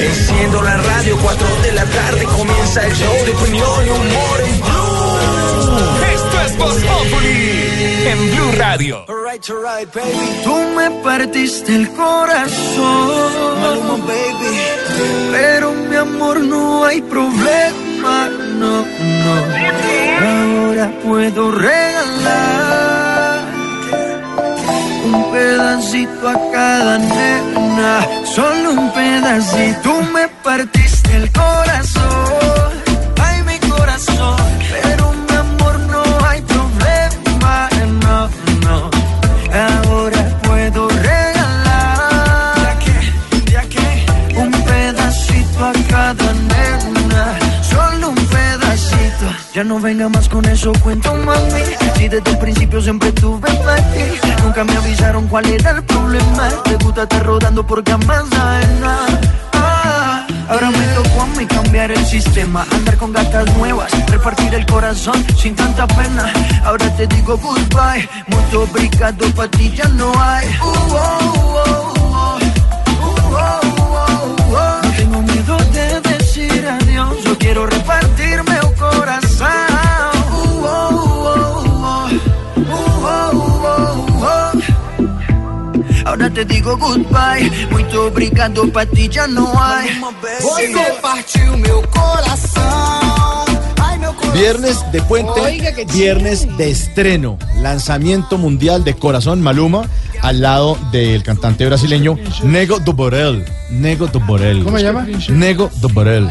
Enciendo la radio, 4 de la tarde comienza el show de opinión y humor en Blue. Esto es Voz Populi en Blue Radio. Alright, alright, baby. Tú me partiste el corazón, Maluma, baby. Pero mi amor no hay problema, no, no. Ahora puedo regalar un pedacito a cada nena, solo un pedacito. Me partiste el corazón, Ya no venga más con eso, cuento mami. Si desde el principio siempre tuve para ti, nunca me avisaron cuál era el problema. Te gusta estar rodando sabes nada. Ah, Ahora me tocó a mí cambiar el sistema, andar con gatas nuevas, repartir el corazón sin tanta pena. Ahora te digo goodbye, mucho obrigado para ti ya no hay. Uh, oh. Uh, oh. No tengo miedo de decir adiós, yo quiero repartirme Ahora te digo goodbye, muito obrigado para ti já não hay. Você partiu meu coração. Ai, meu coração. Viernes de puente, Oiga, viernes de estreno, lanzamiento mundial de Corazón Maluma al lado del cantante brasileño Nego do Borel. Nego do Borel. ¿Cómo se llama? Nego do Borel.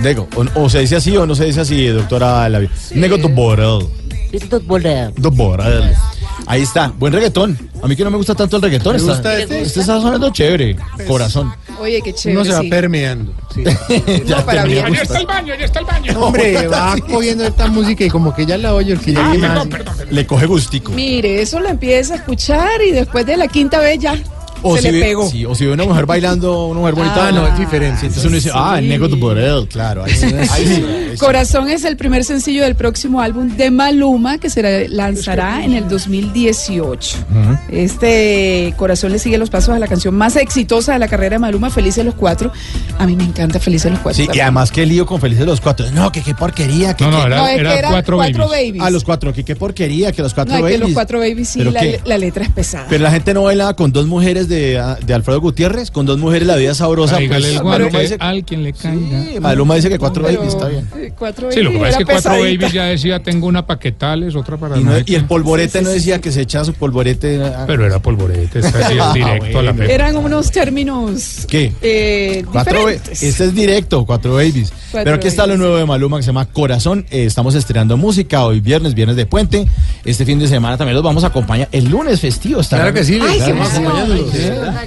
Nego o, o se dice así o no se dice así, doctora Lavia. Nego do Borel. Do Borel. Ahí está, buen reggaetón. A mí que no me gusta tanto el reggaetón. ¿Le Está, gusta este? este está sonando chévere. Corazón. Oye, qué chévere. Uno se va sí. permeando. sí. Ya para terminé bien. de gustar. baño, allá está el baño. Hombre, va cogiendo esta música y como que ya la oye el que ya viene más. Le coge gustico. Mire, eso lo empieza a escuchar y después de la quinta vez ya O se si, le ve, pegó. sí, o si ve una mujer bailando, una mujer bonita. Ah, no, es diferente. Entonces uno dice, ah, el Nego do Borel, claro. Ahí, ahí sí. Corazón es el primer sencillo del próximo álbum de Maluma que se lanzará en el 2018. Este Corazón le sigue los pasos a la canción más exitosa de la carrera de Maluma, Felices los Cuatro. A mí me encanta Felices los Cuatro. Sí, y también. además qué lío con Felices los Cuatro. No, que qué porquería. Que, No, no, que- era- No, es que era cuatro cuatro, babies. babies. a los cuatro, que qué porquería, que los cuatro no, es babies. que los cuatro babies sí, ¿Pero la, la letra es pesada. Pero la gente no bailaba con dos mujeres de, de Alfredo Gutiérrez, con dos mujeres la vida sabrosa. Pues, el Maluma dice, al quien le caiga. sí, Maluma dice que cuatro Pero, babies está bien. Cuatro Sí, lo que babies pasa es que cuatro pesadita. babies ya decía, tengo una paquetales, otra para Y, no- no y el polvorete Sí, sí, no sí, decía que se echaba su polvorete. ah, Pero era polvorete, está así, Ah, directo a la bueno. pepa. Eran unos términos ¿Qué? eh, Cuatro diferentes. este es directo, cuatro babies. Pero aquí está lo nuevo de Maluma que se llama Corazón. Eh, estamos estrenando música hoy viernes, viernes de puente. Este fin de semana también los vamos a acompañar. El lunes festivo está. Claro que sí, Ay, emoción. acompañándolos.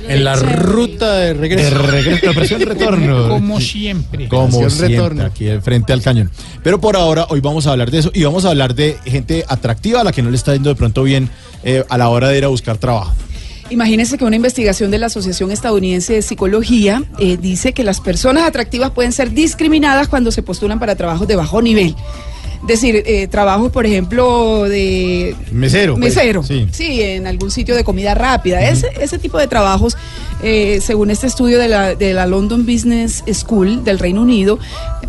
En la ruta de De regreso. regreso, operación retorno. Como siempre. Como siempre, retorno. aquí frente al cañón. Pero por ahora, hoy vamos a hablar de eso y vamos a hablar de gente atractiva a la que no le está yendo de pronto bien eh, a la hora de ir a buscar trabajo. Imagínense que una investigación de la Asociación Estadounidense de Psicología eh, dice que las personas atractivas pueden ser discriminadas cuando se postulan para trabajos de bajo nivel. Es decir, eh, trabajos, por ejemplo, de Mesero. pues, mesero, sí. sí. en algún sitio de comida rápida. ese, ese tipo de trabajos, eh, según este estudio de la, de la London Business School del Reino Unido,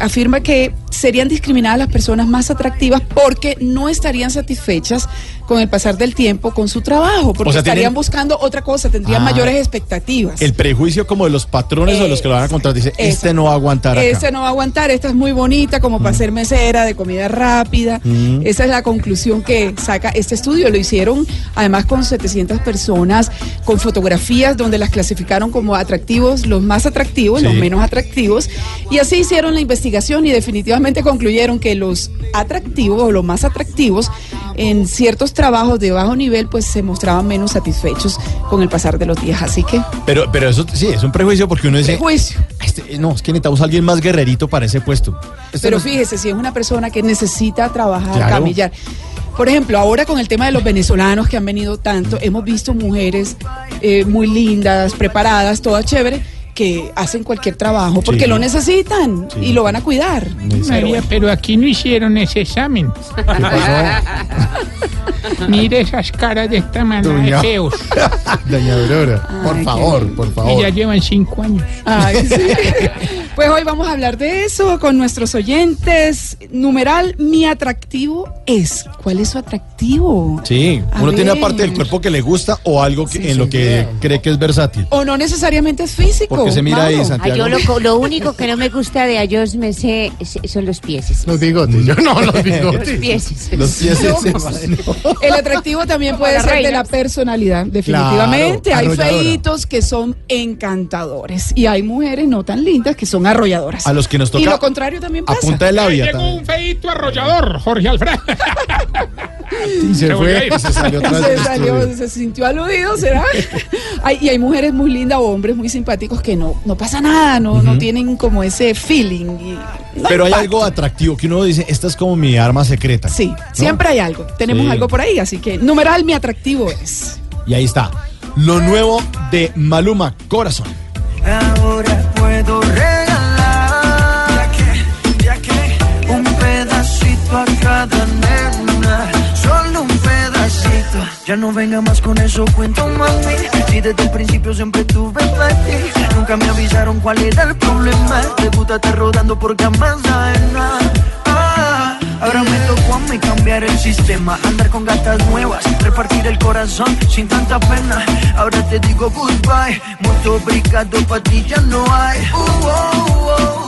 afirma que serían discriminadas las personas más atractivas porque no estarían satisfechas con el pasar del tiempo con su trabajo, porque O sea, estarían tienen- buscando otra cosa, tendrían Ah, mayores expectativas. El prejuicio como de los patrones o de los que lo van a contratar. Dice, este no va a aguantar acá. Este no va a aguantar, esta es muy bonita como para ser mesera de comida rápida. Mm. Esa es la conclusión que saca este estudio. Lo hicieron además con 700 personas, con fotografías donde las clasificaron como atractivos, los más atractivos, Sí. los menos atractivos. Y así hicieron la investigación y definitivamente concluyeron que los atractivos o los más atractivos en ciertos trabajos de bajo nivel, pues se mostraban menos satisfechos con el pasar de los días. Así que, Pero, pero eso sí, es un prejuicio porque uno dice. prejuicio. "Este, no, es que necesitamos a alguien más guerrerito para ese puesto. Este Pero no- fíjese, si es una persona que necesita trabajar, Claro. camillar. Por ejemplo, ahora con el tema de los venezolanos que han venido tanto, hemos visto mujeres eh, muy lindas, preparadas, todas chéveres, que hacen cualquier trabajo porque Sí. lo necesitan Sí. y lo van a cuidar. María, pero aquí no hicieron ese examen. Mire esas caras de esta manera de feos. Doña Aurora, por Ay, favor, qué- por Y favor. ya llevan cinco años. Ay, sí. Pues hoy vamos a hablar de eso con nuestros oyentes. Numeral, mi atractivo es. ¿Cuál es su atractivo? Sí, A uno tiene ver. aparte del cuerpo que le gusta o algo que, en lo que cree que es versátil. O no necesariamente es físico. Porque se mira ahí. Santiago. Yo lo, co- lo único que no me gusta de ellos me sé, son los pies. Los bigotes. Yo no, los Los bigotes. pies. Los pies No. ese, no. El atractivo también puede ser de la personalidad, definitivamente. Claro, hay feitos que son encantadores y hay mujeres no tan lindas que son arrolladoras. A los que nos Y toca lo contrario también a pasa. punta de labia Llegó un feito arrollador, Jorge Alfredo. Y se fue, ir. se salió se salió, se sintió aludido, ¿será? Y hay mujeres muy lindas o hombres muy simpáticos que no, no pasa nada, no, no tienen como ese feeling. y no Pero hay algo atractivo que uno dice, esta es como mi arma secreta. Sí, ¿no? siempre hay algo. Tenemos Sí. algo por ahí, así que numeral mi atractivo es. Y ahí está. Lo nuevo de Maluma, Corazón. Ahora puedo regalar Ya no venga más con eso, cuento mami. Si desde el principio siempre tuve ti, nunca me avisaron cuál era el problema. Debútate rodando por ajenas. Ah, Ahora me tocó a mí cambiar el sistema, andar con gatas nuevas, repartir el corazón sin tanta pena. Ahora te digo goodbye, mucho obrigado, pa' ti ya no hay. Uh, oh, oh, oh.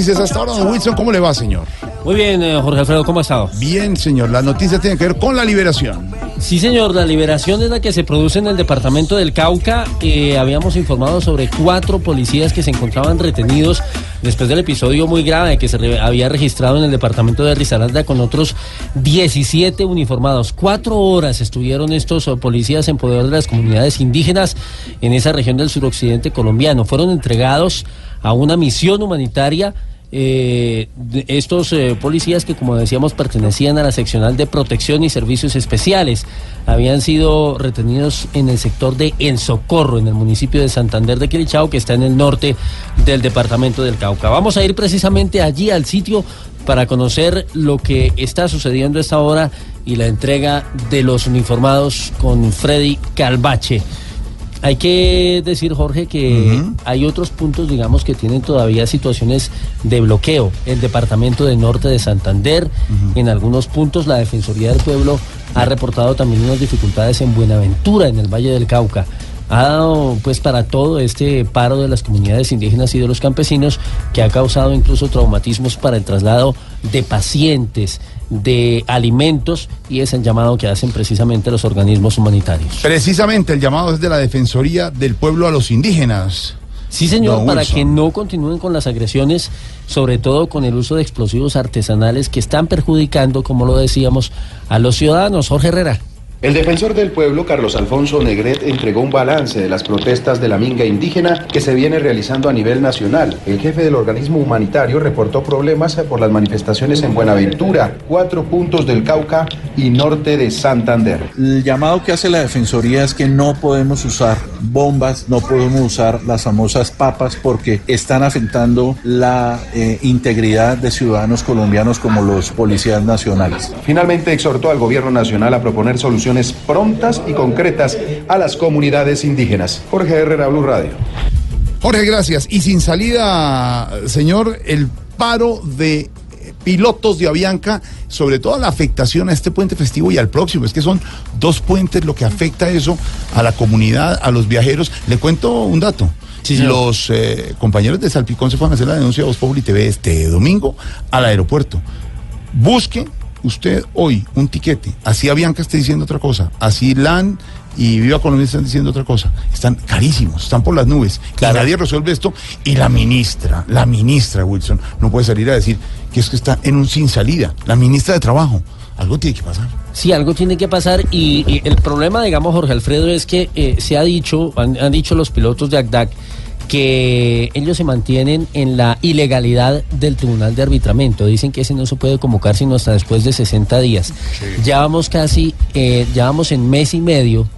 noticias hasta ahora, don Wilson. ¿Cómo le va, señor? Muy bien, eh, Jorge Alfredo, ¿cómo ha estado? Bien, señor. Las noticias tienen que ver con la liberación. Sí, señor, la liberación es la que se produce en el departamento del Cauca. Eh, habíamos informado sobre cuatro policías que se encontraban retenidos después del episodio muy grave que se había registrado en el departamento de Risaralda con otros 17 uniformados. Cuatro horas estuvieron estos eh, policías en poder de las comunidades indígenas en esa región del suroccidente colombiano. Fueron entregados a una misión humanitaria eh, estos eh, policías que, como decíamos, pertenecían a la seccional de protección y servicios especiales, habían sido retenidos en el sector de El Socorro, en el municipio de Santander de Quilichao, que está en el norte del departamento del Cauca. Vamos a ir precisamente allí al sitio para conocer lo que está sucediendo a esta hora y la entrega de los uniformados con Freddy Calvache. Hay que decir, Jorge, que hay otros puntos, digamos, que tienen todavía situaciones de bloqueo. El departamento de norte de Santander, en algunos puntos la Defensoría del Pueblo ha reportado también unas dificultades en Buenaventura, en el Valle del Cauca. Ha dado, pues, para todo este paro de las comunidades indígenas y de los campesinos, que ha causado incluso traumatismos para el traslado de pacientes, de alimentos y es el llamado que hacen precisamente los organismos humanitarios. Precisamente el llamado es de la Defensoría del Pueblo a los indígenas. Sí, señor, para que no continúen con las agresiones, sobre todo con el uso de explosivos artesanales que están perjudicando, como lo decíamos, a los ciudadanos. Jorge Herrera. El defensor del pueblo, Carlos Alfonso Negret, entregó un balance de las protestas de la minga indígena que se viene realizando a nivel nacional. El jefe del organismo humanitario reportó problemas por las manifestaciones en Buenaventura, cuatro puntos del Cauca y norte de Santander. El llamado que hace la Defensoría es que no podemos usar bombas, no podemos usar las famosas papas porque están afectando la eh, integridad de ciudadanos colombianos como los policías nacionales. Finalmente exhortó al gobierno nacional a proponer soluciones prontas y concretas a las comunidades indígenas. Jorge Herrera, Blue Radio. Jorge, gracias. Y sin salida, señor, el paro de pilotos de Avianca, sobre todo la afectación a este puente festivo y al próximo. Es que son dos puentes lo que afecta eso a la comunidad, a los viajeros. Le cuento un dato. los eh, compañeros de Salpicón se fueron a hacer la denuncia a Voz Populi TV este domingo al aeropuerto. Busque usted hoy un tiquete. Así Avianca está diciendo otra cosa. Así LAN y Viva Colombia están diciendo otra cosa. Están carísimos, están por las nubes. Y nadie resuelve esto. Y la ministra, la ministra Wilson, no puede salir a decir que es que está en un sin salida. La ministra de Trabajo. Algo tiene que pasar. Sí, algo tiene que pasar y, y el problema, digamos, Jorge Alfredo, es que eh, se ha dicho, han, han dicho los pilotos de ACDAC, que ellos se mantienen en la ilegalidad del Tribunal de Arbitramiento. Dicen que ese no se puede convocar sino hasta después de 60 días. Ya vamos casi, eh, ya vamos en mes y medio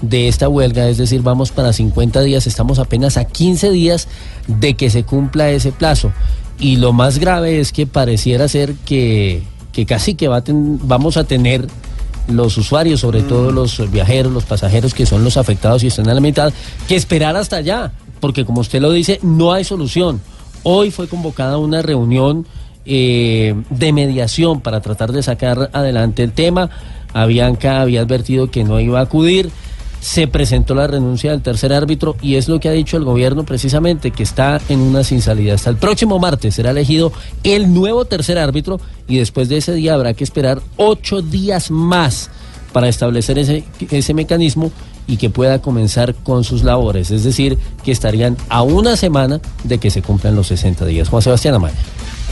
de esta huelga, es decir, vamos para 50 días, estamos apenas a 15 días de que se cumpla ese plazo. Y lo más grave es que pareciera ser que, que casi que va a ten- vamos a tener los usuarios, sobre todo los viajeros, los pasajeros que son los afectados y están a la mitad, que esperar hasta allá, porque como usted lo dice, no hay solución. Hoy fue convocada una reunión eh, de mediación para tratar de sacar adelante el tema. Avianca había advertido que no iba a acudir. Se presentó la renuncia del tercer árbitro y es lo que ha dicho el gobierno precisamente, que está en una sin salida. Hasta el próximo martes será elegido el nuevo tercer árbitro y después de ese día habrá que esperar ocho días más para establecer ese, ese mecanismo y que pueda comenzar con sus labores. Es decir, que estarían a una semana de que se cumplan los 60 días. Juan Sebastián Amaya.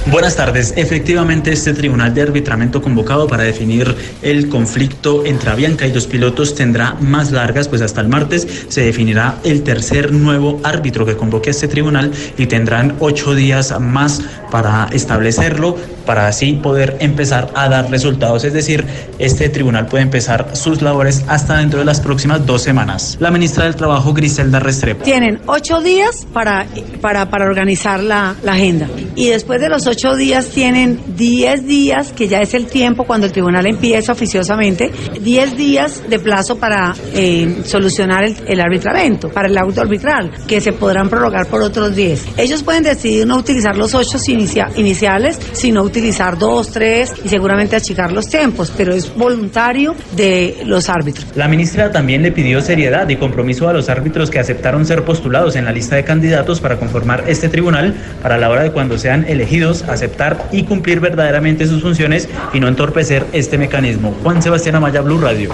Buenas tardes. Efectivamente, este tribunal de arbitramiento convocado para definir el conflicto entre Avianca y los pilotos tendrá más largas, pues hasta el martes se definirá el tercer nuevo árbitro que convoque a este tribunal y tendrán ocho días más para establecerlo, para así poder empezar a dar resultados. Es decir, este tribunal puede empezar sus labores hasta dentro de las próximas dos semanas. La ministra del Trabajo, Griselda Restrepo. Tienen ocho días para, para, para organizar la, la agenda. Y después de los ocho días tienen diez días, que ya es el tiempo cuando el tribunal empieza oficiosamente, diez días de plazo para eh, solucionar el, el arbitramiento, para el auto arbitral, que se podrán prorrogar por otros diez. Ellos pueden decidir no utilizar los ocho inicia- iniciales, sino utilizar dos, tres y seguramente achicar los tiempos, pero es voluntario de los árbitros. La ministra también le pidió seriedad y compromiso a los árbitros que aceptaron ser postulados en la lista de candidatos para conformar este tribunal para la hora de cuando sean elegidos aceptar y cumplir verdaderamente sus funciones y no entorpecer este mecanismo. Juan Sebastián Amaya, Blue Radio.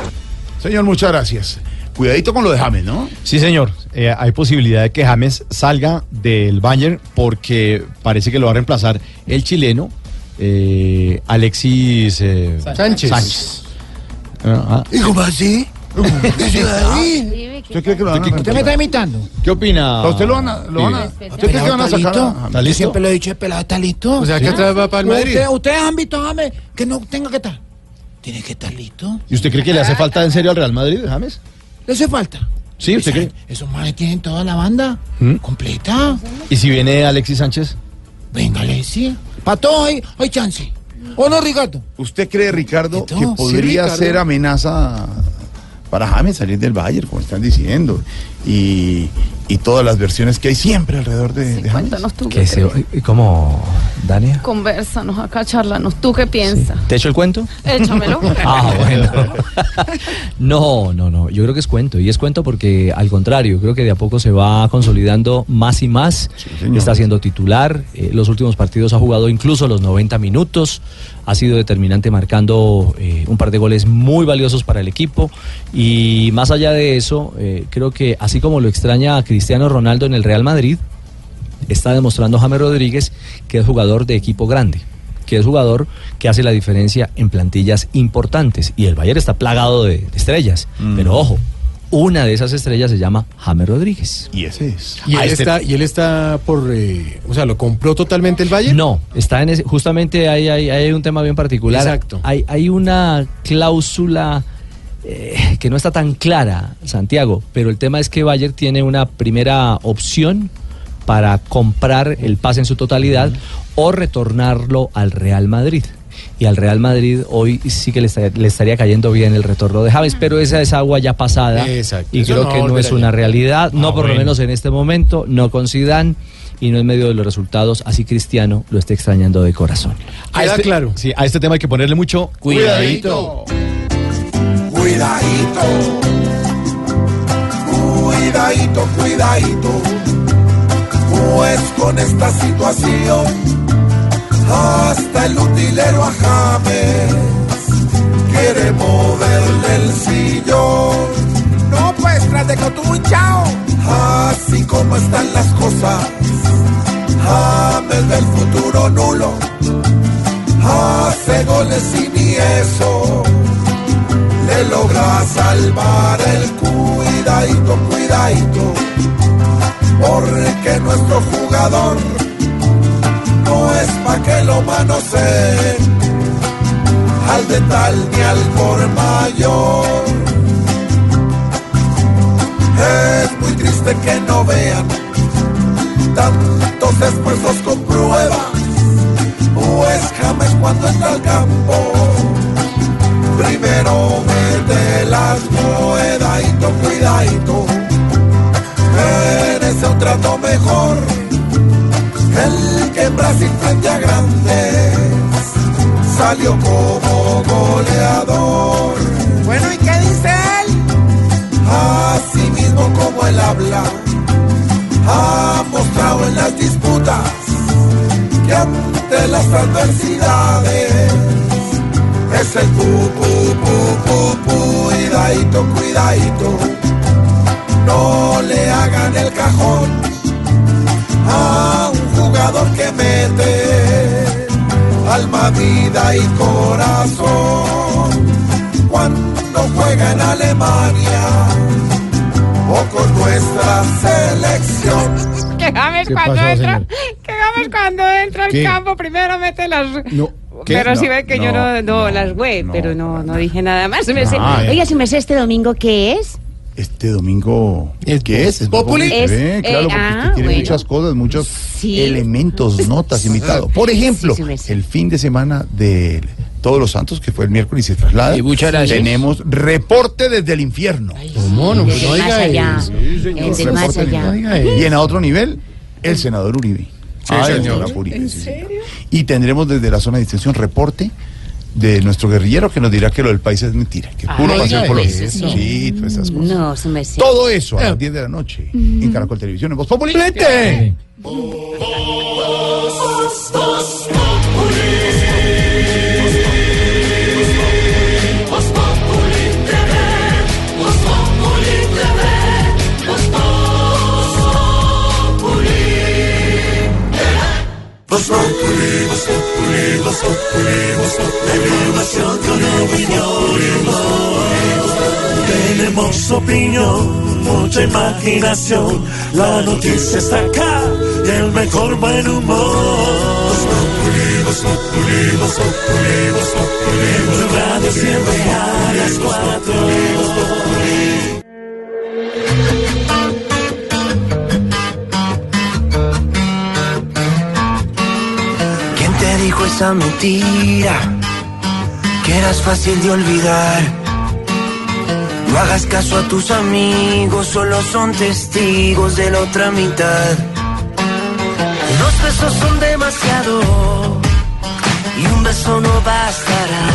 Señor, muchas gracias. Cuidadito con lo de James, ¿no? Sí, señor. Eh, hay posibilidad de que James salga del Bayern porque parece que lo va a reemplazar el chileno eh, Alexis eh, Sánchez. Sánchez. Ah, ¿Y cómo así? ¿Usted cree que lo van a ¿Usted me está imitando? ¿Qué opina? ¿A usted lo van a, lo van a, ¿Usted cree que van a sacar a- ¿Está listo? Siempre lo he dicho, el pelado está listo. O sea, que otra vez va para el Madrid. Usted- Ustedes han visto, James, que no tenga que estar. Tiene que estar listo. ¿Y usted cree que le hace falta en serio al Real Madrid, James? ¿Le hace falta? Sí, ¿usted cree? Esos manes tienen toda la banda ¿Mm? completa. ¿Y si viene Alexis Sánchez? Venga, Alexis. Para todos hay, hay chance. ¿O no, Ricardo? ¿Usted cree, Ricardo, que sí, podría Ricardo. ser amenaza para James salir del Bayern, como están diciendo. Y, y todas las versiones que hay siempre alrededor de, de James. Cuéntanos tú qué ¿Qué se-. ¿Cómo, Dania? Conversanos acá, charlanos. ¿Tú qué piensas? ¿Te echo el cuento? Échamelo. Ah, bueno. No, no, no. Yo creo que es cuento. Y es cuento porque, al contrario, creo que de a poco se va consolidando más y más. Está siendo titular. eh, los últimos partidos ha jugado incluso los 90 minutos. Ha sido determinante marcando eh, un par de goles muy valiosos para el equipo. Y más allá de eso, eh, creo que así como lo extraña a Cristiano Ronaldo en el Real Madrid, está demostrando James Rodríguez que es jugador de equipo grande, que es jugador que hace la diferencia en plantillas importantes. Y el Bayern está plagado de, de estrellas. Pero ojo, una de esas estrellas se llama James Rodríguez. Y ese es. Y él, este- está, y él está por. eh, o sea, ¿lo compró totalmente el Bayern? No, está en ese, justamente hay, hay, hay un tema bien particular. Exacto. Hay, hay una cláusula eh, que no está tan clara, Santiago, pero el tema es que Bayern tiene una primera opción para comprar el pase en su totalidad o retornarlo al Real Madrid. Y al Real Madrid hoy sí que le, estaría- le estaría cayendo bien el retorno de Javes, pero esa es agua ya pasada Exacto, y eso creo no que no es ya. una realidad, no Ah, por lo menos en este momento, no con Zidane y no en medio de los resultados, así Cristiano lo está extrañando de corazón. A este, claro. Sí, a este tema hay que ponerle mucho Cuidadito. Cuidadito. Cuidadito, cuidadito. Pues con esta situación, hasta el utilero a James quiere moverle el sillón. No, pues, tras de tú, chao. Así como están las cosas, James del futuro nulo. Hace goles y ni eso le logra salvar el cuidadito, cuidadito, porque nuestro jugador no es pa' que lo manoseen al de tal ni al por mayor. Es muy triste que no vean tantos esfuerzos con pruebas, pues James cuando entra al campo Primero mete las cuidadito, cuidadito. Merece un trato mejor. El que en Brasil frente a grandes salió como goleador. Bueno, ¿y qué dice él? Así mismo como él habla, ha mostrado en las disputas que ante las adversidades es el pu, pu, pu, pu, pu, cuidadito, cuidadito. No le hagan el cajón a que mete alma, vida y corazón. Cuando juega en Alemania o con nuestra selección. Que James ¿Qué cuando pasó, entra, que James cuando entra al ¿Qué? campo primero mete las... No. ¿Qué? Pero si No, ve que yo no, no, no, las güey, pero no, no dije nada más. Me sé- Ah, Oiga, si me sé este domingo, ¿qué es? Este domingo, Es ¿qué es? Es Populi. Claro, eh, porque ah, usted tiene bueno. muchas cosas, muchos Sí. elementos, notas invitados. Por ejemplo, Sí, sí el fin de semana de Todos los Santos, que fue el miércoles y se traslada. Y muchas gracias. Tenemos reporte desde el infierno. ¿Cómo? No, pues más allá. más. Y en a otro nivel, el senador Uribe. Ah, señor. sí, señor. Y tendremos desde la zona de distensión reporte de nuestro guerrillero que nos dirá que lo del país es mentira, que Ah, puro no paseo diga por los eso. Sí, todas esas cosas. No, se me sé. Todo eso a las 10 de la noche en Caracol Televisión en Voz Populi. Voz Populi, Voz Populi, Tenemos opinión, mucha imaginación. La noticia está acá y el mejor buen humor. Voz Populi, Voz Populi, Voz esa mentira? Que eras fácil de olvidar. No hagas caso a tus amigos, solo son testigos de la otra mitad. Dos besos son demasiado y un beso no bastará.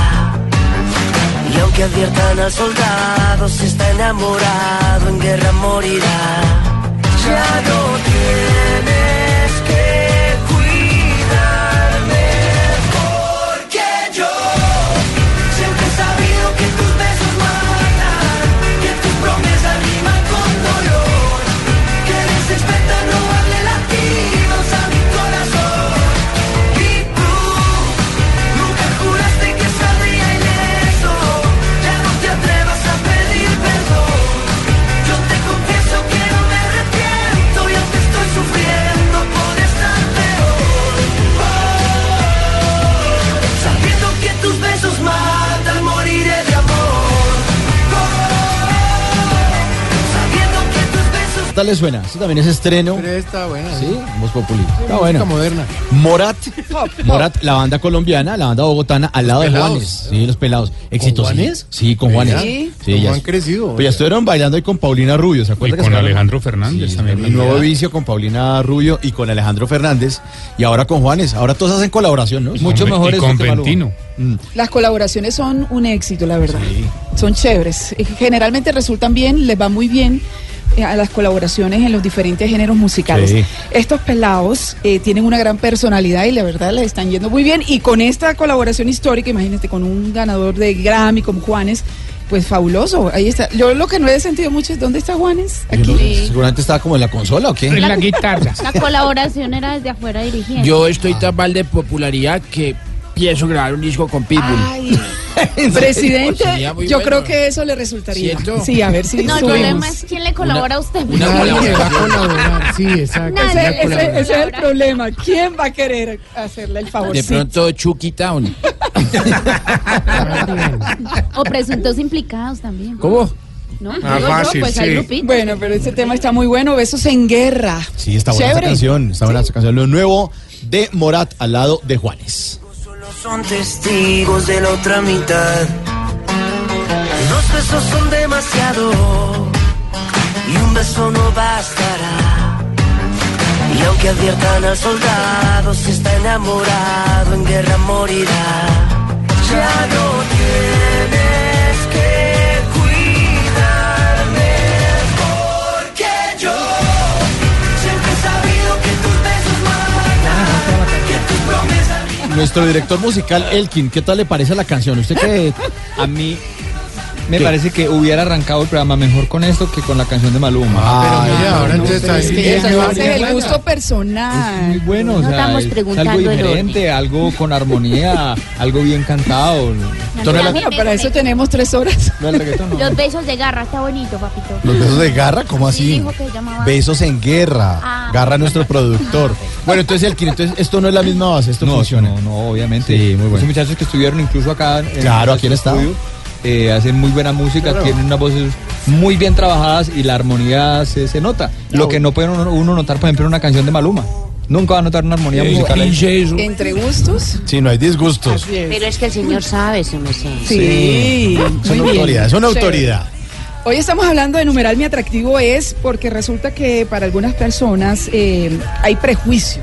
Y aunque adviertan al soldado, si está enamorado, en guerra morirá. Ya no tienes tal le suena? Esto también es estreno. Pero está buena. Sí, Voz Populi. Está música bueno. moderna. Morat, Morat, la banda colombiana, la banda bogotana, al lado de Pelados. Juanes. Sí, los pelados. Éxitos. sí. Juanes? Sí, con Juanes. Sí. Sí, ¿Cómo ya- han crecido? Pues ya estuvieron bailando ahí con Paulina Rubio, ¿se acuerdan? Y con Alejandro Fernández Sí, también. Mi nuevo vicio con Paulina Rubio y con Alejandro Fernández. Y ahora con Juanes. Ahora todos hacen colaboración, ¿no? Mucho con- mejor y eso con. Ventino. Mm. Las colaboraciones son un éxito, la verdad. Son chéveres. Eh, Generalmente resultan bien, les va muy bien a las colaboraciones en los diferentes géneros musicales. Sí. Estos pelados eh, tienen una gran personalidad y la verdad les están yendo muy bien. Y con esta colaboración histórica, imagínate, con un ganador de Grammy como Juanes, pues fabuloso. Ahí está. Yo lo que no he sentido mucho es ¿dónde está Juanes? Aquí. Seguramente estaba como en la consola o qué? En la guitarra. La colaboración era desde afuera dirigiendo. Yo estoy tan mal de popularidad que pienso grabar un disco con Pitbull. Ay, presidente, muy yo bueno. creo que eso le resultaría. ¿Cierto? Sí, a ver si No, el problema es quién le colabora a usted. una Nadie le va a colaborar. Sí, exacto. Ese, es el problema. ¿Quién va a querer hacerle el favor? De pronto Chucky Town. O presuntos implicados también. ¿Cómo? ¿No? Ah, fácil, pues sí. Bueno, pero ese tema está muy bueno. Besos en guerra. Sí, está buena esa canción. Está buena esa canción. Lo nuevo de Morat al lado de Juanes. Son testigos de la otra mitad. Dos besos son demasiado y un beso no bastará. Y aunque adviertan al soldado, si está enamorado, en guerra morirá. Ya no Nuestro director musical, Elkin, ¿qué tal le parece la canción? ¿Usted qué? A mí me ¿Qué? parece que hubiera arrancado el programa mejor con esto que con la canción de Maluma. Ah, Pero mire, ahora entonces Pero es que es bien el gusto personal. Muy bueno, o No sea, estamos es preguntando algo el diferente, algo con armonía, algo bien cantado. Bueno, para eso tenemos tres horas. No, el no. Los besos de garra, está bonito, papito. ¿Los besos de garra? ¿Cómo así? dijo que llamaba. Besos en guerra. Ah. Garra nuestro productor. Bueno, entonces, Elkin, entonces esto no es la misma base, esto No, funciona. no, no, obviamente. Sí, muy bueno. Esos muchachos que estuvieron incluso acá en Claro, aquí han nuestro estado. Eh, hacen muy buena música, tienen unas voces muy bien trabajadas y la armonía se, se nota. Lo que no puede uno, uno notar, por ejemplo, en una canción de Maluma. Nunca va a notar una armonía musical. ahí. Entre gustos. Sí, no hay disgustos. Es. Pero es que el señor sabe, su merced. Sí, Son muy bien. autoridad, son Chévere. autoridad. Hoy estamos hablando de numeral mi atractivo es porque resulta que para algunas personas eh, hay prejuicio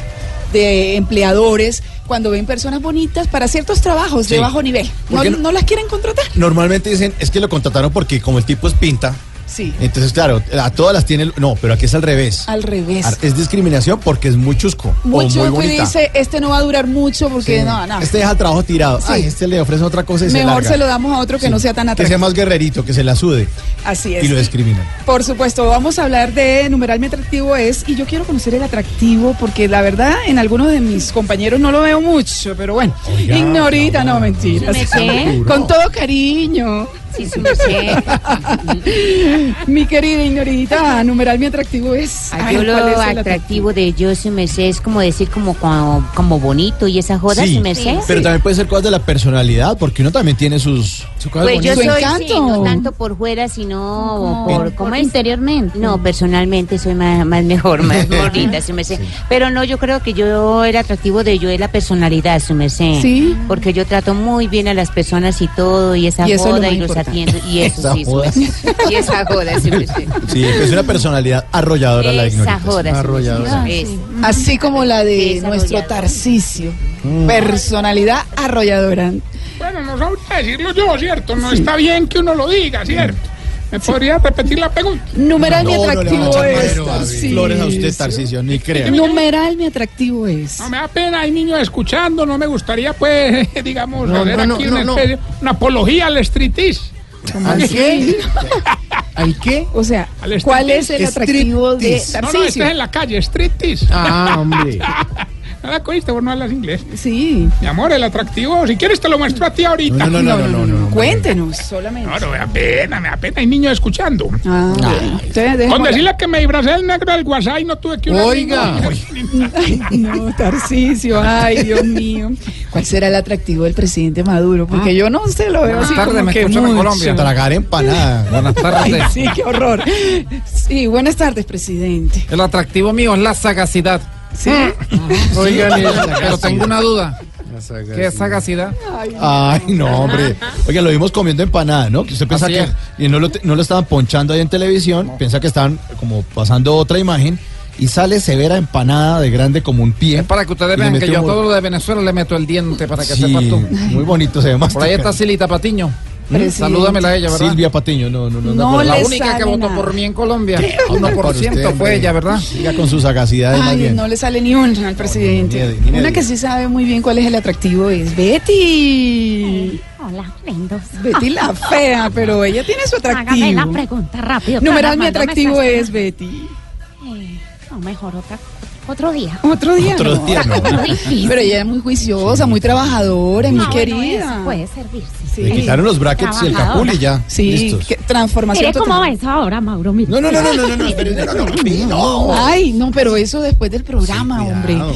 de empleadores cuando ven personas bonitas para ciertos trabajos Sí. de bajo nivel. No las quieren contratar. Normalmente dicen, es que lo contrataron porque como el tipo es pinta, Sí, entonces claro, a todas las tiene... No, pero aquí es al revés. al revés. Es discriminación porque es muy chusco Mucho o muy que bonita. dice, este no va a durar mucho porque Sí. no, no. Este deja el trabajo tirado. Sí. Ay, este le ofrece otra cosa y se Mejor larga. se lo damos a otro que Sí. no sea tan Que sea atractivo. más guerrerito, que se la sude. Así es. Y lo discriminan. Por supuesto, vamos a hablar de numeral mi atractivo es, y yo quiero conocer el atractivo porque la verdad en algunos de mis compañeros no lo veo mucho, pero bueno, ignorita, no mentiras. ¿Me? Con todo cariño. Sí. Mi querida ignorita, numeral mi atractivo es. Ay, yo lo ¿cuál es el atractivo de yo, su merced, es como decir como, como, como bonito y esa joda, Sí, su merced. pero también puede ser cosas de la personalidad, porque uno también tiene sus, sus cosas Pues yo soy, encanto. sí, no tanto por fuera, sino por, ¿cómo es? Interiormente. No, personalmente soy más, más mejor, más bonita, su merced. Pero no, yo creo que yo el atractivo de yo es la personalidad, su merced. Sí. Porque yo trato muy bien a las personas y todo, y esa Y eso es lo joda y los importante. Y eso Esa sí, joda. Y esa joda, sí. Sí, es una personalidad arrolladora la Esa ignorita. joda, sí, Arrolladora. merced. Es. Así como la de nuestro Tarcisio. Personalidad arrolladora. Bueno, no sabría decirlo yo, ¿cierto? No está bien que uno lo diga, ¿cierto? ¿Me podría repetir la pregunta? Numeral mi No, atractivo es. Flores a usted, Tarcisio, ni crea. Numeral mi atractivo es. No me da pena, hay niños escuchando, no me gustaría, pues, digamos, No, hacer no, aquí no, una, no. especie- una apología al striptease. ¿Al qué? ¿Al qué? O sea, ¿cuál es el striptease. atractivo de No, no, Tarcisio? este es en la calle, striptease. Ah, hombre. ¿No la cogiste? Vos no hablas inglés. Sí. Mi amor, el atractivo, si quieres te lo muestro a ti ahorita. No, no, no, no, no, no, no. Cuéntenos solamente. No, no, me da pena, me da pena, hay niños escuchando. Ah. Con decirle que me disfracé el negro del WhatsApp y no tuve que una Oiga. No, Tarcisio, ay, Dios mío. ¿Cuál será el atractivo del presidente Maduro? Porque yo no sé, lo veo así Buenas tardes, como me que escuchan en mucho. Colombia. Tragar empanada. Buenas Ay, tardes. sí, qué horror. Sí, buenas tardes, presidente. El atractivo mío es la sagacidad. Sí. Oigan, y esa Pero tengo una duda. ¿Qué sagacidad? Ay, no, hombre. Oiga, lo vimos comiendo empanada, ¿no? Que usted piensa Así que. es. Y no lo, te- no lo estaban ponchando ahí en televisión. Piensa que estaban como pasando otra imagen. Y sale severa empanada de grande como un pie. Es para que ustedes vean que yo a todo lo de Venezuela le meto el diente para que Sí, sepas tú. muy bonito se ve más. Por ahí está Silita Patiño. Presidente. Salúdamela a ella, ¿verdad? Silvia Patiño, no, no, no. No por La única que votó nada. por mí en Colombia. Por 1% usted, fue ella, ¿verdad? Siga con su sagacidad Ay, bien. no le sale ni un al presidente. ni- ni Una que sí sabe muy bien cuál es el atractivo es Betty. Hola, lindos. Betty la fea, pero ella tiene su Hágame la atractivo. pregunta rápido. Numeral mi Fernando, ¿me atractivo es Betty. Eh, no, mejor otra, otro día. Otro día. Otro no. día, no. Pero ella es muy juiciosa, muy trabajadora, y muy Ah, bueno, querida. eso puede servirse. Sí. Le quitaron los brackets y el capul y ya. Sí, Listos. que- transformación Mire cómo total. va eso ahora, Mauro. mire. No, no, no, no, no, no, no, no, no, no, no. Ay, no, pero eso después del programa, Sí, hombre. cuidado,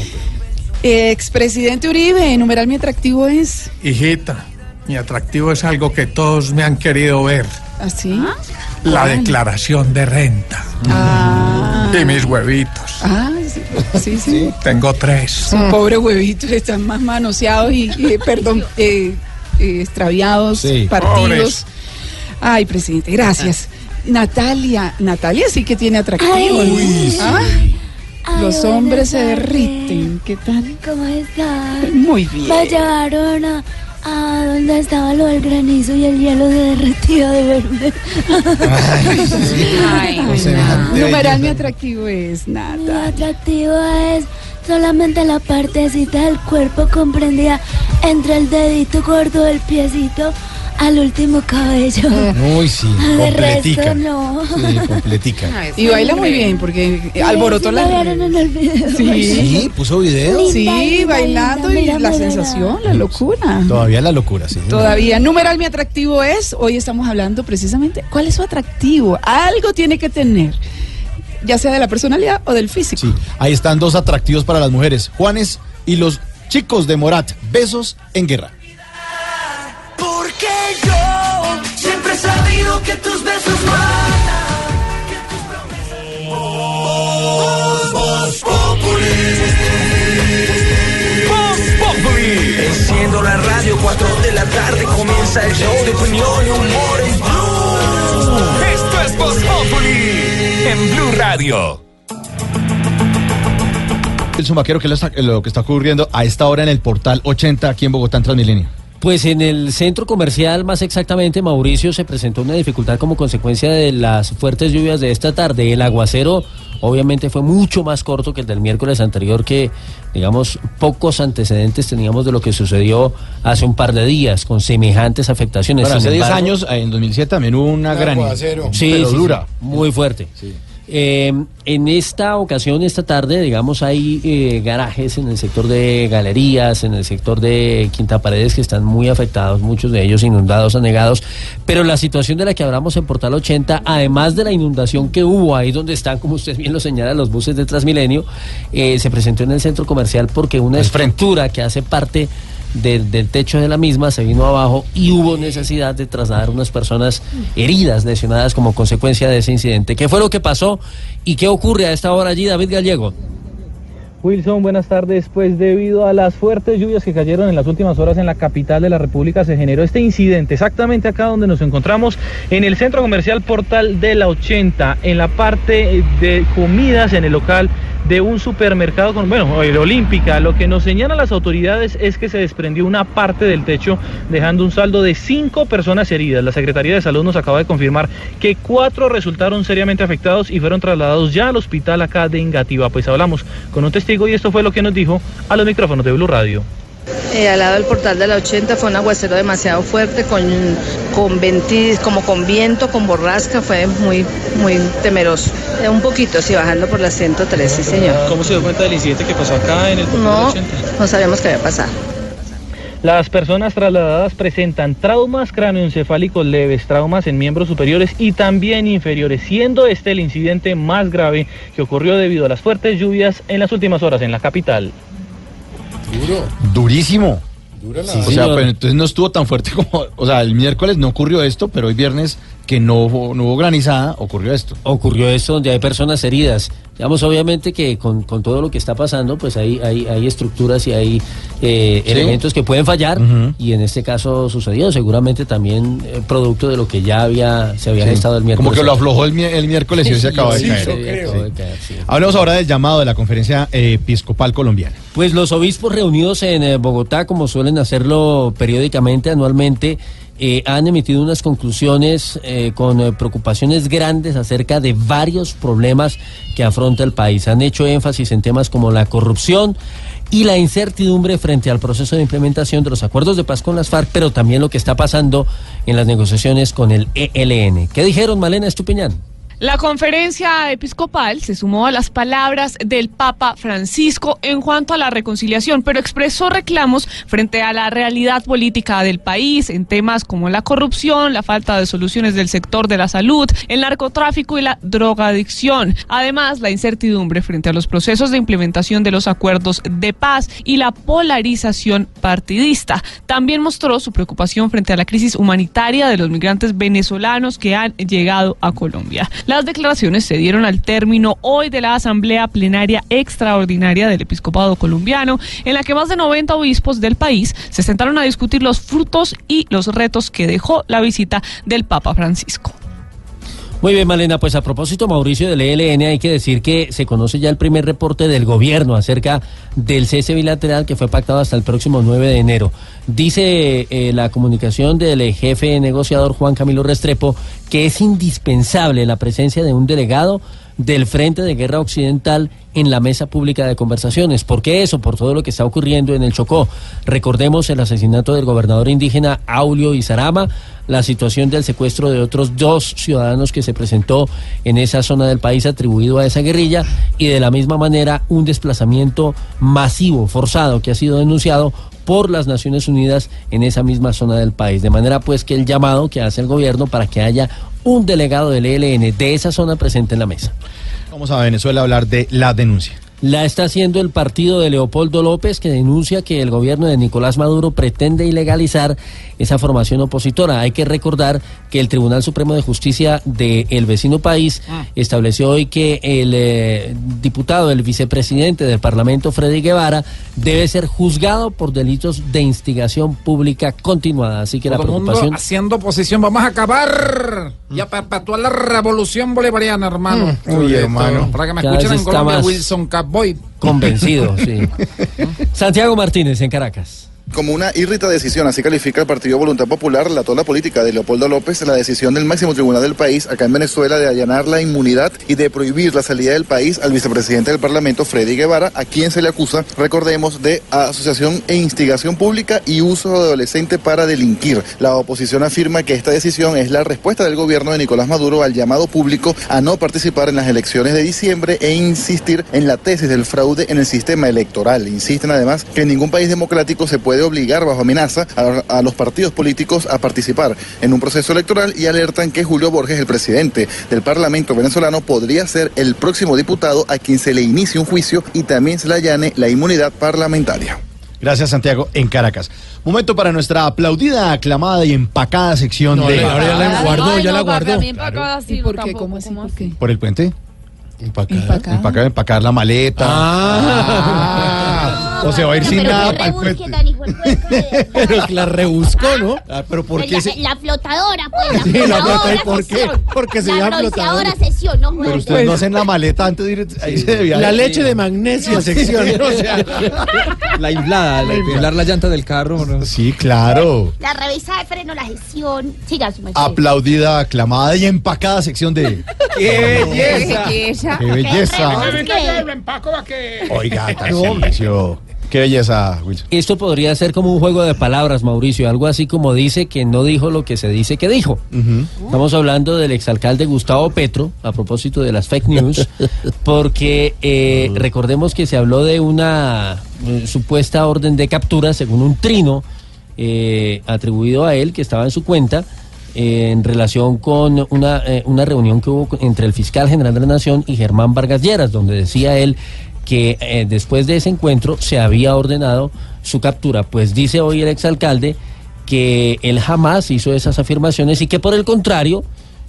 Expresidente Uribe, numeral mi atractivo es Hijita, mi atractivo es algo que todos me han querido ver. así. La ¿Cuál? declaración de renta. Ah, Y mis huevitos. ah, sí, sí, sí. Tengo tres. Sus pobres huevitos están más manoseados y, y, perdón, eh, eh, extraviados, Sí. partidos. Pobres. Ay, presidente, gracias. Natalia, Natalia sí que tiene atractivo. Ay, ¿no? Uy, ¿Ah? Ay, Los hombres se derriten. ¿Qué tal? ¿Cómo están? Muy bien. Me llevaron a, a donde estaba lo del granizo y el hielo se derretía de verme. Ay, Semejante Numeral mi atractivo es Mi nada. atractivo es solamente la partecita del cuerpo comprendida entre el dedito gordo del piecito al último cabello. Uy, sí, resto completica. no. Sí, completica. Y baila muy bien porque alborotó Sí, la. en el video. Sí. Sí, puso video. Linda, Sí, linda, bailando linda, y mira, la mira, sensación, la locura. Todavía la locura, sí. Todavía. Numeral mi atractivo es, hoy estamos hablando precisamente, ¿cuál es su atractivo? Algo tiene que tener, ya sea de la personalidad o del físico. Sí, ahí están dos atractivos para las mujeres, Juanes y los chicos de Morat. Besos en guerra. Siempre he sabido que tus besos Enciendo la radio, 4 de la tarde comienza el show de opinión y humor en Blue. Esto es Voz Populi en Blue Radio. El sumaquero, que es lo que está ocurriendo a esta hora en el portal 80 aquí en Bogotá, en Transmilenio? Pues en el centro comercial, más exactamente, Mauricio, se presentó una dificultad como consecuencia de las fuertes lluvias de esta tarde. El aguacero, obviamente, fue mucho más corto que el del miércoles anterior, que, digamos, pocos antecedentes teníamos de lo que sucedió hace un par de días, con semejantes afectaciones. Bueno, hace 10 embargo- años, en 2007 también hubo una Un gran... aguacero. Sí, pero sí, dura. sí, muy fuerte. Eh, en esta ocasión, esta tarde, digamos, hay eh, garajes en el sector de galerías, en el sector de Quinta Paredes que están muy afectados, muchos de ellos inundados, anegados. Pero la situación de la que hablamos en Portal 80, además de la inundación que hubo ahí donde están, como usted bien lo señala, los buses de Transmilenio, eh, se presentó en el centro comercial porque una estructura que hace parte del, del techo de la misma se vino abajo y hubo necesidad de trasladar unas personas heridas, lesionadas como consecuencia de ese incidente. ¿Qué fue lo que pasó y qué ocurre a esta hora allí, David Gallego? Wilson, buenas tardes. Pues debido a las fuertes lluvias que cayeron en las últimas horas en la capital de la República, se generó este incidente exactamente acá donde nos encontramos, en el centro comercial Portal de la 80, en la parte de comidas en el local de un supermercado, con, bueno, el Olímpica. Lo que nos señalan las autoridades es que se desprendió una parte del techo, dejando un saldo de cinco personas heridas. La Secretaría de Salud nos acaba de confirmar que cuatro resultaron seriamente afectados y fueron trasladados ya al hospital acá de Engativá. Pues hablamos con un testigo y esto fue lo que nos dijo a los micrófonos de Blue Radio. Eh, al lado del portal de la 80 fue un aguacero demasiado fuerte, con, con ventis, como con viento, con borrasca, fue muy, muy temeroso. Eh, un poquito, sí, bajando por la 103, sí señor. ¿Cómo se dio cuenta del incidente que pasó acá en el portal No, no sabíamos qué había pasado. Las personas trasladadas presentan traumas cráneoencefálicos leves, traumas en miembros superiores y también inferiores, siendo este el incidente más grave que ocurrió debido a las fuertes lluvias en las últimas horas en la capital. Duro. Durísimo. Dura la- o sea, pero entonces no estuvo tan fuerte como. O sea, el miércoles no ocurrió esto, pero hoy viernes, que no, hubo- no hubo granizada, ocurrió esto. Ocurrió esto donde hay personas heridas. Digamos, obviamente que con, con todo lo que está pasando, pues hay, hay, hay estructuras y hay eh, Sí. elementos que pueden fallar y en este caso sucedió, seguramente también eh, producto de lo que ya había se había Sí. gestado el miércoles. Como que lo aflojó el, el miércoles y hoy se acaba de Sí, caer. sí, acabó de caer, sí. Hablamos ahora del llamado de la conferencia eh, episcopal colombiana. Pues los obispos reunidos en Bogotá, como suelen hacerlo periódicamente, anualmente, eh, han emitido unas conclusiones eh, con eh, preocupaciones grandes acerca de varios problemas que afronta el país. Han hecho énfasis en temas como la corrupción y la incertidumbre frente al proceso de implementación de los acuerdos de paz con las FARC, pero también lo que está pasando en las negociaciones con el ELN. ¿Qué dijeron, Malena Estupiñán? La conferencia episcopal se sumó a las palabras del Papa Francisco en cuanto a la reconciliación, pero expresó reclamos frente a la realidad política del país en temas como la corrupción, la falta de soluciones del sector de la salud, el narcotráfico y la drogadicción. Además, la incertidumbre frente a los procesos de implementación de los acuerdos de paz y la polarización partidista. También mostró su preocupación frente a la crisis humanitaria de los migrantes venezolanos que han llegado a Colombia. Las declaraciones se dieron al término hoy de la Asamblea Plenaria Extraordinaria del Episcopado Colombiano, en la que más de 90 obispos del país se sentaron a discutir los frutos y los retos que dejó la visita del Papa Francisco. Muy bien, Malena, pues a propósito, Mauricio, del ELN, hay que decir que se conoce ya el primer reporte del gobierno acerca del cese bilateral que fue pactado hasta el próximo 9 de enero. Dice eh, la comunicación del jefe negociador Juan Camilo Restrepo que es indispensable la presencia de un delegado del Frente de Guerra Occidental en la mesa pública de conversaciones. ¿Por qué eso? Por todo lo que está ocurriendo en el Chocó. Recordemos el asesinato del gobernador indígena Aulio Izarama, la situación del secuestro de otros dos ciudadanos que se presentó en esa zona del país atribuido a esa guerrilla y de la misma manera un desplazamiento masivo, forzado, que ha sido denunciado por las Naciones Unidas en esa misma zona del país. De manera pues que el llamado que hace el gobierno para que haya un delegado del ELN de esa zona presente en la mesa. Vamos a Venezuela a hablar de la denuncia. La está haciendo el partido de Leopoldo López, que denuncia que el gobierno de Nicolás Maduro pretende ilegalizar esa formación opositora. Hay que recordar que el Tribunal Supremo de Justicia del vecino país estableció hoy que el eh, diputado, el vicepresidente del Parlamento, Freddy Guevara, debe ser juzgado por delitos de instigación pública continuada. Así que la el mundo preocupación... haciendo oposición. Vamos a acabar y a perpetuar la revolución bolivariana, hermano. Mm. Uy, hermano. Para que me Cada escuchen en Colombia, Wilson Catboy. Convencido, sí. Santiago Martínez en Caracas. Como una irrita decisión, así califica el Partido Voluntad Popular, la tola política de Leopoldo López, la decisión del máximo tribunal del país, acá en Venezuela, de allanar la inmunidad y de prohibir la salida del país al vicepresidente del Parlamento, Freddy Guevara, a quien se le acusa, recordemos, de asociación e instigación pública y uso de adolescente para delinquir. La oposición afirma que esta decisión es la respuesta del gobierno de Nicolás Maduro al llamado público a no participar en las elecciones de diciembre e insistir en la tesis del fraude en el sistema electoral. Insisten además que en ningún país democrático se puede obligar bajo amenaza a, a los partidos políticos a participar en un proceso electoral y alertan que Julio Borges, el presidente del Parlamento venezolano, podría ser el próximo diputado a quien se le inicie un juicio y también se le allane la inmunidad parlamentaria. Gracias, Santiago, en Caracas. Momento para nuestra aplaudida, aclamada y empacada sección No, de... ahora ya la guardó, ya la guardó. ¿Y por qué? ¿Cómo así? ¿Por qué? ¿Por el puente? Empacar, empacar, empacar la maleta. Ah, o se va a ir sin nada qué tan. Pero la rebuscó, ¿no? Ah, pero ¿por qué la, se- la flotadora, pues. La Sí, la flotadora flotadora, ¿y por qué? Porque se La llama flotadora. sesión, no Pero ustedes no hacen la maleta antes de ir ahí se debía La ir. leche de magnesia, sección. O sea, La inflada, la inflar la llanta del carro. ¿no? Sí, claro. La revisada de freno, la gestión. Siga su merced. Aplaudida, aclamada y empacada sección de. ¡Qué belleza! ¡Qué belleza! Lo empaco para que. Oiga, Tarcisio. Qué belleza, Wilson. Esto podría ser como un juego de palabras, Mauricio, algo así como dice que no dijo lo que se dice que dijo. Estamos hablando del exalcalde Gustavo Petro, a propósito de las fake news, porque eh, recordemos que se habló de una eh, supuesta orden de captura, según un trino eh, atribuido a él, que estaba en su cuenta, en relación con una, eh, una reunión que hubo entre el fiscal general de la Nación y Germán Vargas Lleras, donde decía él que eh, después de ese encuentro se había ordenado su captura. Pues dice hoy el exalcalde que él jamás hizo esas afirmaciones y que por el contrario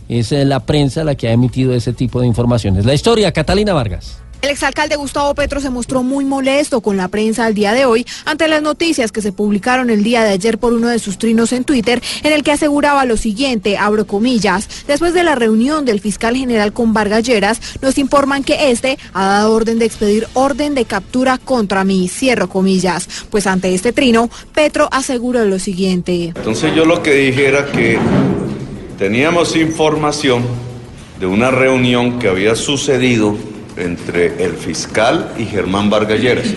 es eh, la prensa la que ha emitido ese tipo de informaciones. La historia, Catalina Vargas. El exalcalde Gustavo Petro se mostró muy molesto con la prensa al día de hoy ante las noticias que se publicaron el día de ayer por uno de sus trinos en Twitter, en el que aseguraba lo siguiente, abro comillas, después de la reunión del fiscal general con Vargas Lleras, nos informan que este ha dado orden de expedir orden de captura contra mí, cierro comillas. Pues ante este trino, Petro aseguró lo siguiente. Entonces yo lo que dije era que teníamos información de una reunión que había sucedido entre el fiscal y Germán Vargas Lleras.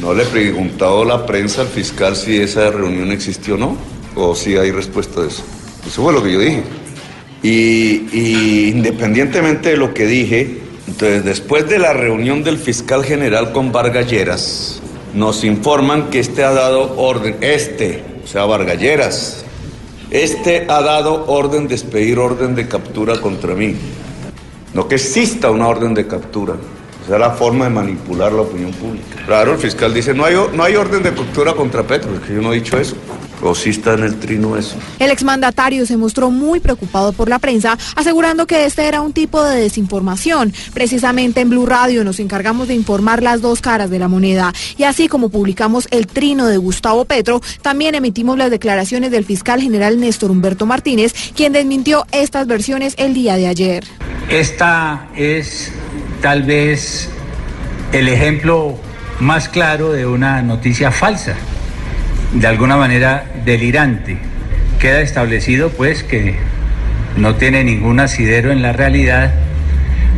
No le he preguntado a la prensa al fiscal si esa reunión existió o no, o si hay respuesta de eso. Eso fue lo que yo dije. Y, independientemente de lo que dije, entonces después de la reunión del fiscal general con Vargas Lleras, nos informan que este ha dado orden, este, o sea, Vargas Lleras, este ha dado orden de expedir orden de captura contra mí. No que exista una orden de captura. Esa es la forma de manipular la opinión pública. Claro, el fiscal dice, no hay, no hay orden de captura contra Petro, es que yo no he dicho eso. O sí está en el trino eso. El exmandatario se mostró muy preocupado por la prensa, asegurando que este era un tipo de desinformación. Precisamente en Blue Radio nos encargamos de informar las dos caras de la moneda. Y así como publicamos el trino de Gustavo Petro, también emitimos las declaraciones del fiscal general Néstor Humberto Martínez, quien desmintió estas versiones el día de ayer. Esta es tal vez el ejemplo más claro de una noticia falsa, de alguna manera delirante. Queda establecido pues que no tiene ningún asidero en la realidad.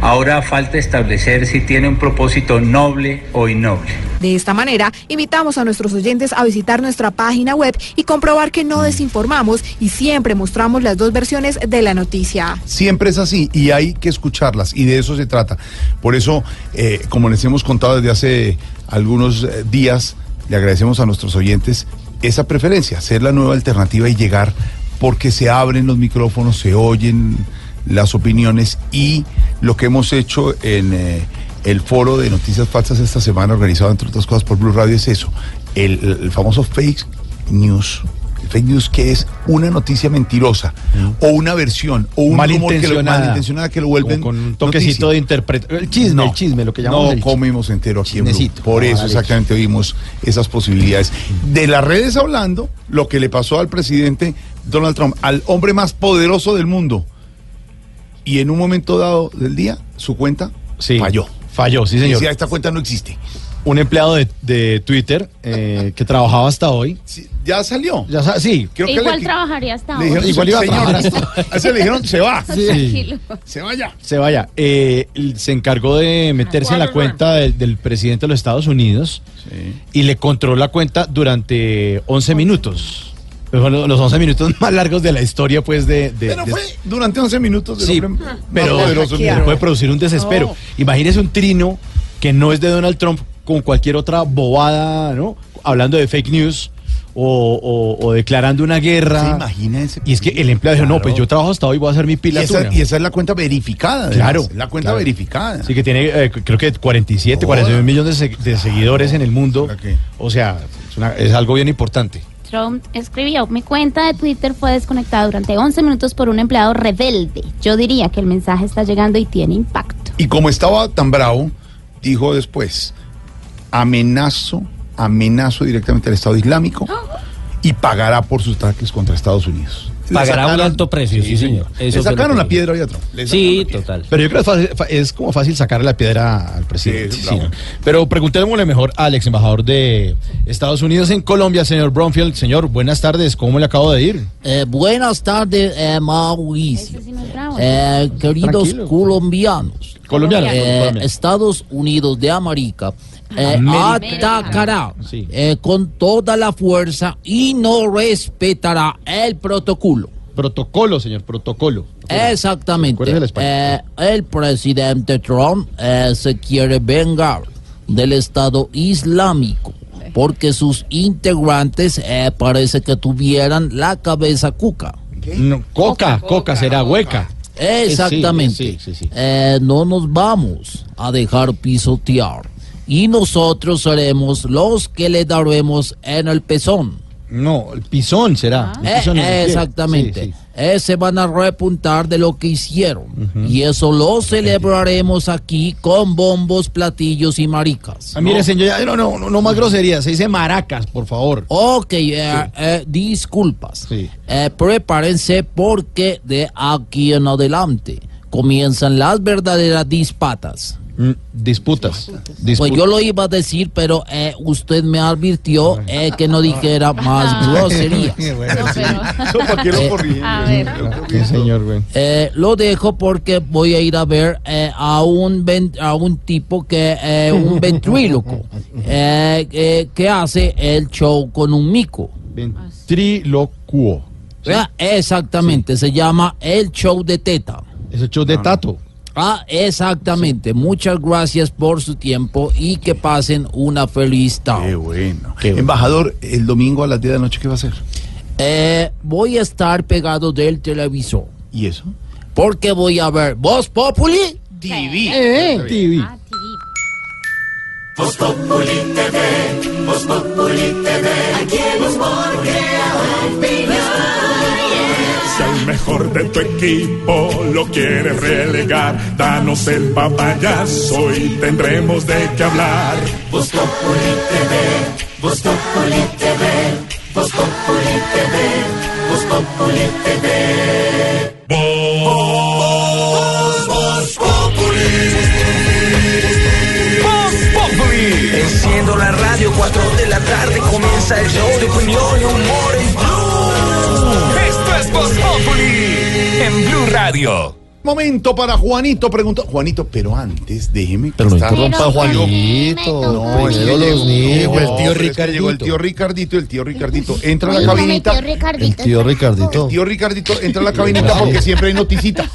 Ahora falta establecer si tiene un propósito noble o innoble. De esta manera, invitamos a nuestros oyentes a visitar nuestra página web y comprobar que no desinformamos y siempre mostramos las dos versiones de la noticia. Siempre es así y hay que escucharlas y de eso se trata. Por eso, eh, como les hemos contado desde hace algunos eh, días, le agradecemos a nuestros oyentes esa preferencia, ser la nueva alternativa y llegar porque se abren los micrófonos, se oyen las opiniones y lo que hemos hecho en eh, el foro de noticias falsas esta semana, organizado entre otras cosas por Blue Radio, es eso, el, el famoso fake news. Fake news que es una noticia mentirosa o una versión o un rumor que lo, Malintencionada. malintencionada que lo vuelven con un toquecito de interpretación. El chisme, el chisme, lo que llamamos no el comimos entero aquí en Blue. Chismecito. Por Ah, eso exactamente oímos esas posibilidades. De las redes hablando, lo que le pasó al presidente Donald Trump, al hombre más poderoso del mundo, y en un momento dado del día, su cuenta falló. Falló, sí, señor. Decía, esta cuenta no existe. Un empleado de, de Twitter eh, que trabajaba hasta hoy. Ya salió. Ya sa- sí. Creo que Igual le- trabajaría hasta le dijeron, ahora. Igual iba a trabajar hasta- a ese le dijeron, se va. Sí. Tranquilo. Se vaya. Se vaya. Eh, se encargó de meterse en la cuenta del, del presidente de los Estados Unidos y le controló la cuenta durante 11 minutos. Pues fueron los 11 minutos más largos de la historia, pues, de... de- Pero de- fue durante 11 minutos del Sí, pero poderoso puede producir un desespero. No. Imagínese un trino que no es de Donald Trump con cualquier otra bobada, ¿no? Hablando de fake news o, o- o declarando una guerra. ¿Se imagina ese Y es que el empleado dijo, no, pues yo trabajo hasta hoy, voy a hacer mi Y pila. esa, y esa es la cuenta verificada. además. Claro. La cuenta claro. verificada. Sí, que tiene, eh, creo que 47, 49 millones de, se- de seguidores en el mundo. O sea, es, una- es algo bien importante. Trump escribió, mi cuenta de Twitter fue desconectada durante 11 minutos por un empleado rebelde. Yo diría que el mensaje está llegando y tiene impacto. Y como estaba tan bravo, dijo después, amenazo, amenazo directamente al Estado Islámico y pagará por sus ataques contra Estados Unidos. Le Pagará un sacaron- alto precio, sí, señor. Le Eso lo sacaron la piedra hoy a Trump. Le Sí, total. Pero yo creo que es, fácil- fa- es como fácil sacarle la piedra al presidente. Sí, sí. Pero preguntémosle mejor al ex embajador de Estados Unidos en Colombia, señor Bromfield. Señor, buenas tardes. ¿Cómo le acabo de ir? Eh, buenas tardes, eh, Mauricio. Eh, queridos Tranquilo. colombianos. Colombianos, Eh, colombianos. Estados Unidos de América eh, atacará Sí. eh, con toda la fuerza y no respetará el protocolo. Protocolo, señor, protocolo. Exactamente. El. Eh, el presidente Trump eh, se quiere vengar del Estado Islámico porque sus integrantes eh, parece que tuvieran la cabeza cuca. No, coca, coca, será hueca. Exactamente. Sí, sí, sí. Eh, no nos vamos a dejar pisotear. Y nosotros seremos los que le daremos en el pezón. No, el pisón será. El Eh, pisón en el pie. exactamente. Sí, sí. Eh, se van a repuntar de lo que hicieron. Y eso lo celebraremos aquí con bombos, platillos y maricas. Ah, mire, señor, ya- no, no, no, no más groserías. Se dice maracas, por favor. Ok, eh, eh, disculpas. Eh, prepárense porque de aquí en adelante comienzan las verdaderas dispatas. Mm, disputas. Pues yo lo iba a decir, pero eh, usted me advirtió eh, que no dijera más groserías. ¿Para qué lo corrigen? A ver. Sí, señor, güey. Eh, lo dejo porque voy a ir a ver eh, a un ven- a un tipo que eh, un ventríloco eh, eh, que hace el show con un mico. Ventriloquo. Ah, Exactamente, se llama el show de teta. Es el show de Tato. Ah, exactamente. Muchas gracias por su tiempo y que pasen una feliz tarde. Qué bueno. Embajador, el domingo a las 10 de la noche, ¿qué va a hacer? Eh, voy a estar pegado del televisor. ¿Y eso? Porque voy a ver Voz Populi TV. TV. Voz Populi TV, Voz Populi TV, aquí el humor crea opinión. Si al mejor de tu equipo lo quieres relegar, danos el papayazo y tendremos de qué hablar. Voz Populi TV, Voz Populi TV, Voz Populi TV, Voz Populi TV. Voz, Voz Populi. Voz Populi. Enciendo la radio, 4 de la tarde comienza el show de opinión y humor en es Voz Populi en Blue Radio. Momento para Juanito, preguntó. Juanito, pero antes, déjeme. que Pero no está- interrumpa a Juanito. No, es que Primero los llegó- niños. llegó el tío Ricardito. Llegó el tío Ricardito, el tío Ricardito. Entra a la cabinita. tío Ricardito. El tío Ricardito. El tío Ricardito entra a la cabinita porque siempre hay noticita.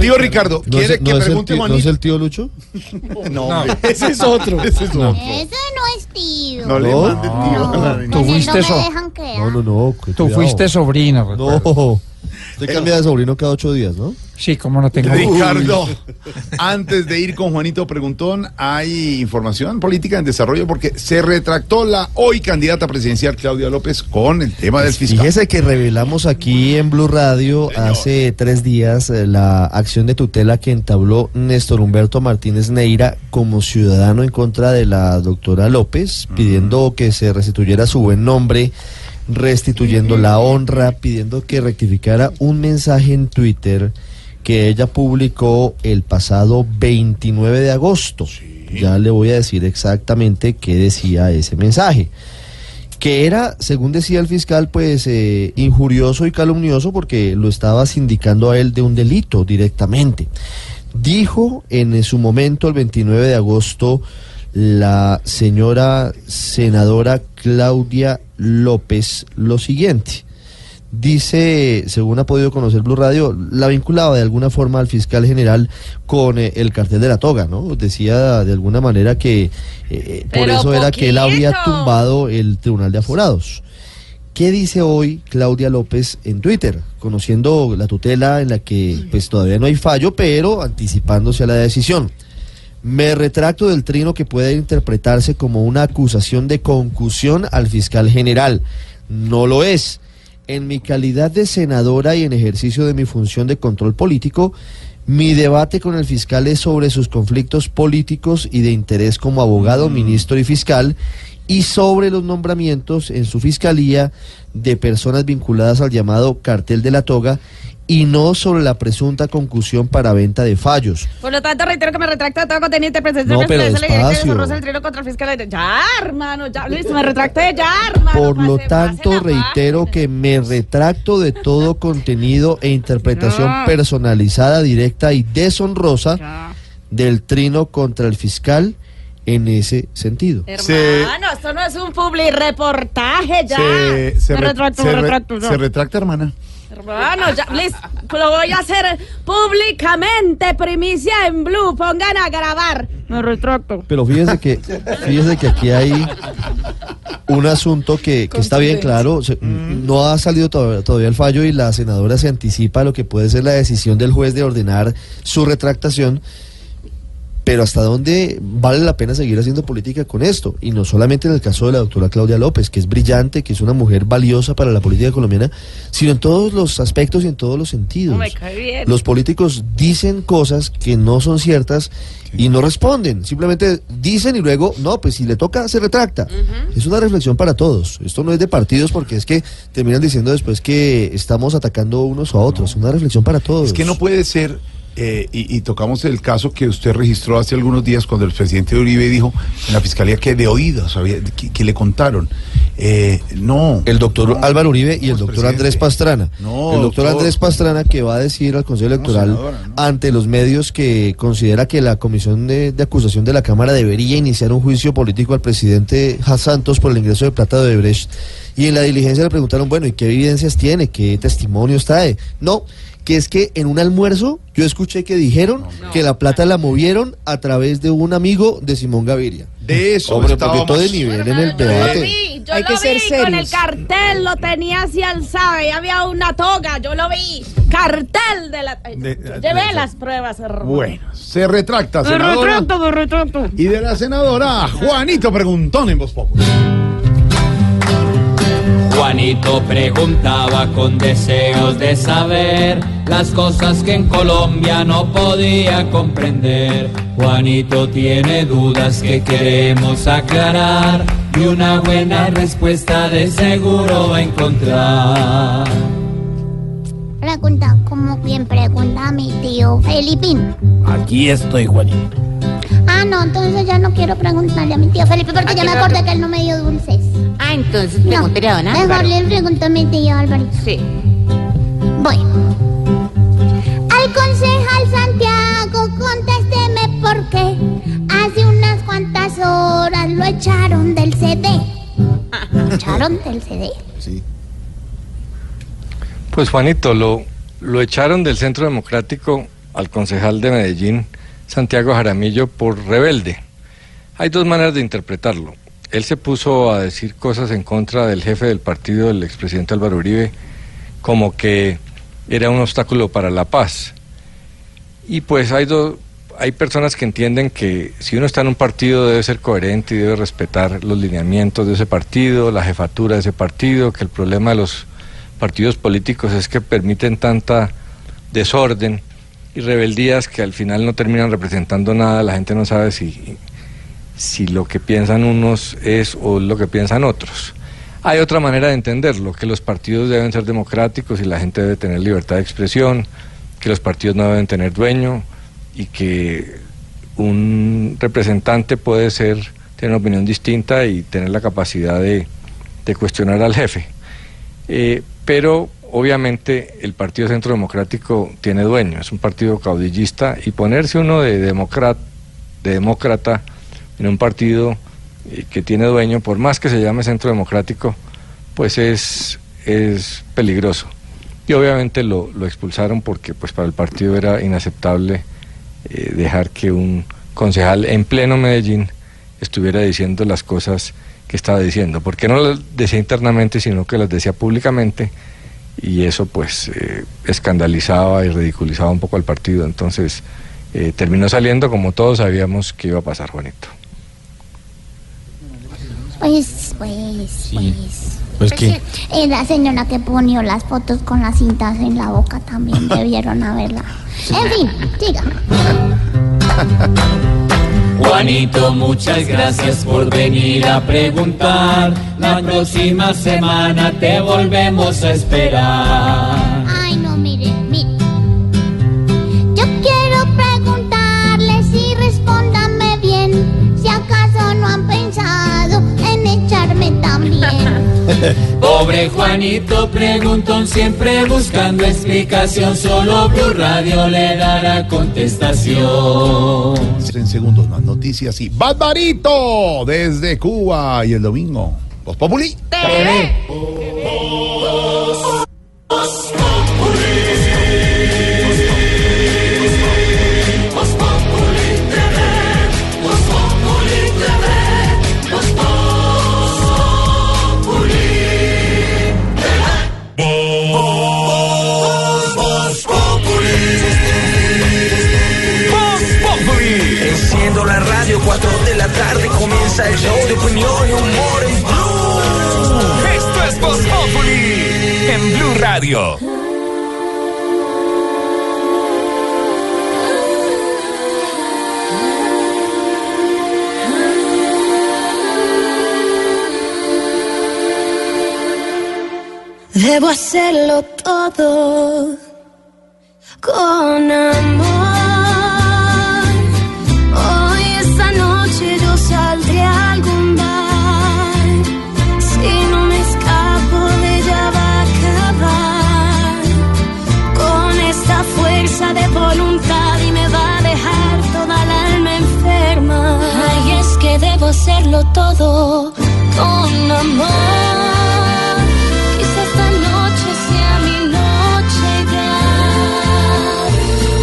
Tío, Ricardo, ¿No ¿quiere es, no que es el pregunte tío, ¿No es el tío Lucho? No, ese es otro. Ese es otro. Eso no es tío. No le No. mande tío. a la niña. Con él fuiste no so-. No, no, no. Tú cuidado. fuiste sobrino. No. Usted cambia de sobrino cada ocho días, ¿no? Sí, como no tengo. Ricardo, antes de ir con Juanito Preguntón, hay información política en desarrollo porque se retractó la hoy candidata presidencial Claudia López con el tema del fiscal. Fíjese que revelamos aquí en Blue Radio hace tres días eh, la acción de tutela que entabló Néstor Humberto Martínez Neira como ciudadano en contra de la doctora López, pidiendo que se restituyera su buen nombre, restituyendo la honra, pidiendo que rectificara un mensaje en Twitter que ella publicó el pasado 29 de agosto. Ya le voy a decir exactamente qué decía ese mensaje que era, según decía el fiscal, pues eh, injurioso y calumnioso porque lo estaba sindicando a él de un delito directamente. Dijo en su momento, el 29 de agosto, la señora senadora Claudia López lo siguiente. Dice, según ha podido conocer Blue Radio, la vinculaba de alguna forma al fiscal general con eh, el cartel de la toga, ¿no? Decía de alguna manera que eh, por Pero eso era que él había tumbado el Tribunal de Aforados. ¿Qué dice hoy Claudia López en Twitter? Conociendo la tutela en la que pues todavía no hay fallo, pero anticipándose a la decisión. Me retracto del trino que puede interpretarse como una acusación de concusión al fiscal general. No lo es. En mi calidad de senadora y en ejercicio de mi función de control político, Mi debate con el fiscal es sobre sus conflictos políticos y de interés como abogado, ministro y fiscal y sobre los nombramientos en su fiscalía de personas vinculadas al llamado cartel de la toga y no sobre la presunta concusión para venta de fallos. Por lo tanto, reitero que me retracto de todo contenido interpretación No, pero expresa, le diré que despacio. contra el fiscal. Ya, hermano, ya, listo, me retracté, ya, hermano. Por lo tanto, reitero que me retracto de todo contenido e interpretación Ya. personalizada, directa y deshonrosa del trino contra el fiscal en ese sentido. Hermano, esto no es un publi reportaje, ya. Se, se me re- retracto, se me re- retracto. ya. se retracta, hermana. Hermano, ya, listo, lo voy a hacer públicamente, primicia en blue. Pongan a grabar. Me retracto. Pero fíjese que, fíjese que aquí hay un asunto que, que está bien claro. se- No ha salido todavía, todavía el fallo y la senadora se anticipa a lo que puede ser la decisión del juez de ordenar su retractación. Pero hasta dónde vale la pena seguir haciendo política con esto. Y no solamente en el caso de la doctora Claudia López, que es brillante, que es una mujer valiosa para la política colombiana, sino en todos los aspectos y en todos los sentidos. Los políticos dicen cosas que no son ciertas y no responden. Simplemente dicen y luego, no, pues si le toca, se retracta. Es una reflexión para todos. Esto no es de partidos porque es que terminan diciendo después que estamos atacando unos a otros. Es una reflexión para todos. Es que no puede ser, eh, y, y tocamos el caso que usted registró hace algunos días cuando el presidente Uribe dijo en la fiscalía que de oídos había, que, que le contaron. Eh, no. El doctor Álvaro Uribe y el doctor Andrés Pastrana. No, el doctor doctor. Andrés Pastrana que va a decir al Consejo Electoral senadora, ante los medios que considera que la Comisión de, de Acusación de la Cámara debería iniciar un juicio político al presidente Santos por el ingreso de plata de Brecht. Y en la diligencia le preguntaron, bueno, ¿y qué evidencias tiene? ¿Qué testimonios trae? No, que es que en un almuerzo yo escuché que dijeron que la plata la movieron a través de un amigo de Simón Gaviria. De eso Hombre, porque todo de nivel en el debate. Yo Hay lo que ser vi con el serios. cartel, lo tenía así alzado y había una toga, yo lo vi. Cartel de la... De- Yo llevé las pruebas, hermano. Bueno, se retracta, Me senadora. retracto, me retracto. Y de la senadora, Juanito Preguntón en Voz Populi. Juanito preguntaba con deseos de saber las cosas que en Colombia no podía comprender. Juanito tiene dudas que queremos aclarar y una buena respuesta de seguro va a encontrar. Pregunta, como bien pregunta mi tío Felipín. Aquí estoy, Juanito. Ah, no, entonces ya no quiero preguntarle a mi tío Felipe porque ya me acordé que él no me dio dulces. Ah, entonces pregúntele a don Mejor le pregunto a mi tío Álvaro. Sí. Bueno. Al concejal Santiago, contésteme por qué hace unas cuantas horas lo echaron del CD. ¿Lo echaron del CD? Pues Juanito, lo, lo echaron del Centro Democrático al concejal de Medellín, Santiago Jaramillo, por rebelde. Hay dos maneras de interpretarlo. Él se puso a decir cosas en contra del jefe del partido, el expresidente Álvaro Uribe, como que era un obstáculo para la paz. Y pues hay, do- hay personas que entienden que si uno está en un partido debe ser coherente y debe respetar los lineamientos de ese partido, la jefatura de ese partido, que el problema de los partidos políticos es que permiten tanta desorden y rebeldías que al final no terminan representando nada, la gente no sabe si, si lo que piensan unos es o lo que piensan otros. Hay otra manera de entenderlo, que los partidos deben ser democráticos y la gente debe tener libertad de expresión, que los partidos no deben tener dueño y que un representante puede ser tener una opinión distinta y tener la capacidad de, de cuestionar al jefe. Eh, pero obviamente el Partido Centro Democrático tiene dueño, es un partido caudillista y ponerse uno de, de demócrata en un partido eh, que tiene dueño, por más que se llame Centro Democrático, pues es, es peligroso. Y obviamente lo, lo expulsaron porque pues para el partido era inaceptable eh, dejar que un concejal en pleno Medellín estuviera diciendo las cosas que estaba diciendo, porque no las decía internamente, sino que las decía públicamente, y eso pues eh, escandalizaba y ridiculizaba un poco al partido, entonces eh, terminó saliendo como todos sabíamos que iba a pasar, Juanito. Pues, pues, pues. Pues qué. Eh, la señora que ponió las fotos con las cintas en la boca también debieron haberla. En fin, siga. Juanito, muchas gracias por venir a preguntar. La próxima semana te volvemos a esperar. Pobre Juanito preguntón siempre buscando explicación. Solo Blue Radio le dará contestación. En segundos más noticias y Barbarito desde Cuba y el domingo. Voz Populi. Voz comienza el show de opinión y humor en Blue. Esto es Voz Populi en Blue Radio. Debo hacerlo todo con amor. Hacerlo todo con amor. Quizá esta noche sea mi noche ya.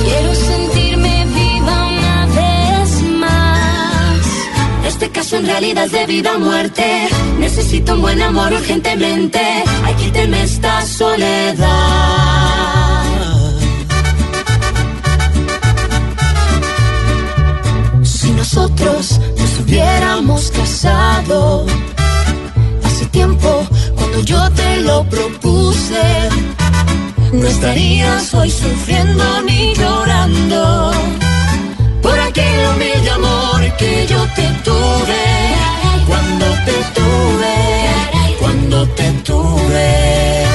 Quiero sentirme viva una vez más. Este caso en realidad es de vida o muerte. Necesito un buen amor urgentemente. Ay, quíteme esta soledad. Nosotros nos hubiéramos casado hace tiempo cuando yo te lo propuse, no estarías hoy sufriendo ni llorando por aquel humilde amor que yo te tuve cuando te tuve, cuando te tuve.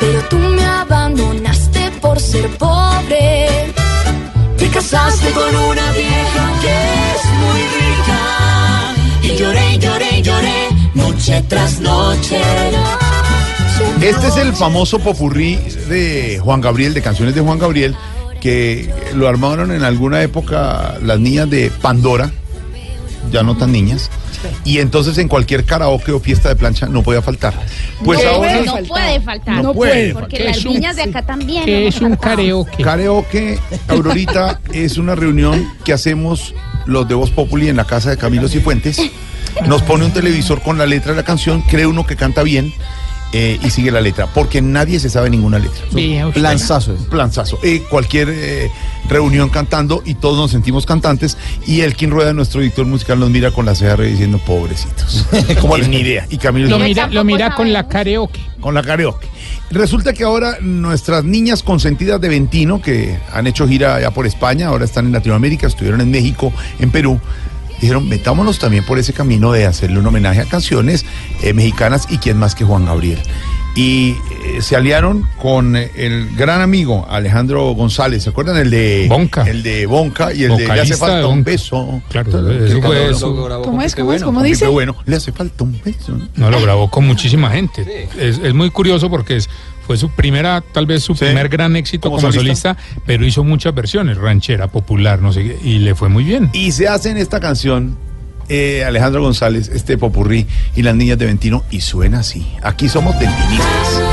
Pero tú me abandonaste por ser pobre. Con una vieja que es muy rica. Y lloré, lloré, lloré, noche tras noche. Este es el famoso popurrí de Juan Gabriel, de canciones de Juan Gabriel, que lo armaron en alguna época las niñas de Pandora, ya no tan niñas. Y entonces en cualquier karaoke o fiesta de plancha no podía faltar. Pues no, ahora no puede faltar. No puede Porque las un- niñas de acá también. ¿Qué no es un karaoke? Karaoke, Aurorita, es una reunión que hacemos los de Voz Populi en la casa de Camilo Cifuentes. Nos pone un televisor con la letra de la canción, cree uno que canta bien eh, y sigue la letra, porque nadie se sabe ninguna letra. Usted. Planzazo. Planzazo. Eh, cualquier eh, reunión cantando y todos nos sentimos cantantes y el quien rueda nuestro editor musical nos mira con la ceja diciendo pobrecitos. Como ni idea. Y Camilo Lo mira, lo mira con la karaoke. con la karaoke. Resulta que ahora nuestras niñas consentidas de Ventino, que han hecho gira ya por España, ahora están en Latinoamérica, estuvieron en México, en Perú, dijeron, metámonos también por ese camino de hacerle un homenaje a canciones eh, mexicanas y quién más que Juan Gabriel. Y eh, se aliaron con eh, el gran amigo Alejandro González, ¿se acuerdan? El de Bonca. El de Bonca y el de Le hace falta un beso. Claro, eso fue ¿Cómo es? ¿Cómo es? ¿Cómo dice? bueno, le hace falta un beso. No, lo grabó con muchísima gente. Es, es muy curioso porque es- fue su primera, tal vez su primer gran éxito ¿Como como, solista? solista? pero hizo muchas versiones, ranchera, popular, no sé y le fue muy bien. Y se hace en esta canción eh, Alejandro González, este popurrí y las niñas de Ventino, y suena así. Aquí somos ventinistas.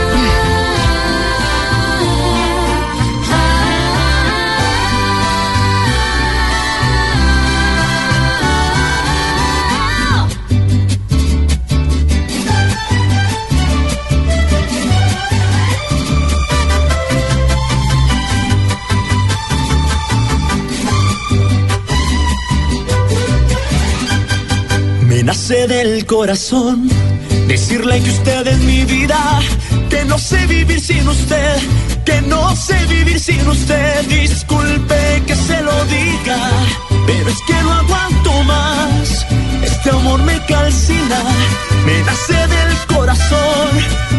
Nace del corazón. Decirle que usted es mi vida, que no sé vivir sin usted, que sin usted, disculpe que se lo diga, pero es que no aguanto más. Este amor me calcina, me nace del corazón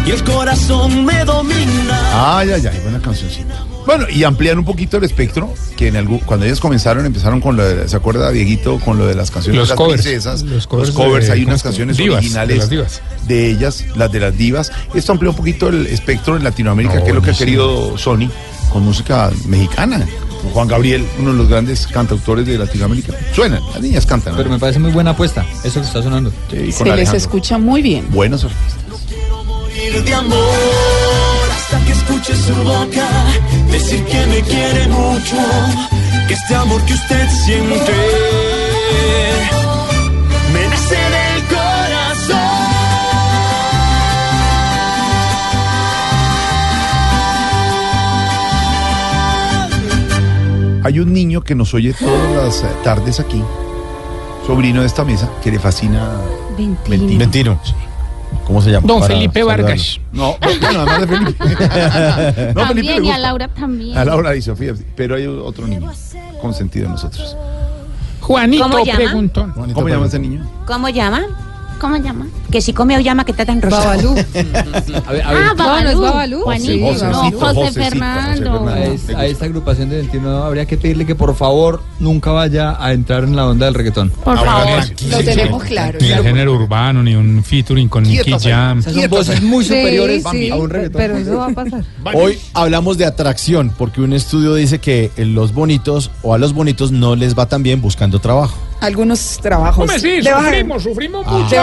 y el corazón me domina. Ay, ay, ay, buena cancioncita. Bueno, y amplían un poquito el espectro, que en algún, cuando ellos comenzaron, empezaron con lo de, ¿se acuerda, Dieguito, con lo de las canciones Los de las covers. princesas? Los Los covers covers, de- hay ¿cómo unas canciones Divas, de originales las divas. de ellas, las de las divas. Esto amplió un poquito el espectro en Latinoamérica, que es lo que ha querido Sony con música mexicana. Juan Gabriel, uno de los grandes cantautores de Latinoamérica. Suenan, las niñas cantan. Pero me parece muy buena apuesta, eso que está sonando. Sí, con Se les escucha muy bien. Buenos artistas. morir de amor hasta que escuche su boca decir que me quiere mucho, que este amor que usted siente Hay un niño que nos oye todas las eh, tardes aquí, sobrino de esta mesa, que le fascina Ventino. Ventino. ¿Cómo se llama? Don Para Felipe saludarlo. Vargas. No, bueno, además de Felipe. no, Felipe le También, y a. Laura también. A Laura y Sofía, pero hay otro niño consentido de nosotros. Juanito ¿Cómo llama? preguntón. ¿Cómo llama ese niño? ¿Cómo llama? ¿Cómo llama? Que si come o llama que está tan rosado. Babalú. A ver, a ver, Ah, Babalú. No, no es Babalú. Juanito. Sí, no, Josecito, José Fernando. a, esta agrupación de 21 habría que pedirle que por favor nunca vaya a entrar en la onda del reggaetón. Por favor. tranquilo. Lo tenemos claro. Ni el género urbano, ni un featuring con Nicky. Jam. Son voces muy superiores sí, a un reggaetón. pero eso va a pasar. Hoy hablamos de atracción, porque un estudio dice que los bonitos o a los bonitos no les va tan bien buscando trabajo. Algunos trabajos. Hombre, sí, sufrimos, sufrimos Ah. mucho.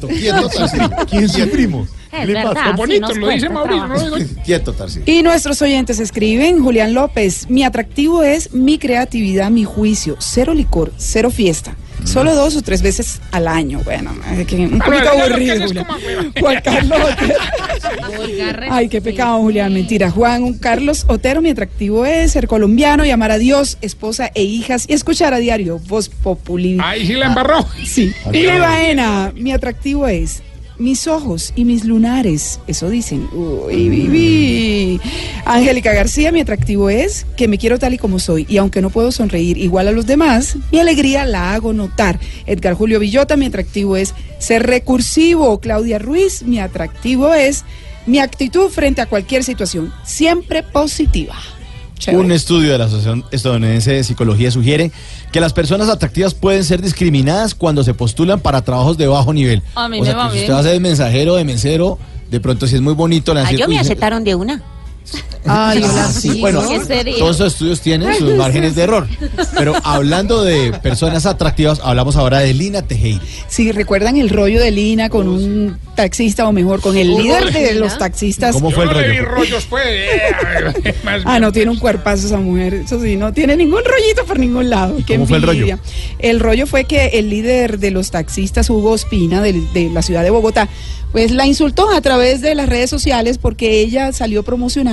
Quieto, quieto. ¿Quién sufrimos? Lo dice Mauricio, no. Quieto. Y nuestros oyentes escriben, Julián López, mi atractivo es mi creatividad, mi juicio, cero licor, cero fiesta. Solo dos o tres veces al año. Bueno, es que un poquito aburrido. Julián. Juan Carlos Otero. Ay, qué pecado, Julián. Mentira. Juan Carlos Otero, mi atractivo es ser colombiano y amar a Dios, esposa e hijas y escuchar a diario Voz Populi. Ahí sí la embarró. Sí. Y Baena, mi atractivo es mis ojos y mis lunares. Eso dicen. Uy, viví. Angélica García, mi atractivo es que me quiero tal y como soy. Y aunque no puedo sonreír igual a los demás, mi alegría la hago notar. Edgar Julio Villota, mi atractivo es ser recursivo. Claudia Ruiz, mi atractivo es mi actitud frente a cualquier situación. Siempre positiva. Chévere. Un estudio de la Asociación Estadounidense de Psicología sugiere que las personas atractivas pueden ser discriminadas cuando se postulan para trabajos de bajo nivel. A mí o me sea, va que si bien. usted va a ser de mensajero, de mesero, de pronto si es muy bonito, le van a Ah, yo me "Uy, aceptaron de una. Ay, hola, Sí, bueno, todos esos estudios tienen sus márgenes de error. Pero hablando de personas atractivas, hablamos ahora de Lina Tejeda. Si recuerdan el rollo de Lina con un taxista o mejor con el líder de Lina. los taxistas. ¿Cómo fue el rollo? rollos, pues. Ah, no tiene un cuerpazo esa mujer, eso sí, no tiene ningún rollito por ningún lado. Qué cómo fue el rollo? El rollo fue que el líder de los taxistas, Hugo Espina, del- de, la ciudad de Bogotá, pues la insultó a través de las redes sociales porque ella salió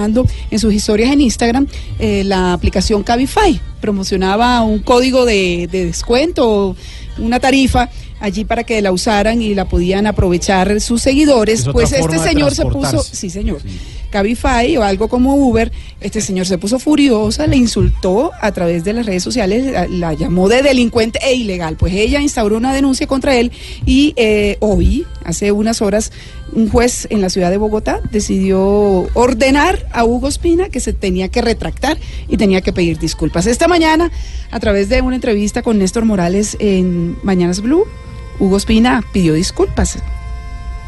en sus historias en Instagram eh, la aplicación Cabify. Promocionaba un código de, de descuento, una tarifa allí para que la usaran y la podían aprovechar sus seguidores. Es Pues este señor se puso, sí señor, Cabify o algo como Uber, este señor se puso furiosa, le insultó a través de las redes sociales, la, la llamó de delincuente e ilegal. Pues ella instauró una denuncia contra él y eh, hoy, hace unas horas, un juez en la ciudad de Bogotá decidió ordenar a Hugo Espina que se tenía que retractar y tenía que pedir disculpas. Esta mañana, a través de una entrevista con Néstor Morales en Mañanas Blue, Hugo Espina pidió disculpas.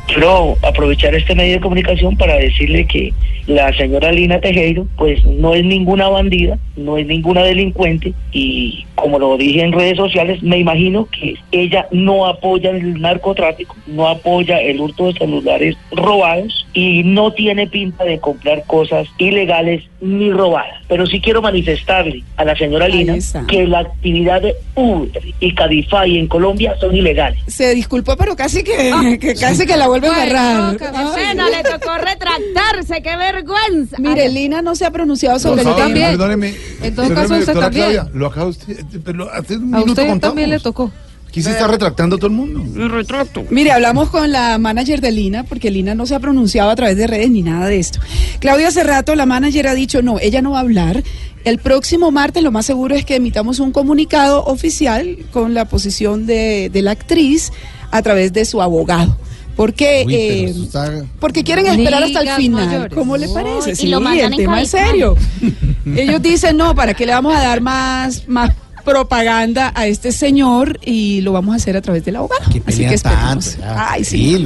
Quiero aprovechar este medio de comunicación para decirle que la señora Lina Tejero pues no es ninguna bandida, no es ninguna delincuente y como lo dije en redes sociales, me imagino que ella no apoya el narcotráfico, no apoya el hurto de celulares robados y no tiene pinta de comprar cosas ilegales ni robadas. Pero sí quiero manifestarle a la señora Lina que la actividad de Uber y Cabify en Colombia son ilegales. Se disculpó, pero casi que, que casi que la vuelve a agarrar. Bueno, le tocó retractarse, qué vergüenza. Mire, Lina no se ha pronunciado sobre el No, tema. Perdóneme. En todo perdóneme, caso, usted también. Claudia, lo acaba usted, pero hace un A minuto usted contamos. también le tocó. Aquí se está retractando todo el mundo. Me retrato. Mire, hablamos con la manager de Lina, porque Lina no se ha pronunciado a través de redes ni nada de esto. Claudia Cerrato, la manager, ha dicho no, ella no va a hablar. El próximo martes lo más seguro es que emitamos un comunicado oficial con la posición de, de la actriz a través de su abogado. Porque, Uy, eh, está- porque quieren esperar hasta el final. mayores. ¿Cómo le parece? y Sí, lo mandan el en tema es serio. Ellos dicen, no, ¿para qué le vamos a dar más, más propaganda a este señor? Y lo vamos a hacer a través del abogado. Así que esperemos. tanto, ya, Ay, sí.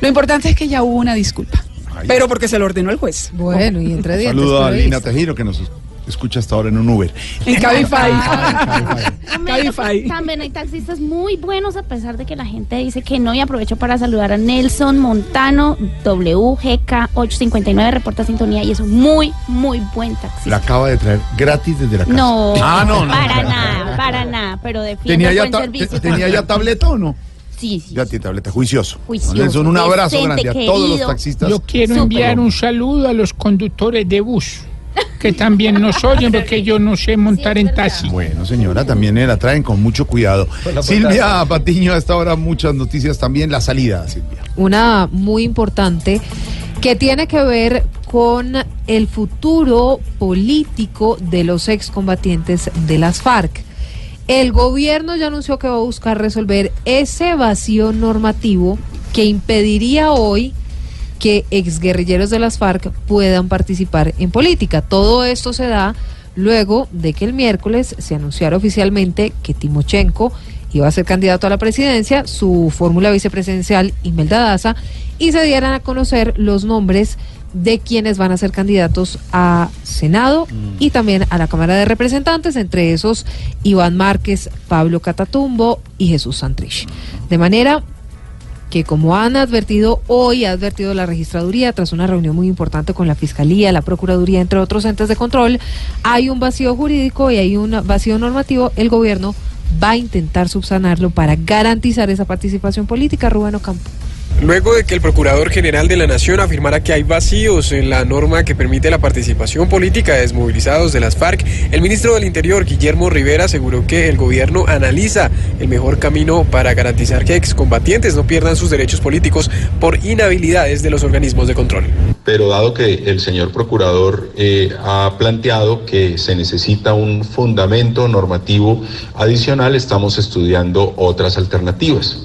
Lo importante es que ya hubo una disculpa. Pero porque se lo ordenó el juez. Bueno, y entre dientes. Saludo a Lina. Tejiro que nos escucha hasta ahora en un Uber. En Cabify. Cabify. También hay taxistas muy buenos a pesar de que la gente dice que no y aprovecho para saludar a Nelson Montano, WGK859, reporta sintonía y es un muy, muy buen taxista. La acaba de traer gratis desde la casa. No, Ah, no, no. para nada, para nada, pero defiende ¿Tenía ta- ¿Tenía ya tableta o no? Sí, sí. Ya tiene tableta, juicioso. Juicioso, Nelson, un abrazo grande a todos los taxistas. Yo quiero Súper. enviar un saludo a los conductores de bus que también nos oyen porque yo no sé montar en taxi. Bueno, señora, también eh, la traen con mucho cuidado. Silvia Patiño, a esta hora muchas noticias también. La salida, Silvia. Una muy importante que tiene que ver con el futuro político de los excombatientes de las FARC. El gobierno ya anunció que va a buscar resolver ese vacío normativo que impediría hoy que exguerrilleros de las FARC puedan participar en política. Todo esto se da luego de que el miércoles se anunciara oficialmente que Timochenko iba a ser candidato a la presidencia, su fórmula vicepresidencial Imelda Daza, y se dieran a conocer los nombres de quienes van a ser candidatos a Senado y también a la Cámara de Representantes, entre esos Iván Márquez, Pablo Catatumbo y Jesús Santrich. De manera que como han advertido hoy, ha advertido la registraduría tras una reunión muy importante con la Fiscalía, la Procuraduría, entre otros entes de control, hay un vacío jurídico y hay un vacío normativo. El gobierno va a intentar subsanarlo para garantizar esa participación política. Rubén Ocampo. Luego de que el Procurador General de la Nación afirmara que hay vacíos en la norma que permite la participación política de desmovilizados de las FARC, el ministro del Interior, Guillermo Rivera, aseguró que el gobierno analiza el mejor camino para garantizar que excombatientes no pierdan sus derechos políticos por inhabilidades de los organismos de control. pero dado que el señor procurador eh, ha planteado que se necesita un fundamento normativo adicional, estamos estudiando otras alternativas.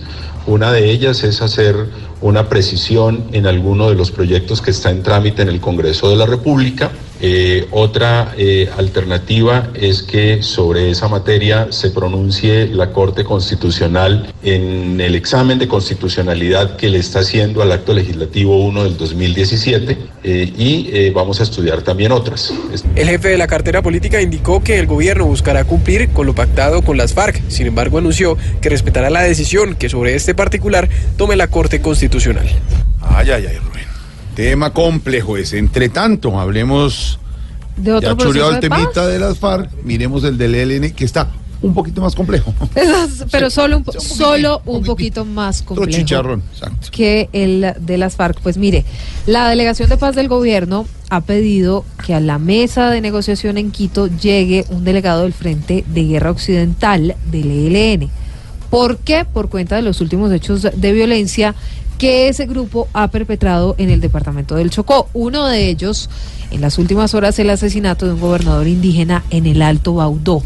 Una de ellas es hacer una precisión en alguno de los proyectos que está en trámite en el Congreso de la República. Eh, otra eh, alternativa es que sobre esa materia se pronuncie la Corte Constitucional en el examen de constitucionalidad que le está haciendo al acto legislativo 1 del 2017 eh, y eh, vamos a estudiar también otras. El jefe de la cartera política indicó que el gobierno buscará cumplir con lo pactado con las FARC. Sin embargo, anunció que respetará la decisión que sobre este particular tome la Corte Constitucional. Ay, ay, ay. Tema complejo ese. Entre tanto, hablemos. De otro ya proceso el de paz. temita de las FARC. Miremos el del ELN, que está un poquito más complejo. Pero Sí, solo un, solo un poquito más Otro complejo. chicharrón. Exacto. que el de las FARC. Pues mire, la Delegación de Paz del Gobierno ha pedido que a la mesa de negociación en Quito llegue un delegado del Frente de Guerra Occidental del ELN. ¿Por qué? Por cuenta de los últimos hechos de violencia que ese grupo ha perpetrado en el departamento del Chocó. Uno de ellos, en las últimas horas, el asesinato de un gobernador indígena en el Alto Baudó.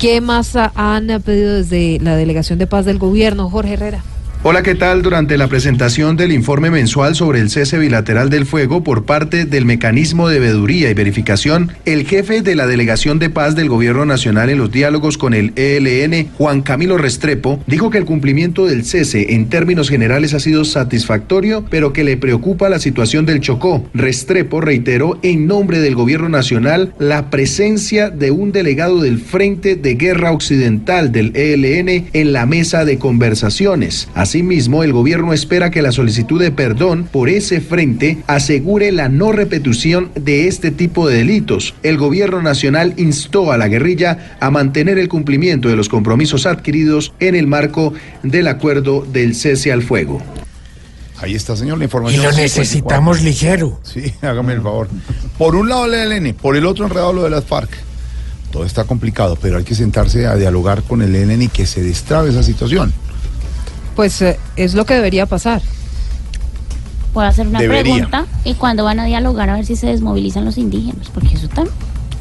¿Qué más ha- han pedido desde la Delegación de Paz del Gobierno, Jorge Herrera? Hola, ¿qué tal? Durante la presentación del informe mensual sobre el cese bilateral del fuego por parte del mecanismo de veeduría y verificación, el jefe de la Delegación de Paz del Gobierno Nacional en los diálogos con el ELN, Juan Camilo Restrepo, dijo que el cumplimiento del cese en términos generales ha sido satisfactorio, pero que le preocupa la situación del Chocó. Restrepo reiteró en nombre del Gobierno Nacional la presencia de un delegado del Frente de Guerra Occidental del ELN en la mesa de conversaciones. Asimismo, el gobierno espera que la solicitud de perdón por ese frente asegure la no repetición de este tipo de delitos. El gobierno nacional instó a la guerrilla a mantener el cumplimiento de los compromisos adquiridos en el marco del acuerdo del cese al fuego. Ahí está, señor, la información. Y lo 54. necesitamos ligero. Sí, hágame el favor. Por un lado el ELN, por el otro enredado lo de las FARC. todo está complicado, pero hay que sentarse a dialogar con el ELN y que se destrabe esa situación. Pues eh, es lo que debería pasar. Puedo hacer una Debería. pregunta. ¿Y cuándo van a dialogar a ver si se desmovilizan los indígenas? Porque eso está.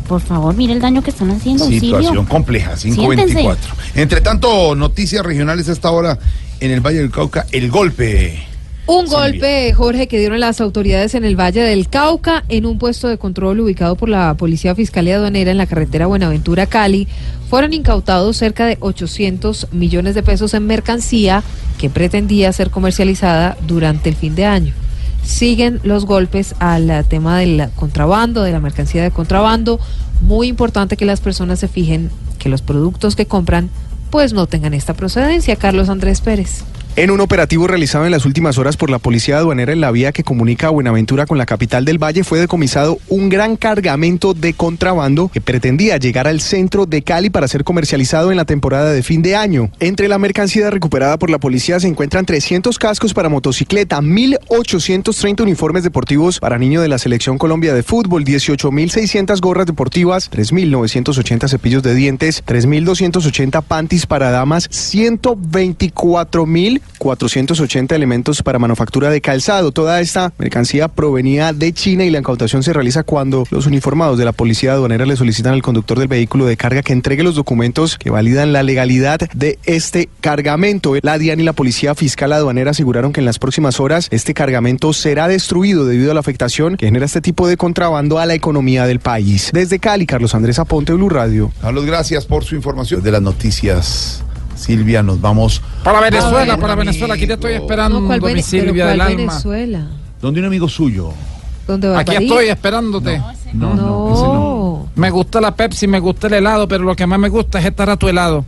Por favor, mire el daño que están haciendo. Situación compleja, Siéntense. 524. Entre tanto, noticias regionales a esta hora en el Valle del Cauca, el golpe. Un golpe, Jorge, que dieron las autoridades en el Valle del Cauca en un puesto de control ubicado por la Policía Fiscalía Aduanera en la carretera Buenaventura-Cali. Fueron incautados cerca de 800 millones de pesos en mercancía que pretendía ser comercializada durante el fin de año. Siguen los golpes al tema del contrabando, de la mercancía de contrabando. Muy importante que las personas se fijen que los productos que compran pues no tengan esta procedencia. Carlos Andrés Pérez. En un operativo realizado en las últimas horas por la Policía Aduanera en la vía que comunica Buenaventura con la capital del Valle, fue decomisado un gran cargamento de contrabando que pretendía llegar al centro de Cali para ser comercializado en la temporada de fin de año. Entre la mercancía recuperada por la policía se encuentran 300 cascos para motocicleta, 1.830 uniformes deportivos para niños de la Selección Colombia de Fútbol, 18.600 gorras deportivas, 3.980 cepillos de dientes, 3.280 panties para damas, 124.480 elementos para manufactura de calzado. Toda esta mercancía provenía de China y la incautación se realiza cuando los uniformados de la policía aduanera le solicitan al conductor del vehículo de carga que entregue los documentos que validan la legalidad de este cargamento. La DIAN y la policía fiscal aduanera aseguraron que en las próximas horas este cargamento será destruido debido a la afectación que genera este tipo de contrabando a la economía del país. Desde Cali, Carlos Andrés Aponte, Blue Radio. Carlos, gracias por su información de las noticias. Silvia, nos vamos. Para Venezuela, para Venezuela. Aquí te estoy esperando, No, ¿cuál mi Silvia del ¿cuál alma. Venezuela? ¿Dónde un amigo suyo? ¿Dónde Aquí estoy esperándote. No, no, ese no. Me gusta la Pepsi, me gusta el helado, pero lo que más me gusta es estar a tu helado.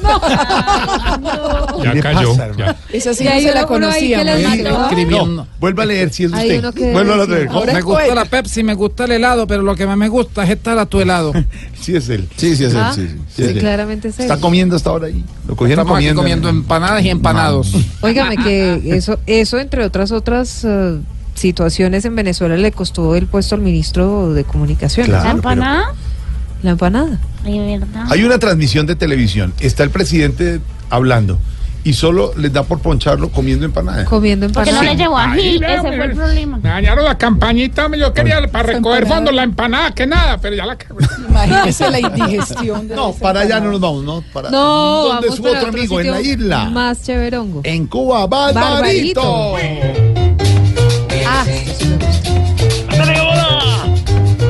¿Qué le pasa, hermano? Esa sí no se la conocía. No, vuelva a leer si es usted. Vuelva a leer. Me es gusta la Pepsi, me gusta el helado, pero lo que más me gusta es estar a tu helado. Sí es él. Sí, sí, es Ah, él, sí, sí. sí, sí. claramente es él. Está comiendo hasta ahora ahí. Lo cogieron comiendo. comiendo empanadas y empanados. Óigame que eso, eso entre otras otras eh, situaciones en Venezuela le costó el puesto al ministro de Comunicaciones. Claro. ¿La empanada? La empanada. Verdad. Hay una transmisión de televisión. Está el presidente hablando y solo les da por poncharlo comiendo empanada. Comiendo Porque empanada. no le llevó ají, vea, ese fue el problema. Me dañaron la campañita, yo quería para recoger fondos la empanada, que nada, pero ya la Imagínese la indigestión. de No, para allá no nos vamos, ¿no? Para, No, ¿Dónde vamos su otro otro amigo? En la isla. Más chéverongo. En Cuba, Barbarito. Ah,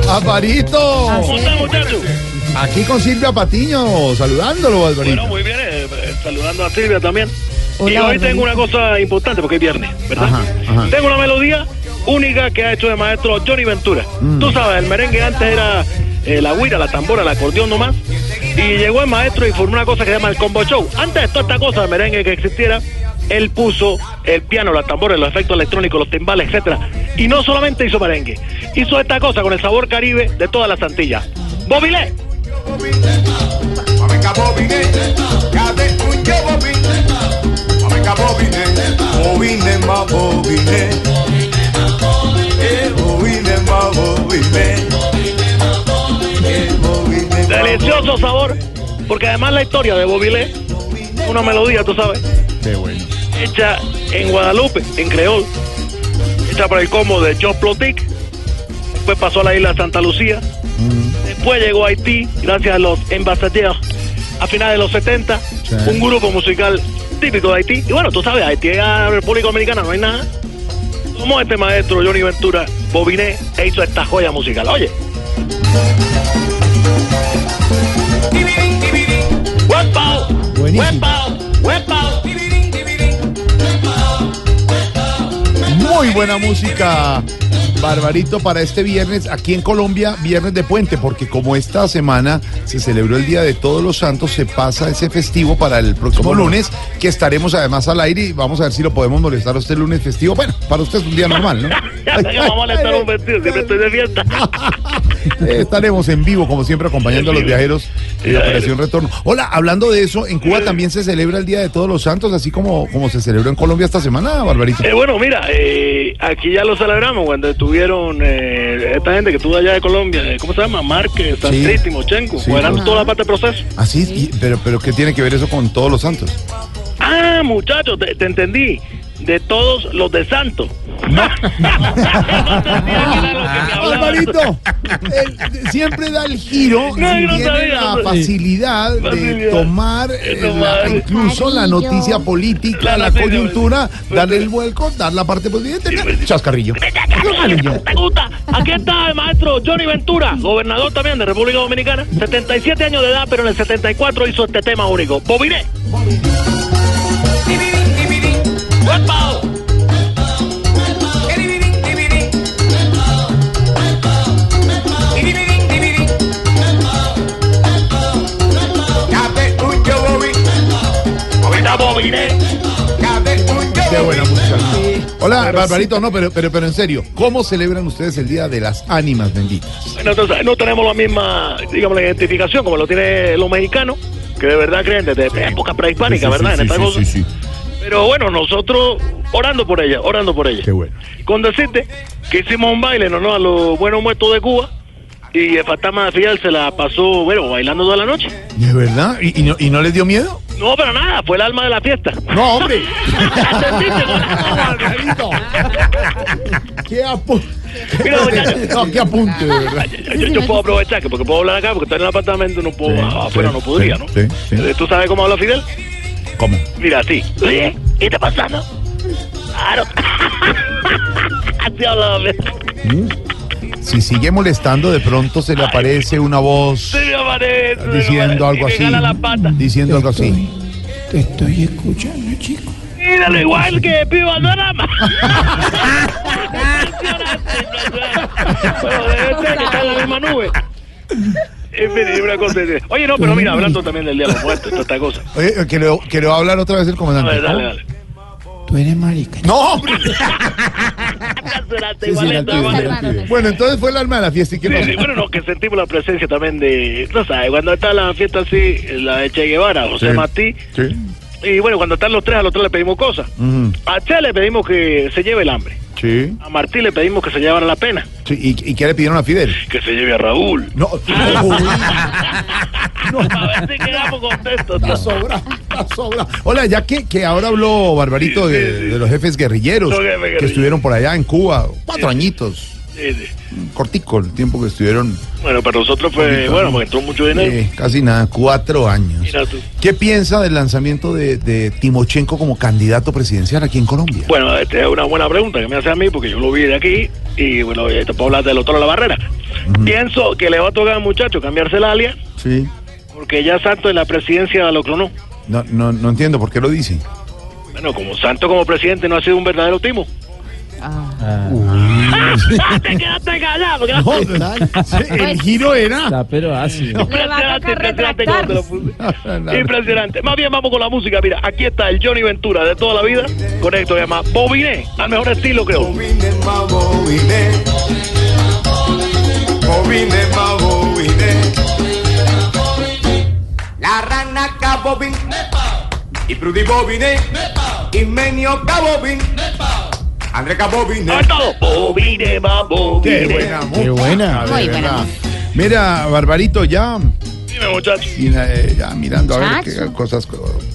Barbarito. muchachos? Aquí con Silvia Patiño, saludándolo, Barbarito. Bueno, muy bien, eh, eh, saludando a Silvia también. Hola, y hoy tengo una cosa importante porque es viernes, ¿verdad? Ajá, ajá. Tengo una melodía única que ha hecho de maestro Johnny Ventura. Mm. Tú sabes, el merengue antes era eh, la guira, la tambora, el acordeón nomás. Y llegó el maestro y formó una cosa que se llama el combo show. Antes de toda esta cosa de merengue que existiera, él puso el piano, la tambora, los efectos electrónicos, los timbales, etcétera. Y no solamente hizo merengue, hizo esta cosa con el sabor caribe de todas las Antillas. Bobilé. Delicioso sabor, porque además la historia de Bobilé, una melodía, tú sabes, Qué bueno. hecha en Guadalupe, en creol, hecha por el combo de Joe Plotic, después pasó a la isla Santa Lucía, después llegó a Haití, gracias a los embajadores a finales de los 70, Sí. un grupo musical típico de Haití, y bueno, tú sabes, Haití es la República Dominicana, no hay nada. Como este maestro Johnny Ventura Bobiné e hizo esta joya musical. Oye. ¡Huepao! Muy buena música, Barbarito, para este viernes aquí en Colombia, viernes de puente, porque como esta semana se celebró el Día de Todos los Santos, se pasa ese festivo para el próximo lunes, que estaremos además al aire y vamos a ver si lo podemos molestar a usted el lunes festivo. Bueno, para usted es un día normal, ¿no? Ya sé que vamos a molestar un vestido, siempre estoy de fiesta. Eh, estaremos en vivo, como siempre, acompañando a los viajeros en la Operación Retorno. Hola, hablando de eso, en Cuba también se celebra el Día de Todos los Santos, así como, como se celebró en Colombia esta semana, Barbarito. Eh, bueno, mira, eh, aquí ya lo celebramos cuando estuvieron eh, esta gente que estuvo allá de Colombia, eh, ¿cómo se llama? Márquez, Timochenko, Sí. cuadrando toda la parte de proceso. Así, y- pero, pero ¿qué tiene que ver eso con Todos los Santos? Ah, muchachos, te, te entendí. De todos los de Santo. Barbarito, él siempre da el giro No, y no tiene sabía, la facilidad de Facilidad. tomar eh, la- incluso la noticia política, la coyuntura, darle el vuelco, dar la parte positiva. Chascarrillo. ¿Te gusta? Aquí está el maestro Johnny Ventura, gobernador también de República Dominicana. 77 años de edad, pero en el 74 hizo este tema único. Bobiné. Qué buena música. Hola, Barbarito, no, pero, pero, pero en serio, ¿cómo celebran ustedes el Día de las Ánimas Benditas? Bueno, entonces, no tenemos la misma, digamos, la identificación como lo tienen los mexicanos, que de verdad creen desde época prehispánica, Sí, sí, ¿verdad? sí, en esta sí, cosa. Sí, sí. Pero bueno, nosotros orando por ella, orando por ella. Qué bueno. Con decirte que hicimos un baile en honor a los buenos muertos de Cuba y el fantasma de Fidel se la pasó, bueno, bailando toda la noche. ¿De verdad? ¿Y, y no, ¿Y no les dio miedo? No, pero nada, fue el alma de la fiesta. No, hombre. ¿Qué apunte? Mira. No, qué apunte, de verdad. Yo, yo puedo aprovechar que porque puedo hablar acá, porque estoy en el apartamento, no puedo, ah, afuera no podría, ¿no? Sí, sí. Eh, ¿Tú sabes cómo habla Fidel? ¿Cómo? Mira, así. Oye, ¿qué está pasando? Claro. Así hablaba Fidel. ¿Mm? Si sigue molestando, de pronto se le aparece una voz Sí, me aparece, me diciendo algo así. Diciendo algo así. Te estoy escuchando, chico. Míralo igual que Pivo Adorama. Bueno, debe ser que está en la misma nube. En fin, y una cosa. Oye, no, pero mira, hablando también del Día de los Muertos, toda esta cosa. Oye, que le, que le va a hablar otra vez el A comandante. ver, dale, dale. Tú eres marica. No, hombre. Sí, sí, la la. Bueno, entonces fue el alma de la fiesta. ¿Y qué Sí, pasó? sí, bueno, no, que sentimos la presencia también de, no sabes, cuando está la fiesta así, la de Che Guevara, José Sí. y bueno, cuando están los tres, a los tres le pedimos cosas. A Che le pedimos que se lleve el hambre. Sí. A Martí le pedimos que se llevara la pena. Sí, ¿Y, y qué le pidieron a Fidel? Que se lleve a Raúl. No, A ver si quedamos contentos. Está sobra, está sobra. Hola, ya que, que ahora habló Barbarito de, de los jefes guerrilleros que estuvieron por allá en Cuba, cuatro añitos, Sí, cortico el tiempo que estuvieron, Bueno, para nosotros fue, bueno, ¿no? porque entró mucho dinero. eh, casi nada, cuatro años. Mira tú. ¿Qué piensa del lanzamiento de, de Timochenko como candidato presidencial aquí en Colombia? Bueno, esta es una buena pregunta que me hace a mí porque yo lo vi de aquí y bueno, eh, puedo hablar del otro de la barrera. Pienso que le va a tocar al muchacho cambiarse el alias Sí. porque ya Santos en la presidencia lo clonó. No, no, no entiendo por qué lo dice. Bueno, como Santos como presidente no ha sido un verdadero timo. Te quedaste callado. porque no- el giro era. pero así. Impresionante, impresionante cómo te lo puse. Impresionante. Más bien vamos con la música. Mira, aquí está el Johnny Ventura de toda la vida. Con esto se llama Bobiné, al mejor estilo creo. Bobine, ma bobine. Bobine, ma bobine. La rana cabobin. Y Prudy bobine. Y Menio cabobin. André cabobine. ¡A todo! Bobiné, va, Qué buena, Qué buena. Muy buena. Mira, Barbarito, ya, Dime, muchacho. y, eh, ya mirando a ver Muchacho. qué cosas,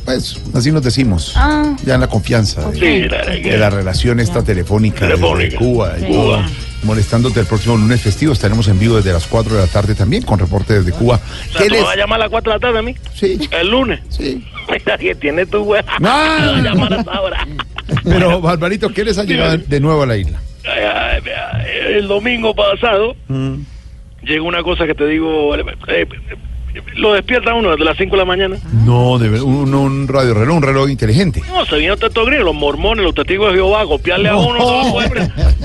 pues así nos decimos, Ah. ya en la confianza de, Sí, la, de la relación esta telefónica, Telefónica. de Cuba, y Sí. todo, molestándote el próximo lunes festivo, estaremos en vivo desde las 4 de la tarde también con reporte desde Cuba. O sea, ¿Qué ¿tú les- me vas a llamar a las 4 de la tarde a mí? Sí, El lunes. sí. Mira, que tiene tu web. No. Me va a llamar a esa hora. Pero, Barbarito, ¿qué les ha llegado de nuevo a la isla? Ay, ay, vea, El domingo pasado llegó una cosa que te digo, eh, eh, lo despierta uno desde las 5 de la mañana. No, de ver- un, un radio reloj, un reloj inteligente. No, se vino todo gris, los mormones, los testigos de Jehová, a copiarle a uno pueblo,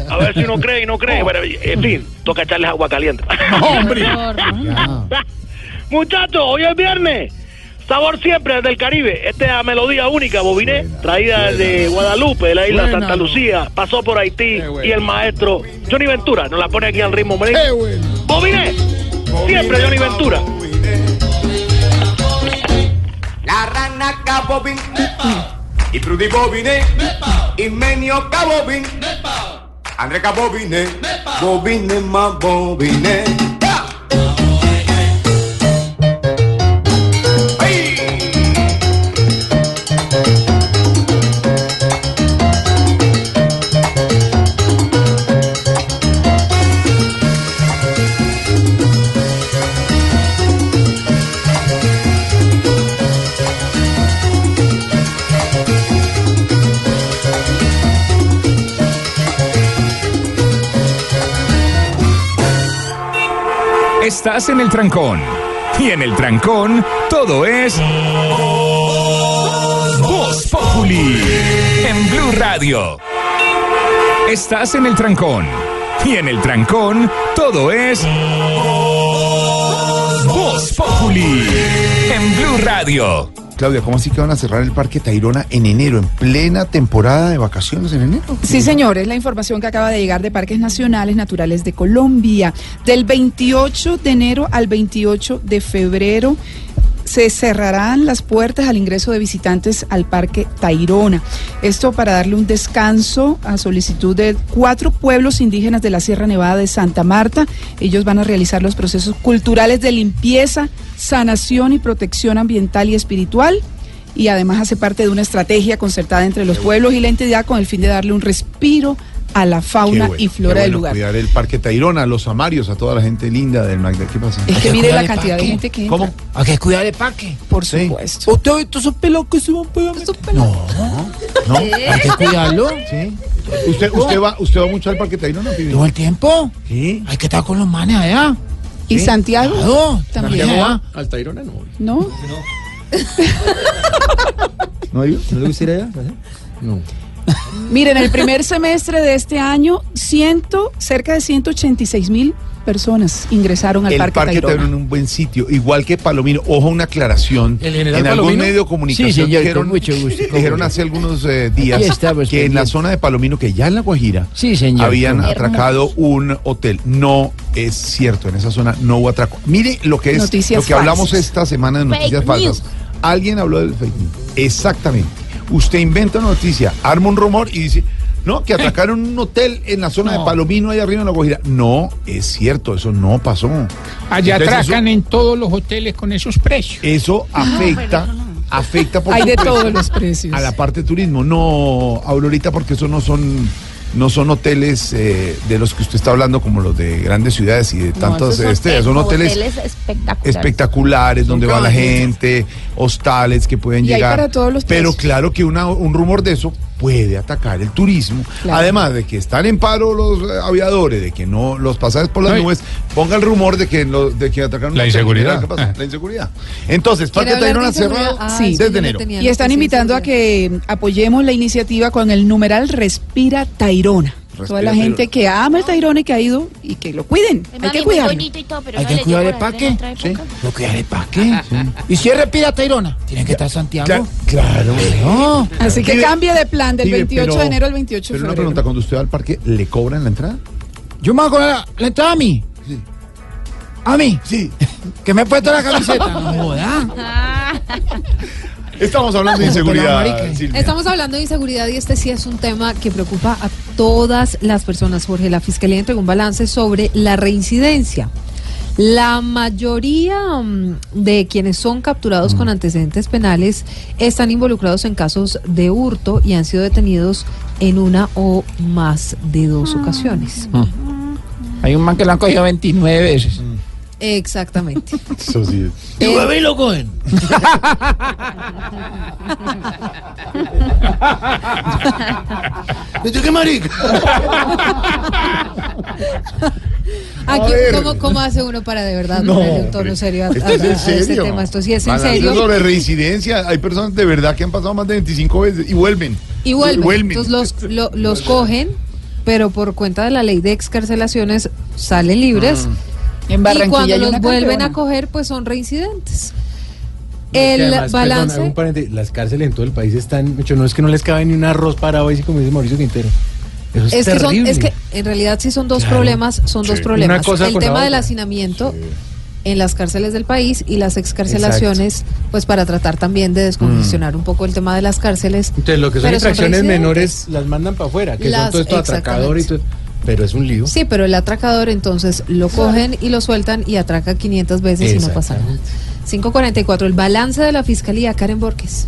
a ver si uno cree y no cree. Bueno, en fin, toca echarles agua caliente. hombre. Muchachos, hoy es viernes. Sabor siempre del Caribe. Esta es la melodía única, Bobiné, traída de Guadalupe, de la isla Buena, Santa. Lucía. Pasó por Haití y el maestro Johnny Ventura nos la pone aquí al ritmo. Bobiné, siempre Johnny Ventura. La rana Cabobin y Trudy Bobine y Menio Cabobin. André Cabobine, Bobine más Bobine. Estás en el trancón. Y en el trancón, todo es. Voz Populi. En Blue Radio. Estás en el trancón. Y en el trancón, todo es. Voz. En Blue Radio. Claudia, ¿cómo así que van a cerrar el Parque Tayrona en enero, en plena temporada de vacaciones en enero? Sí, señores, la información que acaba de llegar de Parques Nacionales Naturales de Colombia. Del 28 de enero al 28 de febrero se cerrarán las puertas al ingreso de visitantes al Parque Tayrona. Esto para darle un descanso a solicitud de cuatro pueblos indígenas de la Sierra Nevada de Santa Marta. Ellos van a realizar los procesos culturales de limpieza, sanación y protección ambiental y espiritual y además hace parte de una estrategia concertada entre los pueblos y la entidad con el fin de darle un respiro a la fauna bueno, y flora del lugar. Cuidar el Parque Tayrona, a los amarios, a toda la gente linda del Magda. ¿Qué pasa? Es que mire la cantidad de gente que entra. ¿Cómo? Hay que cuidar el parque. Por supuesto. ¿Usted ha visto esos pelos que se van pegando? No, no. Hay que cuidarlo. Sí. ¿Usted, usted, va, ¿Usted va mucho al Parque Tayrona? Todo el tiempo. Sí. Hay que estar con los manes allá. ¿Y Santiago? Claro, También. Santiago va. Al Tayrona no. ¿No? ¿No, iba? ¿No le gustaría allá? No. Miren, el primer semestre de este año, ciento, cerca de 186 mil personas ingresaron al el Parque, Parque Tayrona. En un buen sitio, igual que Palomino. Ojo, una aclaración. ¿El general en algún Palomino? medio de comunicación Sí, señor, dijeron, gusto, dijeron hace algunos eh, días que en la zona de Palomino, que ya en La Guajira, Sí, señor. habían Hermoso. atracado un hotel. No es cierto, en esa zona no hubo atraco. Mire lo que es Noticias lo que hablamos esta semana de noticias Fake falsas. news. Alguien habló del fake news. Exactamente. Usted inventa una noticia, arma un rumor y dice, no, que atracaron un hotel en la zona de No. Palomino, allá arriba en La Guajira. No, es cierto, eso no pasó. Allá Entonces, atracan en todos los hoteles con esos precios. Eso afecta, afecta por Hay de todos los precios. a la parte de turismo. No, Aurorita, porque eso no son no son hoteles eh, de los que usted está hablando como los de grandes ciudades y de tantos esos este, son hoteles espectaculares. espectaculares donde va la gente, hostales que pueden Y hay llegar. para todos los Pero claro que una- un rumor de eso puede atacar el turismo. Claro. Además de que están en paro los eh, aviadores, de que no los pasajes por las nubes, ponga el rumor de que lo- de que atacaron La inseguridad. ¿Qué pasa? La inseguridad. Entonces, ¿Quiere Parque Tayrona cerrado Ah, Sí. desde enero. Y están invitando a que apoyemos la iniciativa con el numeral Respira Tayrona. Toda la gente que ama el Tayrona y que ha ido y que lo cuiden. Hay que cuidarlo. bonito y todo, pero Hay no que cuidar el otra época. Lo cuidar el parque. Y si es respira Tayrona, tiene que estar Santiago. Cla- Claro. No. Así que cambie de plan del pibe, 28 pero- de enero al 28 de Pero una febrero. pregunta, cuando usted va al parque, ¿le cobran la entrada? Yo me hago la, la entrada a mí. Sí. ¿A mí? Sí. Que me he puesto la camiseta. No. Estamos hablando de inseguridad. Silvia. Estamos hablando de inseguridad y este sí es un tema que preocupa a todas las personas, Jorge. La Fiscalía entregó un balance sobre la reincidencia. La mayoría mm, de quienes son capturados con antecedentes penales están involucrados en casos de hurto y han sido detenidos en una o más de dos ocasiones. Hay un man que lo han cogido 29 veces. Exactamente. Eso sí es. Y vuelve y lo cogen. ¿Viste qué marica? Aquí. ¿cómo, cómo hace uno para de verdad No, ponerle un tono serio a, Esto a- es en a este serio. tema? Esto sí es en serio. sobre reincidencia. Hay personas de verdad que han pasado más de 25 veces y vuelven. Y vuelven. Entonces los, lo- los cogen, pero por cuenta de la ley de excarcelaciones salen Mm. Y cuando los vuelven campeona. a coger, pues son reincidentes. El además, balance- paréntesis, las cárceles en todo el país están, mucho, no es que no les cabe ni un arroz parado ahí, como dice Mauricio Quintero. Eso es, Es que, son, es que en realidad sí son dos Claro. problemas, son dos problemas. Una cosa el tema del hacinamiento en las cárceles del país y las excarcelaciones, pues para tratar también de descongestionar un poco el tema de las cárceles. Entonces, lo que son infracciones menores las mandan para afuera, que Las- son todo esto atracador y todo. Pero es un lío. Sí, pero el atracador entonces lo cogen y lo sueltan y atraca 500 veces y no pasa nada. 544, el balance de la fiscalía, Karen Borges.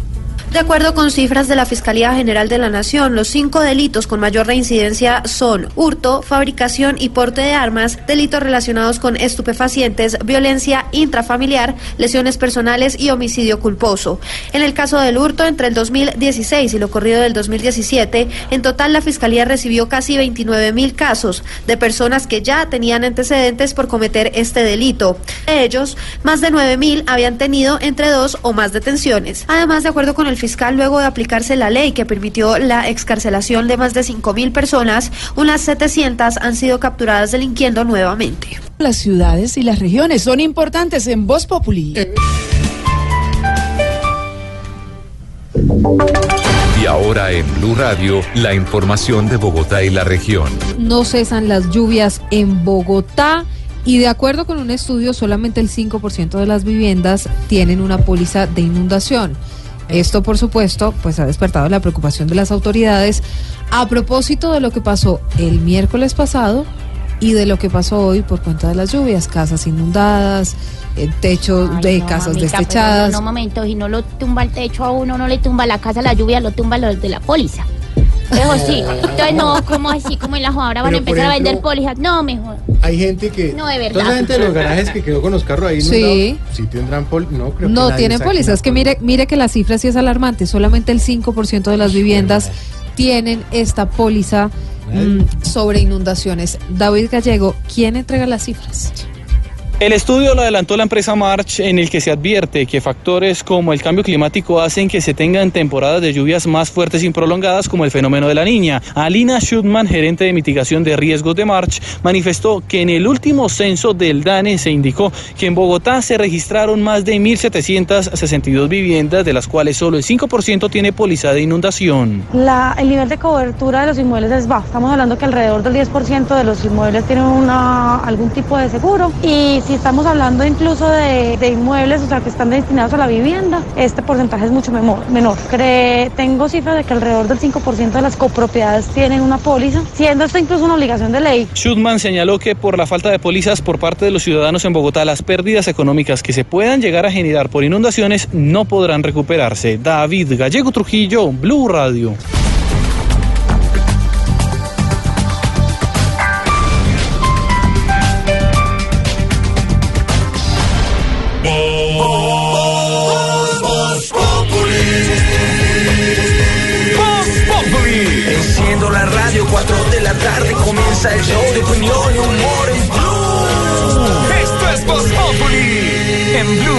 De acuerdo con cifras de la Fiscalía General de la Nación, los cinco delitos con mayor reincidencia son hurto, fabricación y porte de armas, delitos relacionados con estupefacientes, violencia intrafamiliar, lesiones personales y homicidio culposo. En el caso del hurto, entre el 2016 y lo corrido del 2017, en total la Fiscalía recibió casi 29 mil casos de personas que ya tenían antecedentes por cometer este delito. De ellos, más de 9 mil habían tenido entre dos o más detenciones. Además, de acuerdo con el fiscal, luego de aplicarse la ley que permitió la excarcelación de más de 5 mil personas, unas 700 han sido capturadas delinquiendo nuevamente. Las ciudades y las regiones son importantes en Voz Populi. Y ahora en Blue Radio, la información de Bogotá y la región. No cesan las lluvias en Bogotá y de acuerdo con un estudio solamente el 5% de las viviendas tienen una póliza de inundación. Esto, por supuesto, pues ha despertado la preocupación de las autoridades a propósito de lo que pasó el miércoles pasado y de lo que pasó hoy por cuenta de las lluvias, casas inundadas, eh, techos Ay, de no, casas mamita, destechadas. No, no, momento, si no lo tumba el techo a uno, no le tumba la casa, la lluvia, lo tumba los de la póliza. Eso sí. Entonces, no, como así, como en la ahora van a Pero, por empezar a vender ejemplo, pólizas. No, mejor. Hay gente que. No, de verdad. Toda la gente de los garajes que quedó con los carros ahí Sí. inundados, sí tendrán pol... No, creo que No nadie tienen saque pólizas. Es que mire, mire que la cifra sí es alarmante. Solamente el 5% de las viviendas tienen esta póliza mm, sobre inundaciones. David Gallego, ¿quién entrega las cifras? El estudio lo adelantó la empresa March en el que se advierte que factores como el cambio climático hacen que se tengan temporadas de lluvias más fuertes y prolongadas como el fenómeno de la niña. Alina Schutman, gerente de mitigación de riesgos de March, manifestó que en el último censo del DANE se indicó que en Bogotá se registraron más de 1.762 viviendas, de las cuales solo el 5% tiene póliza de inundación. El nivel de cobertura de los inmuebles es bajo. Estamos hablando que alrededor del 10% de los inmuebles tienen algún tipo de seguro. Y si estamos hablando incluso de, inmuebles, o sea, que están destinados a la vivienda, este porcentaje es mucho menor. tengo cifras de que alrededor del 5% de las copropiedades tienen una póliza, siendo esto incluso una obligación de ley. Schutman señaló que por la falta de pólizas por parte de los ciudadanos en Bogotá, las pérdidas económicas que se puedan llegar a generar por inundaciones no podrán recuperarse. David Gallego Trujillo, Blue Radio.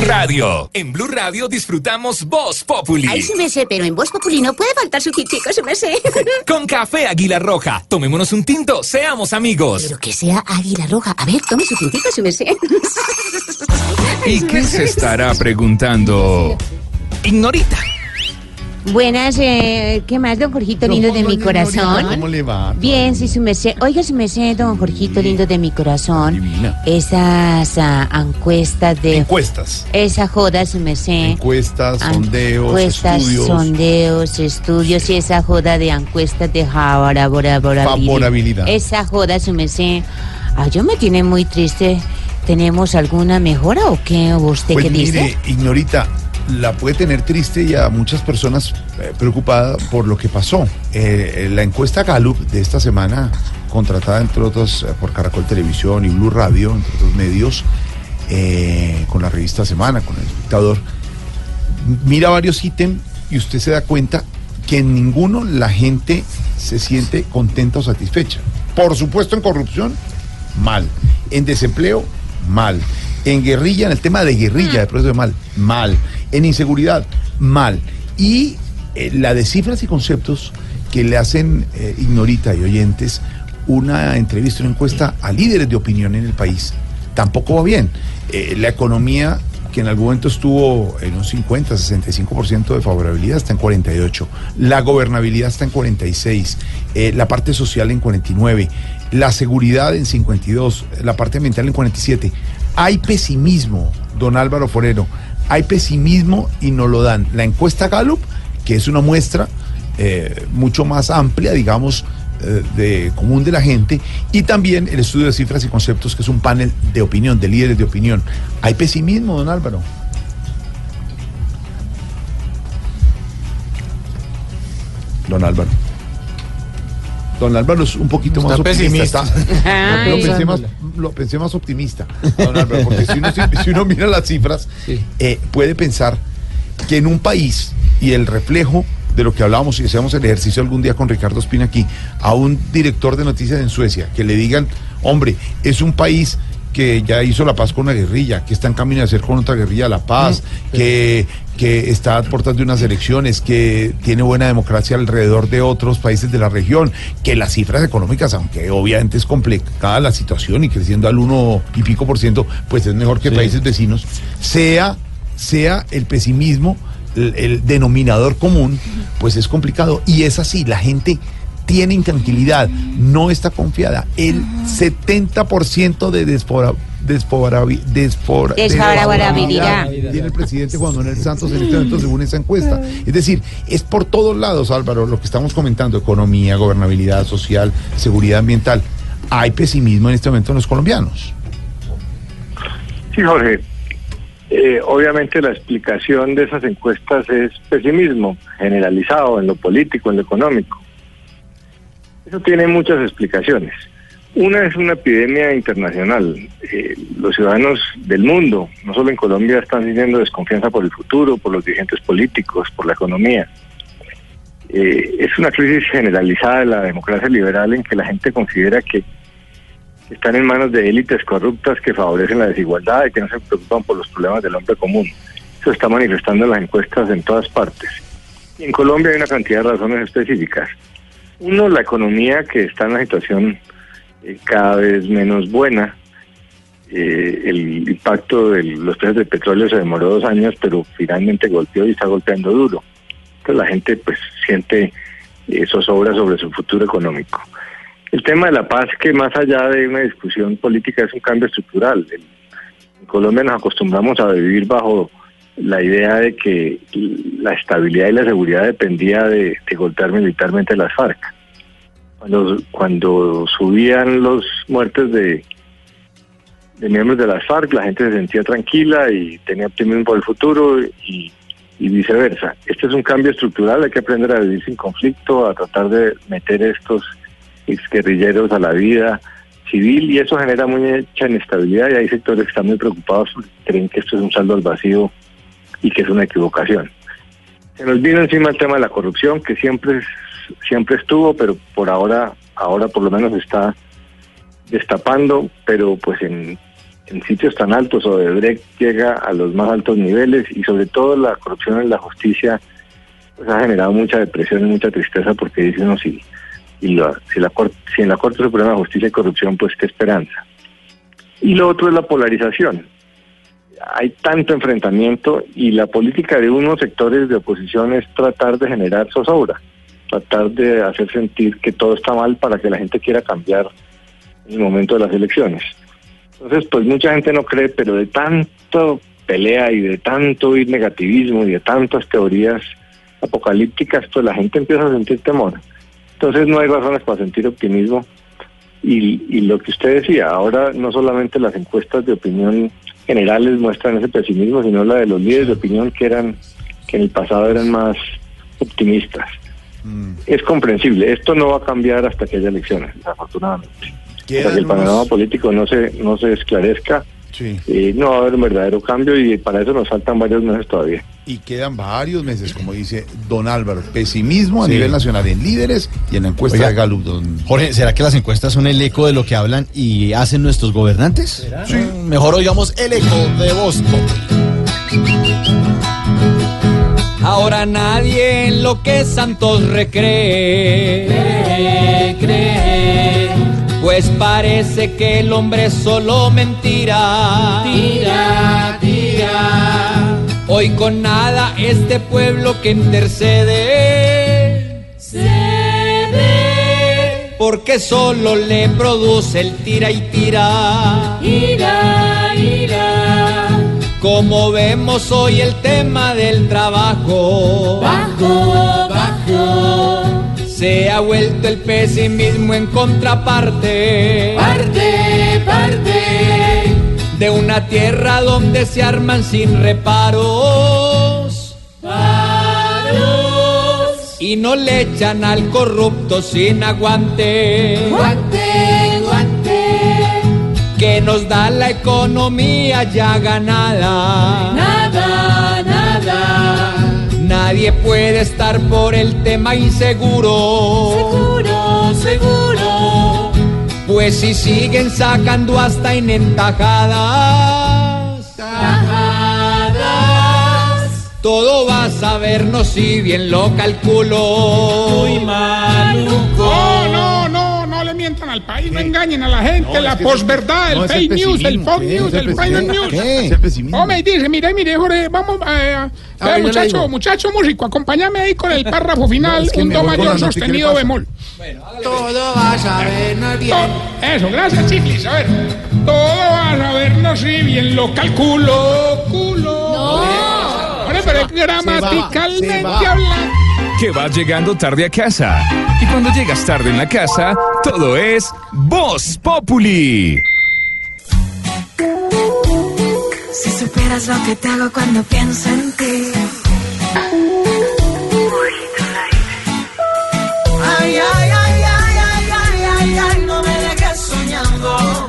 Radio. En Blue Radio disfrutamos Voz Populi. Ay, sí me sé, pero en Voz Populi no puede faltar su tintico, sí me sé. Con café Águila Roja. Tomémonos un tinto, seamos amigos. Pero que sea águila roja. A ver, tome su tintico, sí me sé. ¿Y qué se estará preguntando? Ignorita. Buenas, eh, ¿qué más, don Jorgito lindo de mi corazón? ¿Cómo le va? Bien, sí, su merced. Oiga, su merced, don Jorgito lindo de mi corazón. Esas ah, encuestas de... Encuestas. Esa joda, su merced. Encuestas, sondeos, encuestas, estudios. sondeos, estudios y esa joda de encuestas de favorabilidad. Favorabilidad. Esa joda, su merced. Ah, yo me tiene muy triste. ¿Tenemos alguna mejora o qué? ¿O usted Pues qué dice? mire, Ignorita, la puede tener triste y a muchas personas eh, preocupadas por lo que pasó. Eh, eh, la encuesta Gallup de esta semana, contratada entre otros eh, por Caracol Televisión y Blue Radio, entre otros medios, eh, con la revista Semana, con el espectador, mira varios ítems y usted se da cuenta que en ninguno la gente se siente contenta o satisfecha. Por supuesto en corrupción, mal. En desempleo, mal. En guerrilla, en el tema de guerrilla, de proceso de mal, mal. En inseguridad, mal. Y eh, la de cifras y conceptos que le hacen eh, ignorita y oyentes una entrevista, una encuesta a líderes de opinión en el país, tampoco va bien. Eh, la economía que en algún momento estuvo en un 50, 65% de favorabilidad, está en 48. La gobernabilidad está en 46. eh, la parte social en 49. La seguridad en 52. La parte ambiental en 47. Hay pesimismo, don Álvaro Forero. Hay pesimismo y no lo dan. La encuesta Gallup, que es una muestra eh, mucho más amplia, digamos, eh, de común de la gente, y también el estudio de cifras y conceptos, que es un panel de opinión, de líderes de opinión. ¿Hay pesimismo, don Álvaro? Don Álvaro. Don Álvaro es un poquito Está más optimista. pesimista. está- lo, Ay. pensé más, lo pensé más optimista, don Álvaro, porque si uno, si- uno mira las cifras, eh, puede pensar que en un país, y el reflejo de lo que hablábamos y hacíamos el ejercicio algún día con Ricardo Espina aquí, a un director de noticias en Suecia, que le digan, hombre, es un país que ya hizo la paz con una guerrilla, que está en camino de hacer con otra guerrilla la paz, que, que está a puertas de unas elecciones, que tiene buena democracia alrededor de otros países de la región, que las cifras económicas, aunque obviamente es complicada la situación y creciendo al uno y pico por ciento, pues es mejor que países vecinos, sea, sea el pesimismo el, el denominador común, pues es complicado. Y es así, la gente tiene intranquilidad, no está confiada. El 70% de desfor- Desfavorabilidad. tiene el presidente Juan Manuel Santos en este momento según esa encuesta. Es decir, es por todos lados, Álvaro, lo que estamos comentando, economía, gobernabilidad social, seguridad ambiental. Hay pesimismo en este momento en los colombianos. Sí, Jorge. Eh, obviamente la explicación de esas encuestas es pesimismo generalizado en lo político, en lo económico. Eso tiene muchas explicaciones. Una es una epidemia internacional. Eh, los ciudadanos del mundo, no solo en Colombia, están sintiendo desconfianza por el futuro, por los dirigentes políticos, por la economía. Eh, es una crisis generalizada de la democracia liberal en que la gente considera que están en manos de élites corruptas que favorecen la desigualdad y que no se preocupan por los problemas del hombre común. Eso está manifestando en las encuestas en todas partes. En Colombia hay una cantidad de razones específicas. Uno, la economía que está en una situación eh, cada vez menos buena. Eh, el impacto de los precios del petróleo se demoró dos años, pero finalmente golpeó y está golpeando duro. Entonces la gente pues siente eh, zozobra sobre su futuro económico. El tema de la paz, que más allá de una discusión política, es un cambio estructural. En Colombia nos acostumbramos a vivir bajo la idea de que la estabilidad y la seguridad dependía de, de golpear militarmente las FARC. Cuando, cuando subían los muertes de, de miembros de las FARC, la gente se sentía tranquila y tenía optimismo por el futuro y, viceversa. Este es un cambio estructural, hay que aprender a vivir sin conflicto, a tratar de meter estos exguerrilleros a la vida civil y eso genera mucha inestabilidad y hay sectores que están muy preocupados creen que esto es un saldo al vacío y que es una equivocación. Se nos vino encima el tema de la corrupción que siempre siempre estuvo, pero por ahora ahora por lo menos está destapando, pero pues en, en sitios tan altos Odebrecht llega a los más altos niveles y sobre todo la corrupción en la justicia pues ha generado mucha depresión y mucha tristeza porque dice uno si y la- si, la Corte, si en la Corte Suprema de Justicia hay corrupción, pues qué esperanza. Y lo otro es la polarización. Hay tanto enfrentamiento y la política de unos sectores de oposición es tratar de generar zozobra, tratar de hacer sentir que todo está mal para que la gente quiera cambiar en el momento de las elecciones. Entonces, pues mucha gente no cree, pero de tanto pelea y de tanto ir negativismo y de tantas teorías apocalípticas, pues la gente empieza a sentir temor. Entonces no hay razones para sentir optimismo. Y, y lo que usted decía, ahora no solamente las encuestas de opinión generales muestran ese pesimismo, sino la de los líderes de opinión que eran, que en el pasado eran más optimistas. Es comprensible, esto no va a cambiar hasta que haya elecciones, desafortunadamente. Hasta que el panorama político no se, no se esclarezca, Sí. eh, no va a haber un verdadero cambio y para eso nos faltan varios meses todavía. Y quedan varios meses, como dice don Álvaro. Pesimismo a Sí. nivel nacional en líderes y en la encuesta Oiga, de Gallup. Don... Jorge, ¿será que las encuestas son el eco de lo que hablan y hacen nuestros gobernantes? Sí. Mejor oigamos el eco de Boston. Ahora nadie en lo que Santos recree. cree. Pues parece que el hombre solo mentira. Tira, tira. estoy con nada, este pueblo que intercede. Porque solo le produce el tira y tira. Ira, ira. Como vemos hoy el tema del trabajo. Bajo, bajo. Se ha vuelto el pesimismo en contraparte. Parte, parte. De una tierra donde se arman sin reparos. Paros. Y no le echan al corrupto sin aguante. Guante, guante. Que nos da la economía ya ganada. Nada, nada. Nadie puede estar por el tema inseguro. Seguro, seguro. Pues si siguen sacando hasta en entajadas. Tajadas. Todo va a sabernos si bien lo calculo. Muy maluco. No, no, no, al país, no engañen a la gente, No, la posverdad, el no, fake news, el ¿Qué? news, el final news. Me dice, mire, mire, Jorge, vamos eh, le muchacho, muchacho músico, acompáñame ahí con el párrafo final, es que un do mayor nota, ¿qué le sostenido bemol. Todo vas a vernos bien. Eso, gracias, Chiflis. A ver, todo va a sabernos si bien lo calculo, culo. No. Hombre, pero es gramaticalmente va. hablando. Que vas llegando tarde a casa. Y cuando llegas tarde en la casa, todo es Voz Populi. Si supieras lo que te hago cuando pienso en ti. Ay, ay, ay, ay, ay, ay, ay, ay, no me dejes soñando.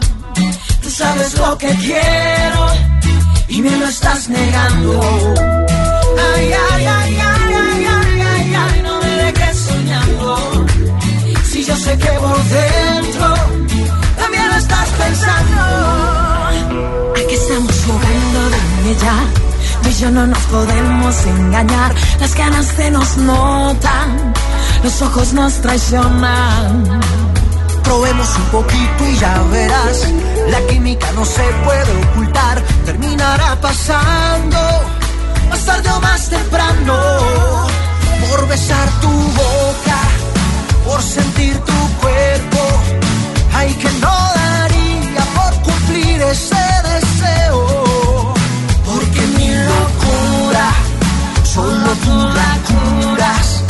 Tú sabes lo que quiero y me lo estás negando. Ay, ay, dentro también lo estás pensando. Aquí estamos jugando de ella. Tú y yo no nos podemos engañar. Las ganas se nos notan. Los ojos nos traicionan. Probemos un poquito y ya verás. La química no se puede ocultar. Terminará pasando. Más tarde o más temprano. Por besar tu boca. Por sentir tu cuerpo. Ay, que no daría por cumplir ese deseo. Porque mi locura. Solo tú la curas.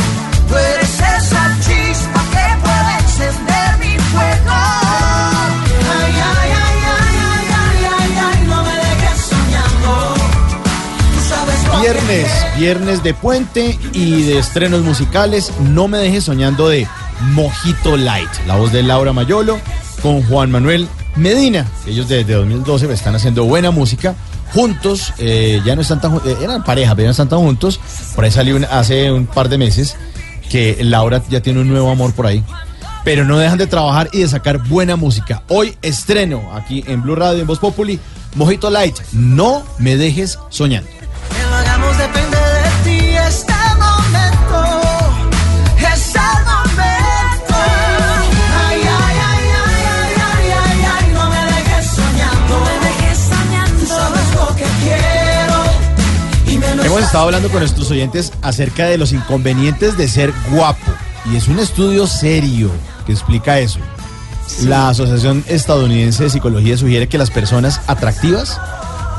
Tú eres esa chispa que puede encender mi fuego. Ay, ay, ay, ay, ay, ay, ay, ay, no me dejes soñando. Tú sabes Viernes, viernes de puente y de estrenos musicales. No me dejes soñando de Mojito Light, la voz de Laura Mayolo con Juan Manuel Medina. Ellos desde 2012 están haciendo buena música. Juntos, eh, ya no están tan, eh, eran pareja, pero ya no están tan juntos. Por ahí salió hace un par de meses que Laura ya tiene un nuevo amor por ahí. Pero no dejan de trabajar y de sacar buena música. Hoy estreno aquí en Blue Radio, en Voz Populi, Mojito Light. No me dejes soñando. Estado hablando con nuestros oyentes acerca de los inconvenientes de ser guapo. Y es un estudio serio que explica eso. La Asociación Estadounidense de Psicología sugiere que las personas atractivas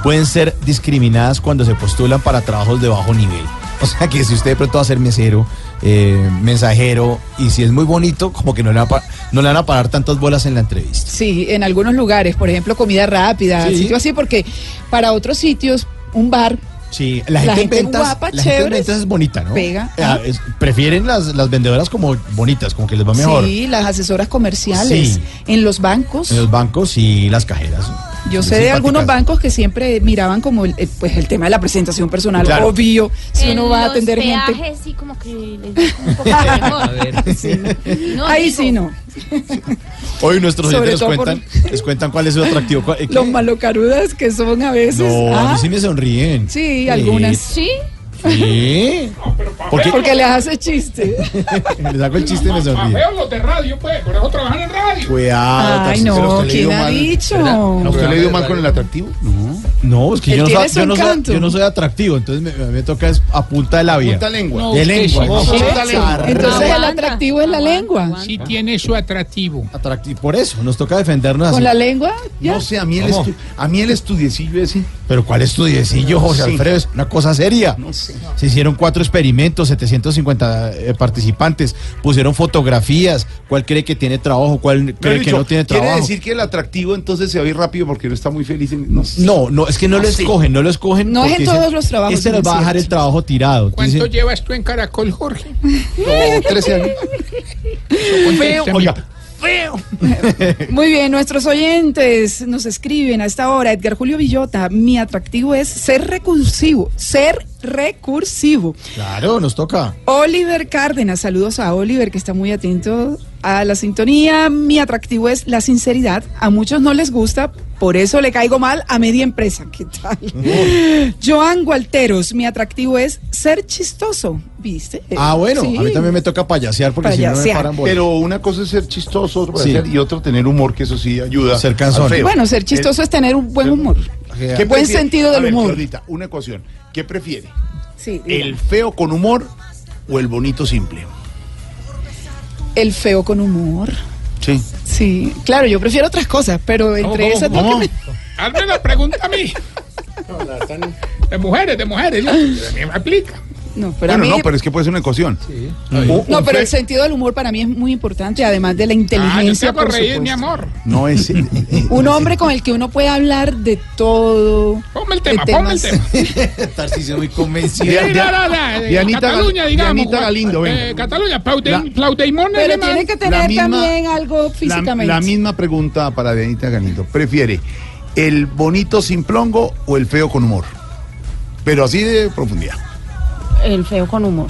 pueden ser discriminadas cuando se postulan para trabajos de bajo nivel. O sea que si usted de pronto va a ser mesero, eh, mensajero, y si es muy bonito, como que no le, van a pa- no le van a parar tantas bolas en la entrevista. Sí, en algunos lugares, por ejemplo, comida rápida, Sí. sitio así, porque para otros sitios, un bar Sí, la La gente, en ventas, guapa, la gente ventas es bonita, ¿no? pega, Ah, prefieren las, las vendedoras como bonitas, como que les va mejor. Sí, las asesoras comerciales. Sí. En los bancos. En los bancos y las cajeras. Yo sé de algunos bancos que siempre miraban como el, pues el tema de la presentación personal, Claro. obvio, si En uno va a los atender gente. peajes, sí, como que les un poco de temor. Sí, no. No, Ahí digo, sí no. Hoy nuestros oyentes por- les cuentan cuál es su atractivo. ¿Cuál- eh, qué? Los malocarudas que son a veces. No, a ah, mí sí me sonríen. Sí, algunas. Sí. Sí. Porque, porque le hace chiste. Le saco el chiste y me sonríe. feos los de radio, pues, por eso trabajan en radio. Cuidado. Ay, no, ¿quién ha dicho? ¿A usted le dio mal con el atractivo? No. No, es que yo no, soy, yo, no soy, encanto. yo no soy atractivo, entonces me, me toca es a punta de labia. Punta lengua. No, de lengua. no. Entonces el atractivo es la lengua. Sí tiene su atractivo. Atractivo. Por eso, nos toca defendernos Con así. la lengua, ya. No sé, a mí el, a mí el estudiecillo ese. Pero ¿cuál estudiecillo, José Sí. Alfredo? Es una cosa seria. No sé. Se hicieron cuatro experimentos, 750 eh, participantes, pusieron fotografías, cuál cree que tiene trabajo, cuál cree que no tiene Quiere trabajo. decir que el atractivo entonces se va a ir rápido porque no está muy feliz. En, no. No, no, es que no, No lo escogen, no lo escogen. No es en todos dicen, los trabajos, Este nos va a dejar el trabajo tirado. ¿Cuánto Dicen, llevas tú en Caracol, Jorge? No, 13 años. Feo. Muy bien, nuestros oyentes nos escriben a esta hora. Edgar Julio Villota, mi atractivo es ser recursivo, ser recursivo. Claro, nos toca. Oliver Cárdenas, saludos a Oliver que está muy atento a la sintonía. Mi atractivo es la sinceridad. A muchos no les gusta, por eso le caigo mal a media empresa. ¿Qué tal? Joan Gualteros, mi atractivo es ser chistoso. ¿Viste? Ah, bueno, Sí. a mí también me toca payasear porque si no me paran bola. pero una cosa es ser chistoso otro Sí. parecer, y otro tener humor, que eso sí ayuda. Ser cansón. Bueno, ser chistoso es tener un buen humor. ¿Qué Buen prefiere? sentido del A ver, humor. Una ecuación. ¿Qué prefiere? Sí, ¿El feo con humor o el bonito simple? el feo con humor. Sí. Sí, claro, yo prefiero otras cosas, pero entre ¿Cómo, esas... cómo, Hazme la pregunta a mí. De mujeres, de mujeres. yo- A mí me aplica. No, pero bueno, mí... no, pero es que puede ser una ecuación. Un- No, un pero fe- el sentido del humor para mí es muy importante, además de la Ah, yo inteligencia, por reír, mi amor. No es. eh, eh, Un hombre con el que uno puede hablar de todo. Ponme el tema, ponme el tema. Tarcisio muy convencido. Sí, Dia- no, no, no, de Dianita Cataluña, digamos. Galindo, venga. eh, Cataluña, La- es Pero tiene que tener misma- también algo la, físicamente. la misma pregunta para Dianita Galindo. ¿Prefiere el bonito sin plongo o el feo con humor? Pero así de profundidad. El feo con humor.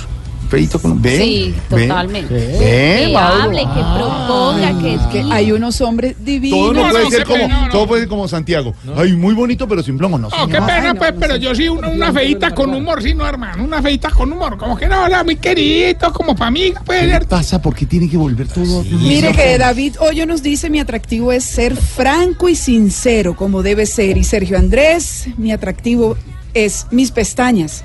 Feito con ¿Ve? Sí, totalmente. ¿Ve, Que Mauro? hable, que proponga, que Es que hay unos hombres divinos. Todo no, puede no, ser qué como, pena, no, no. todo puede ser como Santiago. Ay, muy bonito, pero sin plongo, no. Oh, qué pena, pues, no pero yo sí, una, una feita con humor, sí, no, hermano. Una feita con humor. Como que no, era muy querido, como para mí, ¿Qué puede le ser. pasa? ¿Por qué tiene que volver todo? Mire que David Hoyo nos dice mi atractivo es ser franco y sincero como debe ser. Y Sergio Andrés, mi atractivo es mis pestañas.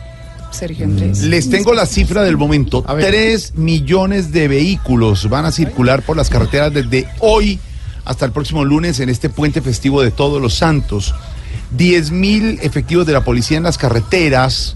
Sergio Andrés. Les tengo la cifra del momento. Tres millones de vehículos van a circular por las carreteras desde hoy hasta el próximo lunes en este puente festivo de Todos los Santos. 10 mil efectivos de la policía en las carreteras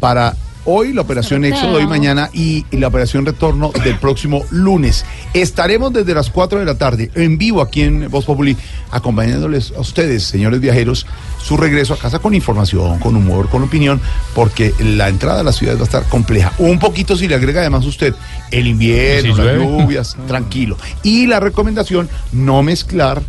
para hoy la operación. Éxodo, hoy mañana y, y la operación Retorno del próximo lunes. Estaremos desde las 4 de la tarde en vivo aquí en Voz Populi acompañándoles a ustedes, señores viajeros, su regreso a casa con información, con humor, con opinión, porque la entrada a la ciudad va a estar compleja. Un poquito si le agrega además usted el invierno, Si las lluvias, tranquilo. Y la recomendación, no mezclar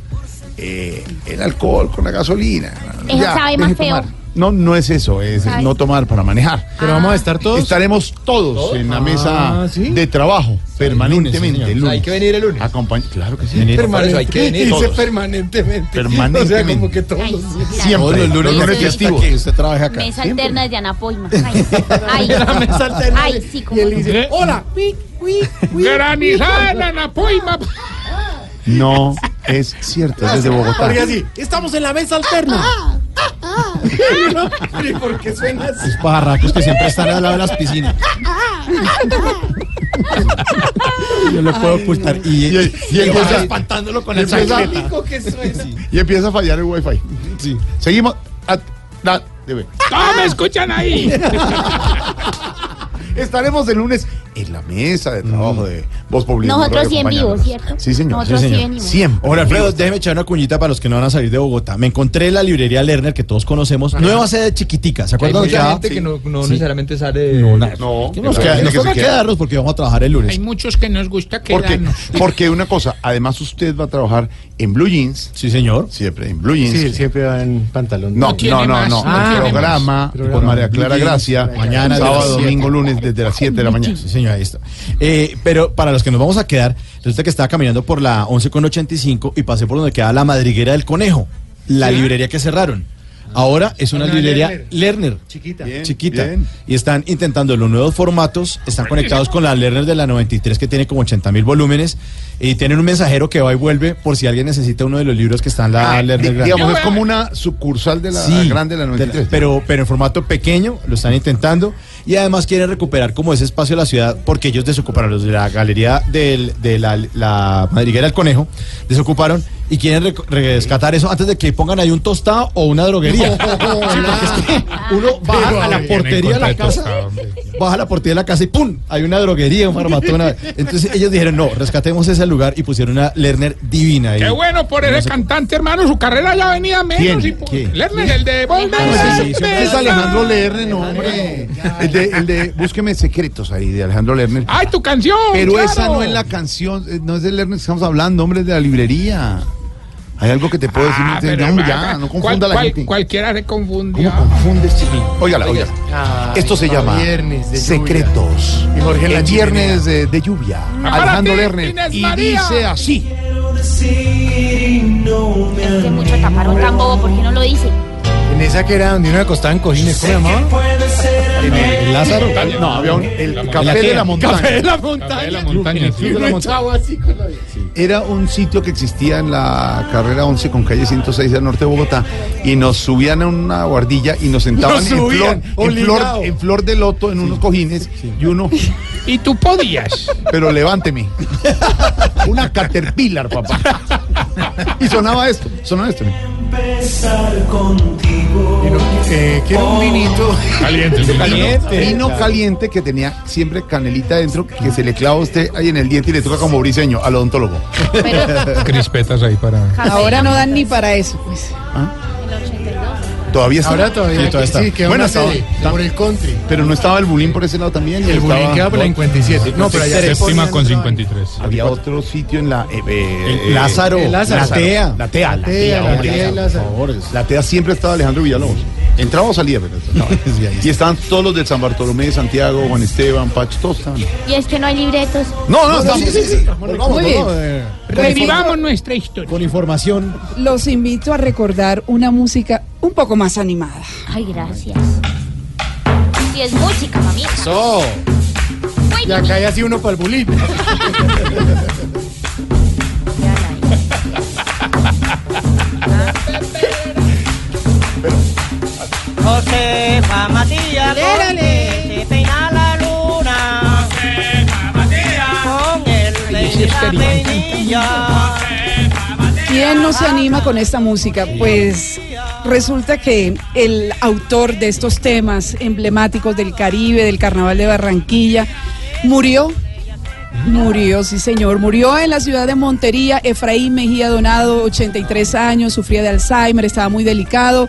eh, el alcohol con la gasolina. Eso sabe deje más feo. tomar. No, no es eso, es Sabe. no tomar para manejar. Pero vamos a estar todos. Estaremos todos en la Ah, mesa ¿sí? de trabajo permanentemente. señor. el sea, hay que venir el lunes. Acompañ- claro que sí. Venir. Eso hay que venir. Dice Todos. permanentemente. Permanentemente. O sea, como que todos los días. Siempre. Todos los lunes, lunes hasta festivos. que usted trabaja acá. Mesa Siempre. alterna de Diana Poima. Ay, ay, La mesa alterna. ay, sí, como Y él no. dice, hola, uy, uy, uy. Granizada en Anapoima. No es cierto, es desde Bogotá. Porque así, estamos en la mesa alterna. ¿Y por qué suena así? Los pajarracos que siempre están al lado de las piscinas. Yo lo puedo ocultar. Y, Y- y empieza- espantándolo con y el suena. Y empieza a fallar el wifi. Sí. Seguimos. a- la- debe. ¿Cómo me escuchan ahí? Estaremos el lunes en la mesa de trabajo de Voz Populi. Nosotros sí en vivo. ¿cierto? Sí, señor. Nosotros Sí, sí señor. venimos. Siempre. Ahora, Alfredo, déjeme echar una cuñita para los que no van a salir de Bogotá. Me encontré la librería Lerner que todos conocemos. Nueva sede chiquitica. ¿Se Hay acuerdan que mucha gente que no, no Sí. necesariamente sale. No, nada. No, Que nos, que queda- nos toca quedarnos porque vamos a trabajar el Hay lunes. muchos que nos gusta quedarnos. Porque una cosa, además usted va a trabajar en Blue Jeans. Sí, señor. Siempre en Blue Jeans. Sí, siempre va en pantalón. No, no, no, más, no. no el tiene programa más. con María Clara Gracia. mañana de sábado, domingo, lunes desde las 7 de la mañana. Sí, señor, ahí está. Eh, pero para los que nos vamos a quedar, resulta que estaba caminando por la 11 con 85 y pasé por donde queda la madriguera del conejo, la librería que cerraron. Ahora es una Una librería Lerner. Lerner. Chiquita. chiquita. bien. Y están intentando los nuevos formatos, están conectados con la Lerner de la 93 que tiene como 80 mil volúmenes y tienen un mensajero que va y vuelve por si alguien necesita uno de los libros que están en la Ah, Lerner grande. digamos, es como una sucursal de la Sí, grande de la 93. de- pero, pero en formato pequeño, lo están intentando. Y además quieren recuperar como ese espacio de la ciudad, porque ellos desocuparon los de la galería de la, la madriguera del conejo, desocuparon y quieren rescatar eso antes de que pongan ahí un tostado o una droguería. Sí, porque es que uno baja a la portería de la casa, baja a la portería de la casa y ¡pum! Hay una droguería, un farmatona. Entonces ellos dijeron, no, rescatemos ese lugar y pusieron una Lerner divina ahí. Qué bueno por No ese sé- cantante, hermano. Su carrera ya venía menos. ¿Quién? y por- ¿Quién? Lerner, el de Volver. Es Alejandro Lerner, no, hombre. El de, el de Búsqueme Secretos ahí, de Alejandro Lerner. ¡Ay, tu canción! Pero claro. esa no es la canción, eh, no es de Lerner que estamos hablando, hombre, es de la librería. Hay algo que te puedo decir, Ah, no, pero, hermano, ya, no confunda a la gente. Cualquiera se confundió. ¿Cómo confundes, chiquín? Óigala, óigala. Esto se llama viernes de Secretos. Y Jorge El viernes de, de lluvia. Para Alejandro Lerner. Y María. dice así. Es que mucho taparon tan bobo, ¿por qué no lo dice? En esa que era donde uno acostaba en cojines, ¿cómo se llamaba? ¿El Lázaro? No, había un, el La café de la montaña. Café de la montaña. sí. Era un sitio que existía en la carrera 11 con calle 106 del norte de Bogotá y nos subían a una guardilla y nos sentaban Nos en, flor, subían, en, flor, en flor de loto en unos cojines y uno, Y tú podías. pero levánteme. Una caterpillar, papá. Y sonaba esto, sonaba esto. Vino, eh, quiero un vinito. Caliente, Vino Caliente. Vino caliente que tenía siempre canelita dentro que se le clava a usted ahí en el diente y le toca como briseño al odontólogo. Crispetas ahí para. Ahora no dan ni para eso, pues. Todavía está. Ahora todavía. Sí, todavía está. Sí, Bueno, una estaba- sede por el country. pero no estaba el bulín por ese lado también. El Estaba- bullying queda por la 57. No, pero allá se ponían otra 53. Había otro sitio en la. eh, eh, El Lázaro, el Lázaro. la TEA. La TEA, la TEA, TEA, la. TEA y Lázaro. Por favor. La TEA siempre estaba Alejandro Villalobos. Entraba o salía, pero estaba. Sí, ahí Y estaban todos los del San Bartolomé, Santiago, Juan Esteban, Pacho, todos estaban. Y es que no hay libretos. No, no, estamos. Volvamos, Muy bien. volvamos. Revivamos nuestra historia. Con información. Los invito a recordar una música un poco más animada. Ay, gracias. Y es música, mami. Eso. Y acá hay así uno para el bulín. Josefa Matías, Lérale. se peina la luna. Josefa Matías, con el peinilla. ¿Quién no se anima con esta música? Pues resulta que el autor de estos temas emblemáticos del Caribe, del Carnaval de Barranquilla, murió. Murió, sí señor. Murió en la ciudad de Montería. Efraín Mejía Donado, 83 años, sufría de Alzheimer, estaba muy delicado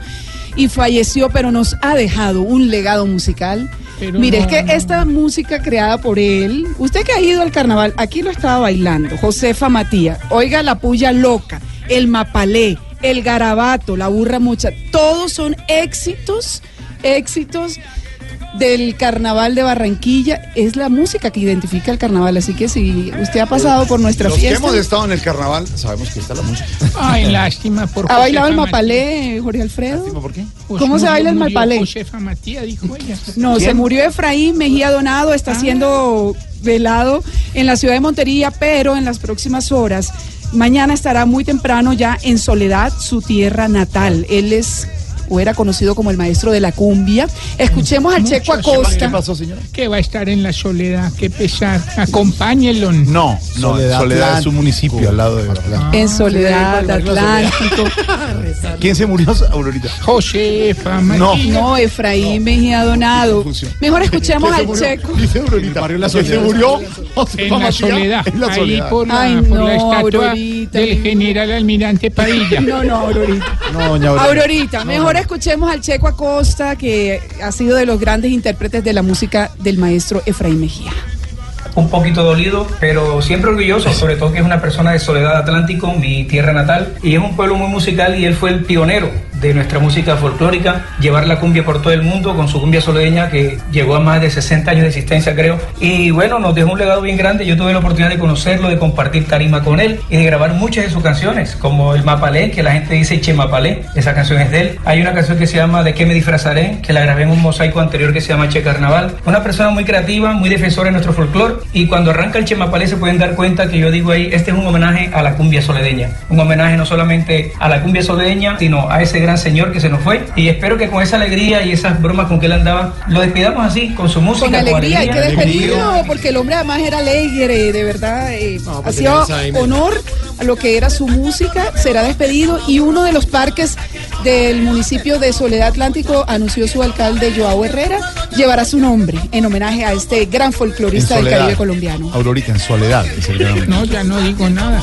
y falleció, pero nos ha dejado un legado musical. Pero Mire, no, es que esta música creada por él, usted que ha ido al carnaval, aquí lo estaba bailando, Josefa Matías, oiga la puya loca, el mapalé, el garabato, la burra mucha, todos son éxitos, éxitos del carnaval de Barranquilla, es la música que identifica el carnaval, así que si usted ha pasado por nuestra Los que fiesta, hemos estado en el carnaval sabemos que está la música. Ay, lástima por ¿ha bailado el mapalé, Jorge Alfredo? ¿Por qué? Pues ¿Cómo se baila el mapalé? Josefa Matías, dijo ella. No, ¿Quién? se murió Efraín Mejía Donado, está siendo velado en la ciudad de Montería, pero en las próximas horas, mañana estará muy temprano ya en Soledad, su tierra natal. Él es o era conocido como el maestro de la cumbia. Escuchemos al Checo Mucho Acosta. ¿Qué pasó, señora? Que va a estar en la soledad, qué pesar. Acompáñenlo. No, no, Soledad Soledad, es un municipio al lado de Atlántico. En Soledad, Atlántico. ¿Quién se murió, Aurorita? Josefa No. No, Efraín Mejía Donado. Mejor escuchemos al Checo. Dice Aurorita. Se murió En la soledad, En la ahí soledad. por la, Ay, por no, la estatua Aurorita, del general almirante Padilla. No, no, Aurorita. No, doña Aurora. Aurorita, mejor escuchemos al Checo Acosta, que ha sido de los grandes intérpretes de la música del maestro Efraín Mejía. un poquito dolido, pero siempre orgulloso, sobre todo que es una persona de Soledad Atlántico, mi tierra natal, y es un pueblo muy musical y él fue el pionero de nuestra música folclórica, llevar la cumbia por todo el mundo con su cumbia soleña que llegó a más de 60 años de existencia creo. Y bueno, nos dejó un legado bien grande. Yo tuve la oportunidad de conocerlo, de compartir tarima con él y de grabar muchas de sus canciones, como el Mapalé, que la gente dice Che Mapalé, esa canción es de él. Hay una canción que se llama ¿De qué me disfrazaré? que la grabé en un mosaico anterior que se llama Che Carnaval. Una persona muy creativa, muy defensora de nuestro folclore y cuando arranca el Che Mapalé se pueden dar cuenta que yo digo ahí, este es un homenaje a la cumbia soledeña. Un homenaje no solamente a la cumbia soledeña, sino a ese gran señor que se nos fue. Y espero que con esa alegría y esas bromas con que él andaba, lo despidamos así, con su música. Con alegría, hay que despedirlo porque el hombre además era alegre, de verdad. eh, pues hacía honor a lo que era su música, será despedido y uno de los parques del municipio de Soledad Atlántico anunció su alcalde Joao Herrera, llevará su nombre en homenaje a este gran folclorista del. Caribe colombiano. Aurorita, en soledad. es el gran- No, ya no digo nada.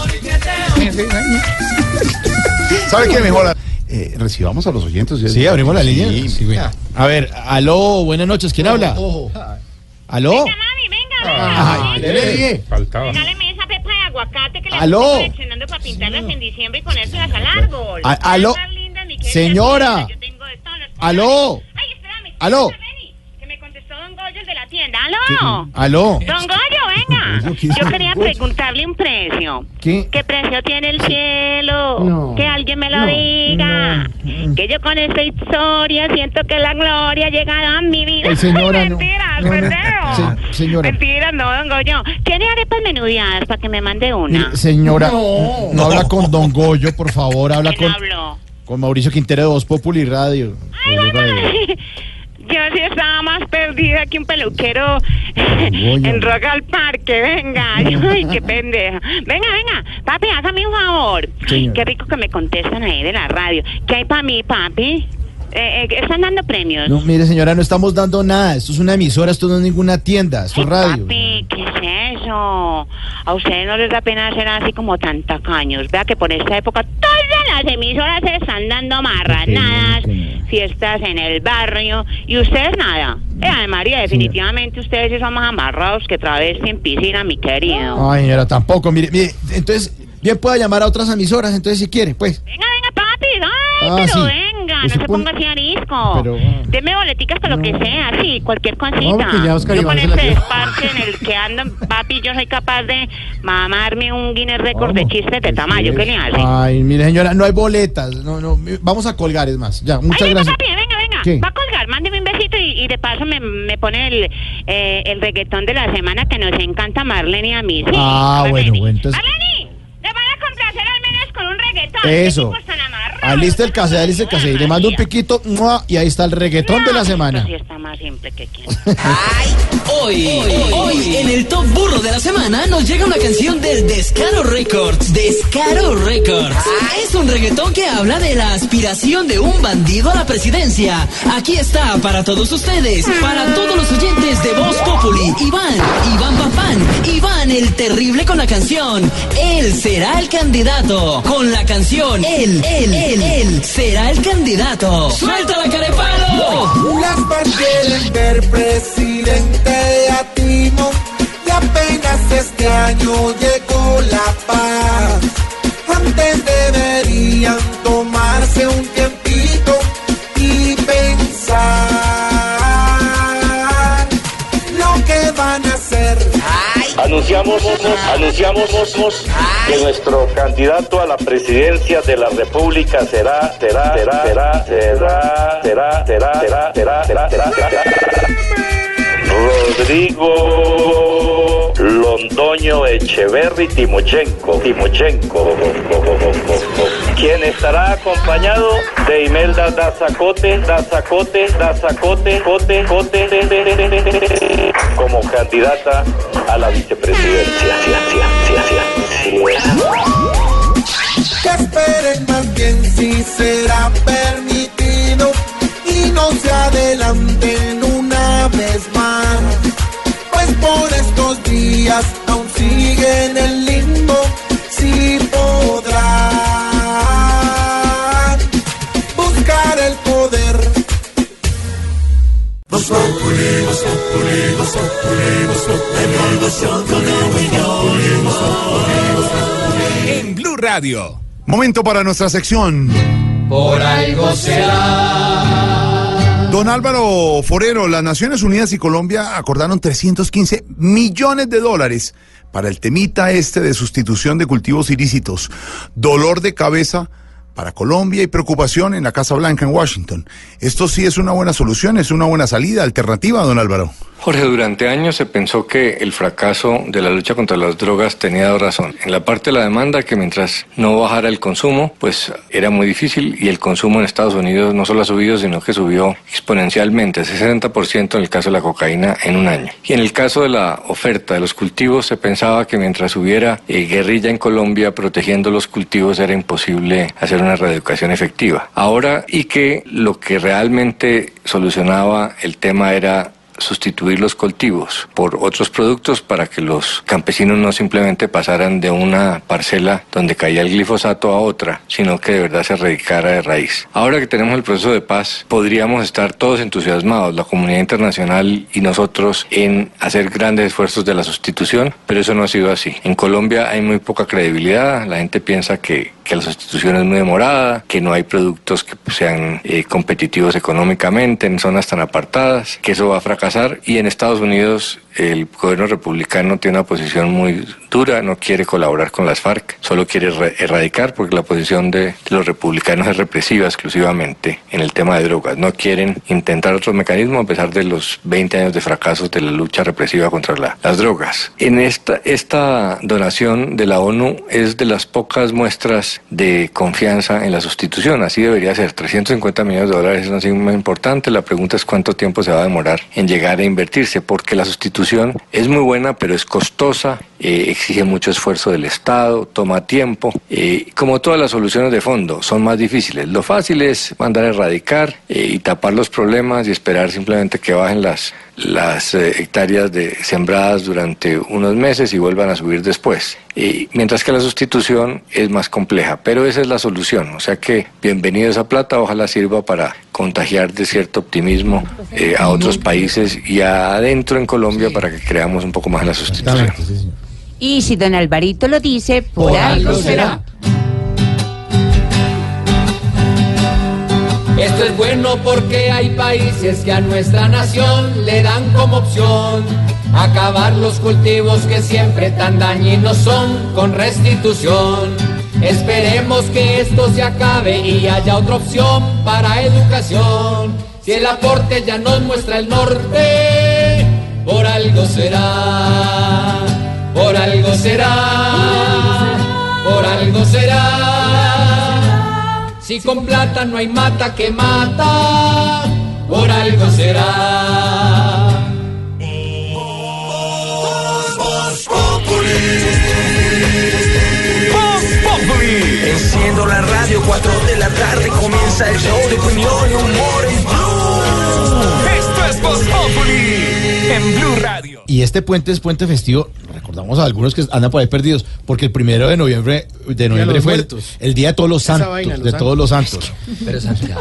¿Sabe qué mejor? Eh, recibamos a los oyentes. Sí, abrimos la línea. Sí, Sí, güey. A ver, aló, buenas noches, ¿quién habla? ¿Aló? Ay, le dije. Faltaba. Regáleme esa pepa de aguacate que le Aló. estoy coleccionando para pintarlas en diciembre y ponérselas al árbol. A- aló. Señora. Yo tengo los Aló. Ay, espérame, Aló. que me contestó Don Goyo el de la tienda. ¡Aló! Aló. Don Goyo, venga. ¿qué es Yo quería preguntarle un precio. ¿Qué? ¿Qué precio tiene el cielo? No. Que alguien me lo No. diga. Que yo con esta historia siento que la gloria ha llegado a mi vida. Ay, señora, no. Mentiras, No, no. verdeo. Se- señora. Mentira, no, don Goyo. ¿Tiene arepas menudeadas para que me mande una? Mire, Señora, no, habla con Don Goyo, por favor, habla ¿Quién con, habló? con Mauricio Quintero de Voz Populi Radio. Radio. Yo sí estaba más perdida que un peluquero en Rock al Parque. Venga, ay, qué pendeja. Venga, venga, papi, hágame un favor. Señor. Qué rico que me contestan ahí de la radio. ¿Qué hay para mí, papi? Eh, eh, ¿Están dando premios? No, mire, señora, no estamos dando nada. Esto es una emisora, esto no es ninguna tienda, esto es radio. Papi, ¿qué es eso? A ustedes no les da pena ser así como tan tacaños. Vea que por esta época todas las emisoras se están dando marranadas, fiestas en el barrio y ustedes nada. Eh, Ay, María, definitivamente ustedes sí son más amarrados que travesti en piscina, mi querido. Ay, señora, tampoco. Mire, mire, entonces, bien pueda llamar a otras emisoras, entonces si quiere, pues. Venga, venga, papi, ay, Ah, pero sí. venga, Pues no se pone- ponga así arisco. Pero. Deme boleticas para lo que sea, sí, cualquier cosita. No, ya Oscar yo Iván con se la este desparche en el que ando, papi, yo soy capaz de mamarme un Guinness Record de chistes de tamaño. ¿Qué le hace? Ay, mire, señora, no hay boletas. No, no, vamos a colgar, es más. Ya, muchas Ay, venga, gracias. papi, venga, venga. ¿Qué? Va a colgar, mándeme un besito y, y de paso me, me pone el, eh, el reggaetón de la semana que nos encanta a Marlene y a mí. Sí, Ah, Marlene. bueno, bueno, entonces- Marlene, le van a complacer al menos con un reggaetón. Eso. Tipos tan. Alista el cassette, alista el cassette. Le mando un piquito ¡mua! y ahí está el reggaetón de la semana. Sí está más simple que quien. Hoy, hoy, en el top burro de la semana nos llega una canción del Descaro Records. Descaro Records. Es un reggaetón que habla de la aspiración de un bandido a la presidencia. Aquí está para todos ustedes, para todos los oyentes de Voz Populi. Iván, Iván Papán, Iván el terrible con la canción. Él será el candidato. Con la canción, él, él, él, él será el candidato. ¡Suelta la carepalo! FARC quieren ver presidente a Timo y apenas este año llegó la paz. Antes deberían tomarse un Anunciamos, anunciamos que nuestro candidato a la presidencia de la República será, será, será, será, será, será, será, será, será, será, será, Rodrigo Londoño Echeverry Timochenko, Timochenko, quien estará acompañado de Imelda Dazacote, Dazacote, Dazacote, Cote, Cote, como candidata a la vicepresidencia. Que esperen más bien si será permitido y no se adelanten una vez más. Pues por estos días aún sigue en el En Blue Radio. Momento para nuestra sección. por algo será. Don Álvaro Forero, las Naciones Unidas y Colombia acordaron 315 millones de dólares para el temita este de sustitución de cultivos ilícitos. Dolor de cabeza para Colombia y preocupación en la Casa Blanca en Washington. Esto sí es una buena solución, es una buena salida, alternativa, don Álvaro. Jorge, durante años se pensó que el fracaso de la lucha contra las drogas tenía razón. En la parte de la demanda, que mientras no bajara el consumo, pues era muy difícil y el consumo en Estados Unidos no solo ha subido, sino que subió exponencialmente, 60% en el caso de la cocaína en un año. Y en el caso de la oferta de los cultivos, se pensaba que mientras hubiera eh, guerrilla en Colombia protegiendo los cultivos era imposible hacer una reeducación efectiva. Ahora, y que lo que realmente solucionaba el tema era sustituir los cultivos por otros productos para que los campesinos no simplemente pasaran de una parcela donde caía el glifosato a otra, sino que de verdad se erradicara de raíz. Ahora que tenemos el proceso de paz, podríamos estar todos entusiasmados, la comunidad internacional y nosotros, en hacer grandes esfuerzos de la sustitución, pero eso no ha sido así. En Colombia hay muy poca credibilidad, la gente piensa que, que la sustitución es muy demorada, que no hay productos que sean eh, competitivos económicamente en zonas tan apartadas, que eso va a fracasar. Y en Estados Unidos el gobierno republicano tiene una posición muy dura, no quiere colaborar con las FARC, solo quiere erradicar porque la posición de los republicanos es represiva exclusivamente en el tema de drogas. No quieren intentar otros mecanismos a pesar de los 20 años de fracasos de la lucha represiva contra las drogas. En esta, donación de la ONU es de las pocas muestras de confianza en la sustitución. Así debería ser. 350 millones de dólares es una suma importante. La pregunta es cuánto tiempo se va a demorar en llegar a invertirse, porque la sustitución es muy buena, pero es costosa, eh, exige mucho esfuerzo del Estado, toma tiempo. Eh, como todas las soluciones de fondo, son más difíciles. Lo fácil es mandar a erradicar eh, y tapar los problemas y esperar simplemente que bajen las, las hectáreas de sembradas durante unos meses y vuelvan a subir después. mientras que la sustitución es más compleja, pero esa es la solución. O sea que bienvenido esa plata, ojalá sirva para contagiar de cierto optimismo a otros países y adentro en Colombia para que creamos un poco más la sustitución. Y si don Alvarito lo dice, por, algo será. Esto es bueno porque hay países que a nuestra nación le dan como opción acabar los cultivos que siempre tan dañinos son con restitución. Esperemos que esto se acabe y haya otra opción para educación. Si el aporte ya nos muestra el norte, por algo será por algo será, por algo será. Si con plata no hay mata que mata, por algo será. Enciendo la radio, 4 de la tarde comienza el show de opinión y humor en Blue. Esto es Voz Populi en Blue Radio. Y este puente es puente festivo. Recordamos a algunos que andan por ahí perdidos, porque el primero de noviembre, de noviembre fue el, el, día de todos los santos, vaina, de todos los santos.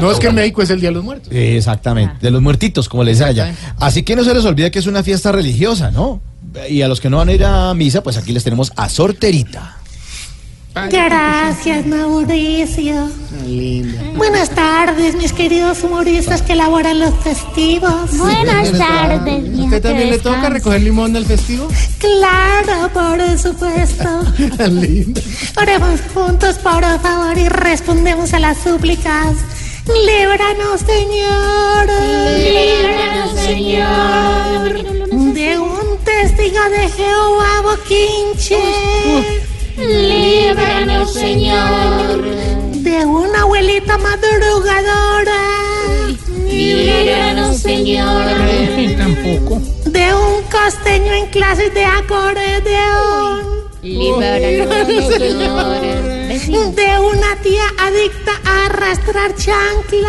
no es que en México es el día de los muertos. Exactamente, de los muertitos, como les allá. Así que no se les olvide que es una fiesta religiosa, ¿no? Y a los que no van a ir a misa, pues aquí les tenemos a Sorterita. Gracias, Mauricio. Buenas tardes, mis queridos humoristas que elaboran los festivos. Buenas tardes, mi ¿Usted también le toca recoger limón del festivo? Claro, por supuesto. Linda. Oremos juntos, por favor, y respondemos a las súplicas. Líbranos, Señor. Líbranos, Señor. De un testigo de Jehová, Boquinche. Líbranos, Señor. De una abuelita madrugadora. Líbranos, Señor. tampoco. De un costeño en clases de acordeón. Líbranos, Señor. De una tía adicta a arrastrar chancla.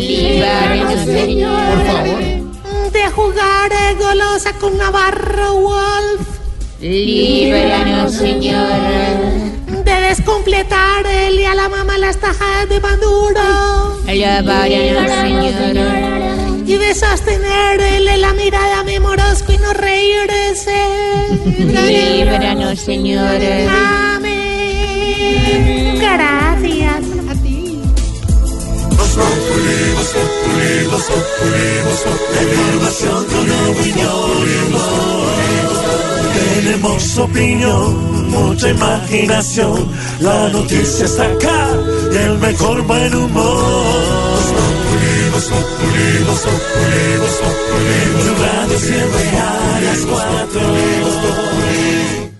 Líbranos, Señor. Por favor. De jugar golosa con Navarro Wolf. Líbranos, Señor. De descompletar él y a la mamá las tajadas de Maduro. Líbranos, Señor. Y de sostenerle la mirada a mi morosco y no reírse. Líbranos, Señor. Amén. Gracias a ti. Tenemos opinión, mucha imaginación. La noticia está acá y el mejor buen humor. Tu radio siempre a las cuatro.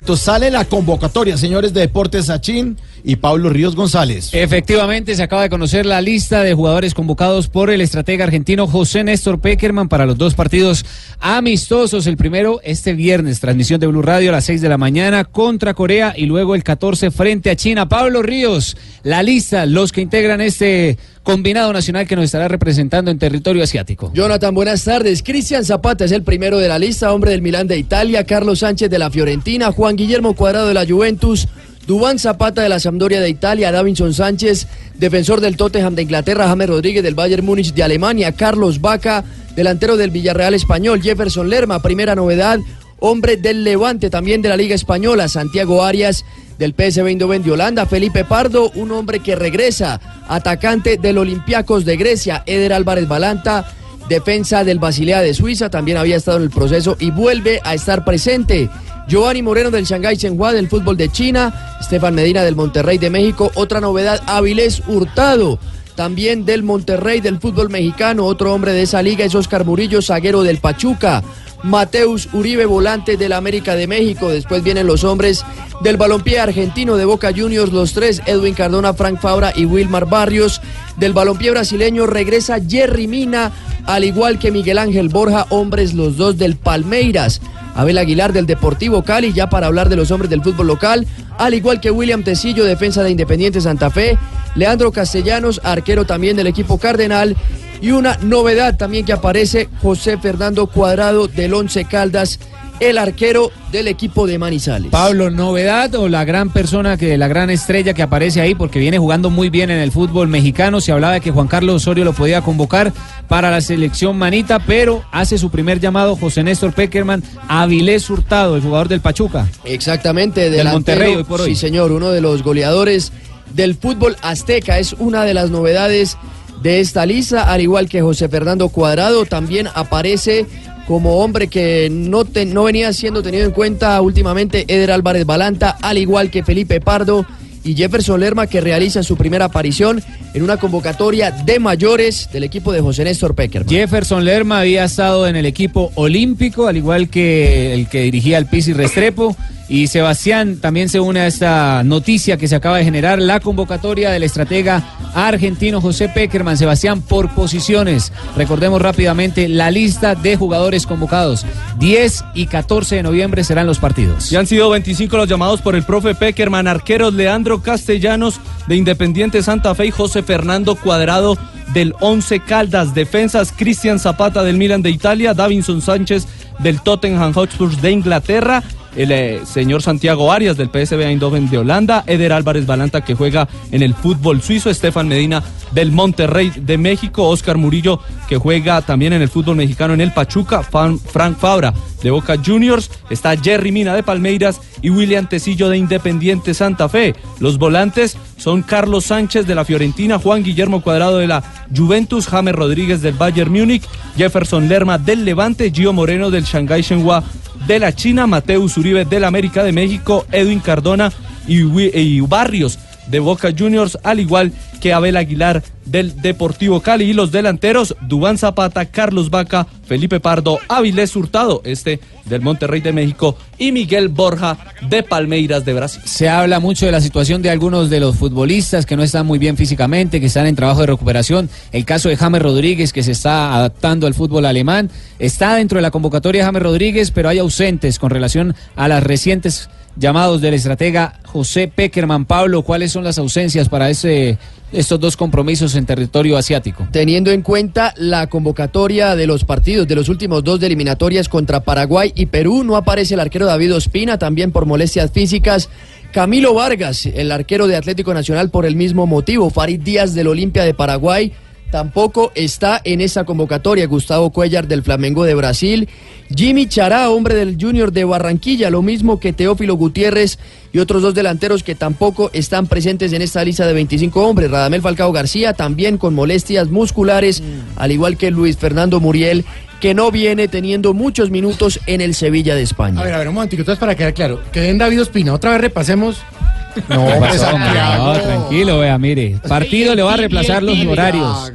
Entonces sale la convocatoria, señores de Deportes Sachin y Pablo Ríos González. Efectivamente, se acaba de conocer la lista de jugadores convocados por el estratega argentino José Néstor Peckerman para los dos partidos amistosos. El primero este viernes, transmisión de Blue Radio a las 6 de la mañana contra Corea y luego el 14 frente a China. Pablo Ríos, la lista, los que integran este combinado nacional que nos estará representando en territorio asiático. Jonathan, buenas tardes. Cristian Zapata es el primero de la lista, hombre del Milán de Italia, Carlos Sánchez de la Fiorentina, Juan Guillermo Cuadrado de la Juventus, Dubán Zapata de la Sampdoria de Italia, Davinson Sánchez, defensor del Tottenham de Inglaterra, James Rodríguez del Bayern Múnich de Alemania, Carlos Vaca, delantero del Villarreal Español, Jefferson Lerma, primera novedad, hombre del Levante también de la Liga Española, Santiago Arias del PSV Eindhoven de Holanda, Felipe Pardo, un hombre que regresa, atacante del Olympiacos de Grecia, Eder Álvarez Balanta, defensa del Basilea de Suiza, también había estado en el proceso y vuelve a estar presente. Giovanni Moreno del Shanghai Shenhua del fútbol de China, Estefan Medina del Monterrey de México, otra novedad, Avilés Hurtado, también del Monterrey del fútbol mexicano, otro hombre de esa liga es Oscar Murillo, zaguero del Pachuca. Mateus Uribe, volante del América de México. Después vienen los hombres del balompié argentino de Boca Juniors, los tres, Edwin Cardona, Frank Fabra y Wilmar Barrios. Del balompié brasileño regresa Jerry Mina, al igual que Miguel Ángel Borja, hombres los dos del Palmeiras. Abel Aguilar del Deportivo Cali, ya para hablar de los hombres del fútbol local, al igual que William Tecillo, defensa de Independiente Santa Fe, Leandro Castellanos, arquero también del equipo Cardenal, y una novedad también que aparece, José Fernando Cuadrado del Once Caldas, el arquero del equipo de Manizales. Pablo, novedad o la gran persona que la gran estrella que aparece ahí porque viene jugando muy bien en el fútbol mexicano. Se hablaba de que Juan Carlos Osorio lo podía convocar para la selección manita, pero hace su primer llamado José Néstor Peckerman Avilés Hurtado, el jugador del Pachuca. Exactamente, Del delantero, Monterrey hoy por hoy. Sí, señor, uno de los goleadores del fútbol azteca. Es una de las novedades de esta lista, al igual que José Fernando Cuadrado, también aparece como hombre que no, te- no venía siendo tenido en cuenta últimamente Eder Álvarez Balanta, al igual que Felipe Pardo y Jefferson Lerma, que realizan su primera aparición en una convocatoria de mayores del equipo de José Néstor Peckerman. Jefferson Lerma había estado en el equipo olímpico, al igual que el que dirigía al Pisi Restrepo. Y Sebastián también se une a esta noticia que se acaba de generar, la convocatoria del estratega argentino José Peckerman. Sebastián, por posiciones. Recordemos rápidamente la lista de jugadores convocados. 10 y 14 de noviembre serán los partidos. Ya han sido 25 los llamados por el profe Peckerman, arqueros Leandro Castellanos de Independiente Santa Fe y José Fernando Cuadrado del Once Caldas, defensas Cristian Zapata del Milan de Italia, Davinson Sánchez del Tottenham Hotspur de Inglaterra, el eh, señor Santiago Arias del PSV Eindhoven de Holanda, Eder Álvarez Balanta que juega en el fútbol suizo, Estefan Medina del Monterrey de México, Oscar Murillo que juega también en el fútbol mexicano en el Pachuca, Frank Fabra de Boca Juniors, está Jerry Mina de Palmeiras. Y William Tecillo de Independiente Santa Fe. Los volantes son Carlos Sánchez de la Fiorentina, Juan Guillermo Cuadrado de la Juventus, James Rodríguez del Bayern Múnich, Jefferson Lerma del Levante, Gio Moreno del Shanghai Shenhua de la China, Mateus Uribe del América de México, Edwin Cardona y, y Barrios de Boca Juniors, al igual que Abel Aguilar del Deportivo Cali y los delanteros Dubán Zapata, Carlos Vaca, Felipe Pardo, Avilés Hurtado, este del Monterrey de México y Miguel Borja de Palmeiras de Brasil. Se habla mucho de la situación de algunos de los futbolistas que no están muy bien físicamente, que están en trabajo de recuperación. El caso de James Rodríguez, que se está adaptando al fútbol alemán. Está dentro de la convocatoria James Rodríguez, pero hay ausentes con relación a las recientes llamados del estratega José Peckerman. Pablo, ¿cuáles son las ausencias para ese, estos dos compromisos en territorio asiático? Teniendo en cuenta la convocatoria de los partidos de los últimos dos de eliminatorias contra Paraguay y Perú, no aparece el arquero David Ospina, también por molestias físicas. Camilo Vargas, el arquero de Atlético Nacional, por el mismo motivo. Farid Díaz del Olimpia de Paraguay tampoco está en esa convocatoria. Gustavo Cuellar del Flamengo de Brasil. Jimmy Chará, hombre del Junior de Barranquilla, lo mismo que Teófilo Gutiérrez y otros dos delanteros que tampoco están presentes en esta lista de 25 hombres. Radamel Falcao García también con molestias musculares, al igual que Luis Fernando Muriel, que no viene teniendo muchos minutos en el Sevilla de España. A ver, a ver, un momentico, entonces para quedar claro, que den David Ospina, otra vez repasemos. No, no, tranquilo, vea, mire. Partido le va a reemplazar los horarios.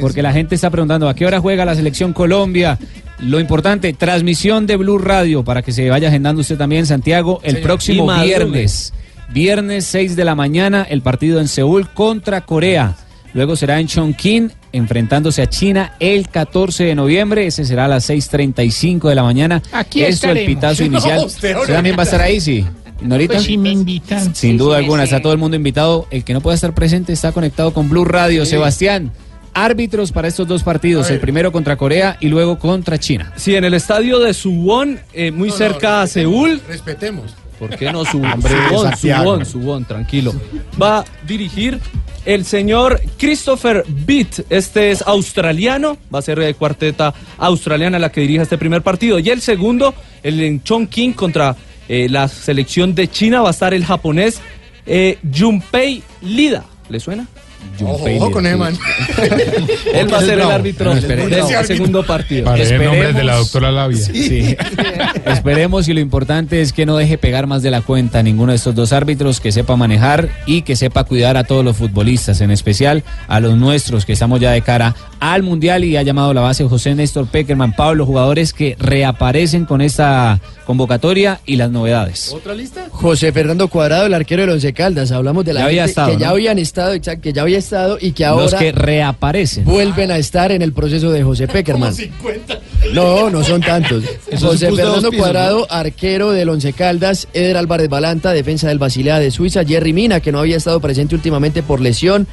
Porque la gente está preguntando a qué hora juega la selección Colombia. Lo importante, transmisión de Blue Radio para que se vaya agendando usted también, Santiago, el Señor. Próximo viernes. Viernes 6 de la mañana, el partido en Seúl contra Corea. Luego será en Chongqing, enfrentándose a China el 14 de noviembre. Ese será a las 6.35 de la mañana. Aquí Esto, el pitazo inicial. No, usted, ¿Usted también va a estar ahí, sí? ¿Norita? Pues si me invitan. Sin duda alguna, está todo el mundo invitado. El que no pueda estar presente está conectado con Blue Radio. Sebastián, árbitros para estos dos partidos, el primero contra Corea y luego contra China. Sí, en el estadio de Suwon, eh, muy cerca a Seúl. Respetemos. ¿Por qué no Suwon? Suwon. Suwon, Suwon, tranquilo. Va a dirigir el señor Christopher Bitt. Este es australiano, va a ser de cuarteta australiana la que dirija este primer partido. Y el segundo, el en Chongqing contra eh, la selección de China, va a estar el japonés eh, Junpei Lida. ¿Le suena? Ojo, ojo con ese man. Él va a ser el árbitro No, espere, del no. segundo partido. Parece nombre de la Esperemos- doctora Labia. Sí. Esperemos y lo importante es que no deje pegar más de la cuenta a ninguno de estos dos árbitros, que sepa manejar y que sepa cuidar a todos los futbolistas, en especial a los nuestros que estamos ya de cara al Mundial y ha llamado la base José Néstor Peckerman, Pablo, jugadores que reaparecen con esta convocatoria y las novedades. ¿Otra lista? José Fernando Cuadrado, el arquero del Once Caldas. Hablamos de la Ya había gente estado, que ya habían estado, exacto, que ya había estado y que ahora Los que reaparecen. vuelven a estar en el proceso de José Peckerman. No, no son tantos. José Fernando pisos, Cuadrado, arquero del Once Caldas, Eder Álvarez Balanta, defensa del Basilea de Suiza, Jerry Mina, que no había estado presente últimamente por lesión,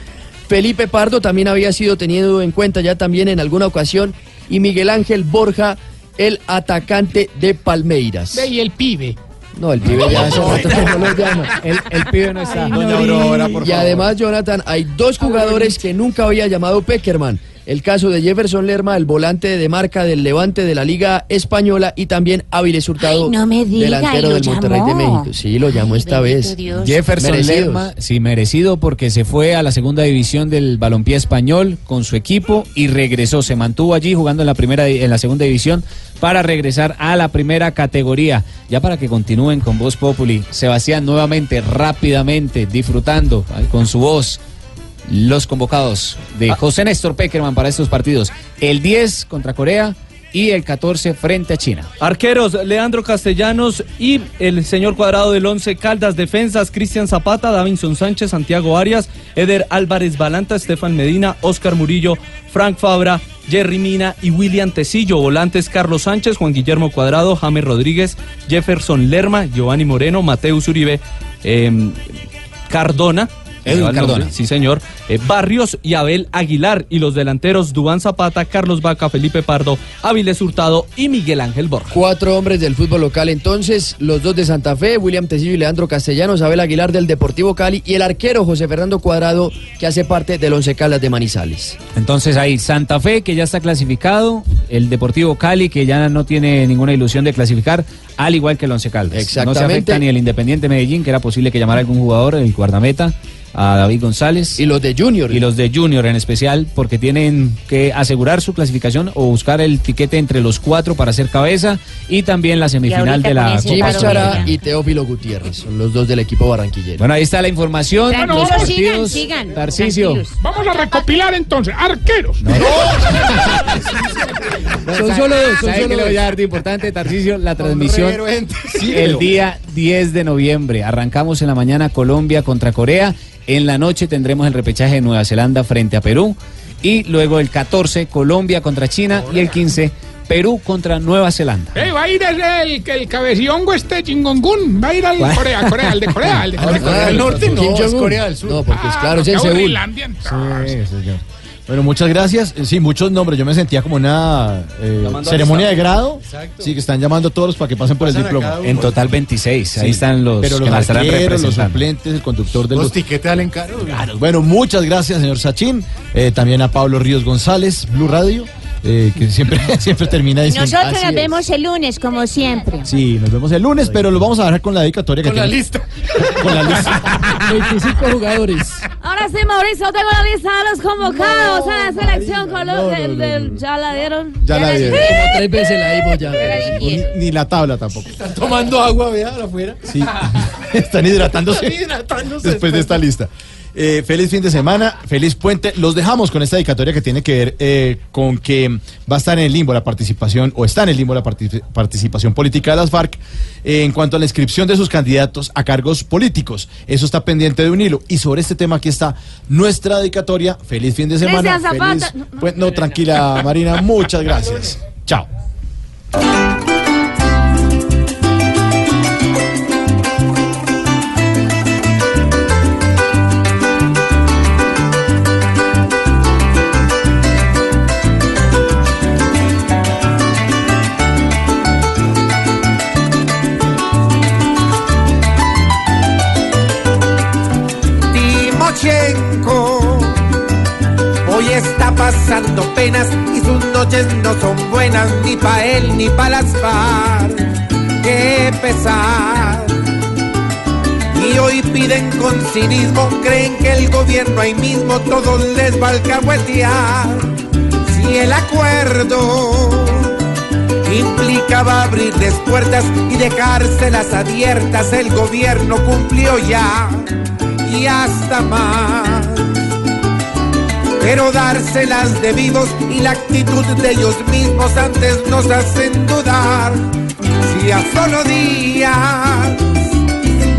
Felipe Pardo también había sido tenido en cuenta ya también en alguna ocasión, y Miguel Ángel Borja, el atacante de Palmeiras. Ve, y el pibe. No, el pibe ya hace rato que no lo llama. El, el pibe no está. Doña Aurora, por Y además, Jonathan, hay dos jugadores que nunca había llamado Peckerman. El caso de Jefferson Lerma, el volante de marca del Levante de la Liga Española, y también Áviles Hurtado, Ay, no me diga, delantero del Monterrey de. México. Sí, lo llamó esta vez. Jefferson Merecidos. Lerma, sí, merecido porque se fue a la segunda división del balompié español con su equipo y regresó, se mantuvo allí jugando en la primera en la segunda división para regresar a la primera categoría. Ya para que continúen con Voz Populi, Sebastián nuevamente rápidamente disfrutando con su voz los convocados de José Néstor Peckerman para estos partidos. El 10 contra Corea y el 14 frente a China. Arqueros, Leandro Castellanos y el señor cuadrado del 11 Caldas. Defensas, Cristian Zapata, Davinson Sánchez, Santiago Arias, Eder Álvarez Balanta, Estefan Medina, Oscar Murillo, Frank Fabra, Jerry Mina y William Tecillo. Volantes, Carlos Sánchez, Juan Guillermo Cuadrado, James Rodríguez, Jefferson Lerma, Giovanni Moreno, Mateus Uribe, em, Cardona. Edwin Cardona. Sí, señor. Eh, Barrios y Abel Aguilar. Y los delanteros, Dubán Zapata, Carlos Vaca, Felipe Pardo, Áviles Hurtado y Miguel Ángel Borja. Cuatro hombres del fútbol local entonces, los dos de Santa Fe, William Tecillo y Leandro Castellanos, Abel Aguilar del Deportivo Cali y el arquero José Fernando Cuadrado, que hace parte del Once Caldas de Manizales. Entonces ahí Santa Fe que ya está clasificado, el Deportivo Cali que ya no tiene ninguna ilusión de clasificar, al igual que el Once Caldas. No se Exactamente. afecta ni el Independiente Medellín, que era posible que llamara algún jugador, el guardameta, a David González. Y los de Junior. Y los de Junior en especial, porque tienen que asegurar su clasificación o buscar el tiquete entre los cuatro para hacer cabeza y también la semifinal de la Copa Sudamericana. y Teófilo Gutiérrez, son los dos del equipo barranquillero. Bueno, ahí está la información. Los sigan, partidos. sigan. Vamos a recopilar entonces. Arqueros. Son solo dos, son ¿Sabe solo qué le dos. voy a dar de importante, Tarcisio? La transmisión el día 10 de noviembre. Arrancamos en la mañana Colombia contra Corea. En la noche tendremos el repechaje de Nueva Zelanda frente a Perú. Y luego el 14, Colombia contra China. Y el 15, Perú contra Nueva Zelanda. Eh, va a ir ese, el, el cabecillongo este chingongún. Va a ir al ¿Cuál? Corea, Corea, al de Corea. Al de Ah, Corea. Corea del Norte no, es. Corea del Sur. No, porque es Ah, claro, es en Seúl. Sí, señor. Bueno, muchas gracias. Eh, Sí, muchos nombres. Yo me sentía como una eh, ceremonia al de grado. Exacto. Sí, que están llamando a todos para que pasen por el Pasan diploma. En total 26. Ahí están los Pero que los estarán arqueros, los suplentes, el conductor de Los los... tiquetes salen caros. Claro. Bueno, muchas gracias, señor Sachin. Eh, también a Pablo Ríos González, Blue Radio, eh, que siempre, siempre termina diciendo... Nosotros nos es. vemos el lunes, como siempre. Sí, nos vemos el lunes, pero lo vamos a dejar con la dedicatoria que Con la tiene- lista. Con la lista. 25 jugadores. Ahora sí, Mauricio, tengo la lista de los convocados a la selección con los del, del- ya la dieron. Ya la dieron. Como tres veces la dimos ya. Ni, ni la tabla tampoco. Están tomando agua, vea, afuera. Sí, están hidratándose, Están hidratándose después de esta lista. Eh, feliz fin de semana, feliz puente. Los dejamos con esta dedicatoria que tiene que ver eh, con que va a estar en el limbo la participación, o está en el limbo la partic- participación política de las FARC eh, en cuanto a la inscripción de sus candidatos a cargos políticos. Eso está pendiente de un hilo. Y sobre este tema aquí está nuestra dedicatoria. Feliz fin de semana. Feliz puen- no, tranquila, Marina. Muchas gracias. Chao. Y sus noches no son buenas ni pa' él ni pa' las FARC. Qué pesar. Y hoy piden con cinismo, creen que el gobierno ahí mismo todos les va a alcahuetear. Si el acuerdo implicaba abrirles puertas y dejárselas abiertas, el gobierno cumplió ya y hasta más. Pero dárselas de vivos y la actitud de ellos mismos antes nos hacen dudar. Si a solo días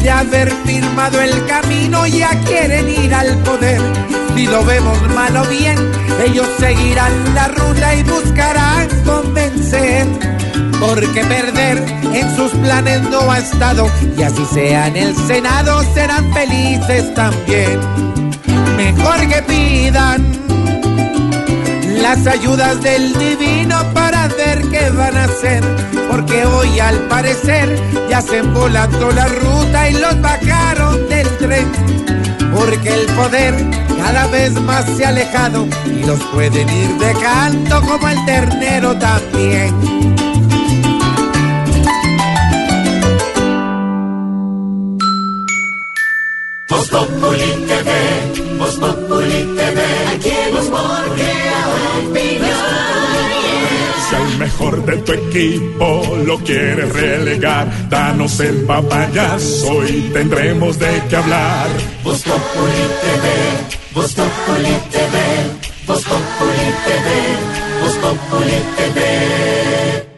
de haber firmado el camino ya quieren ir al poder. Si lo vemos mal o bien, ellos seguirán la ruta y buscarán convencer. Porque perder en sus planes no ha estado y así sea en el Senado serán felices también. Mejor que pidan las ayudas del divino para ver qué van a hacer. Porque hoy al parecer ya se embolató la ruta y los bajaron del tren. Porque el poder cada vez más se ha alejado y los pueden ir dejando como el ternero también. Voz Populi TV, Voz Populi TV, aquí en Voz Si al mejor de tu equipo lo quieres relegar, danos el papayazo y tendremos de qué hablar. Voz Populi TV, Voz Populi TV, Voz Populi TV, Populi TV.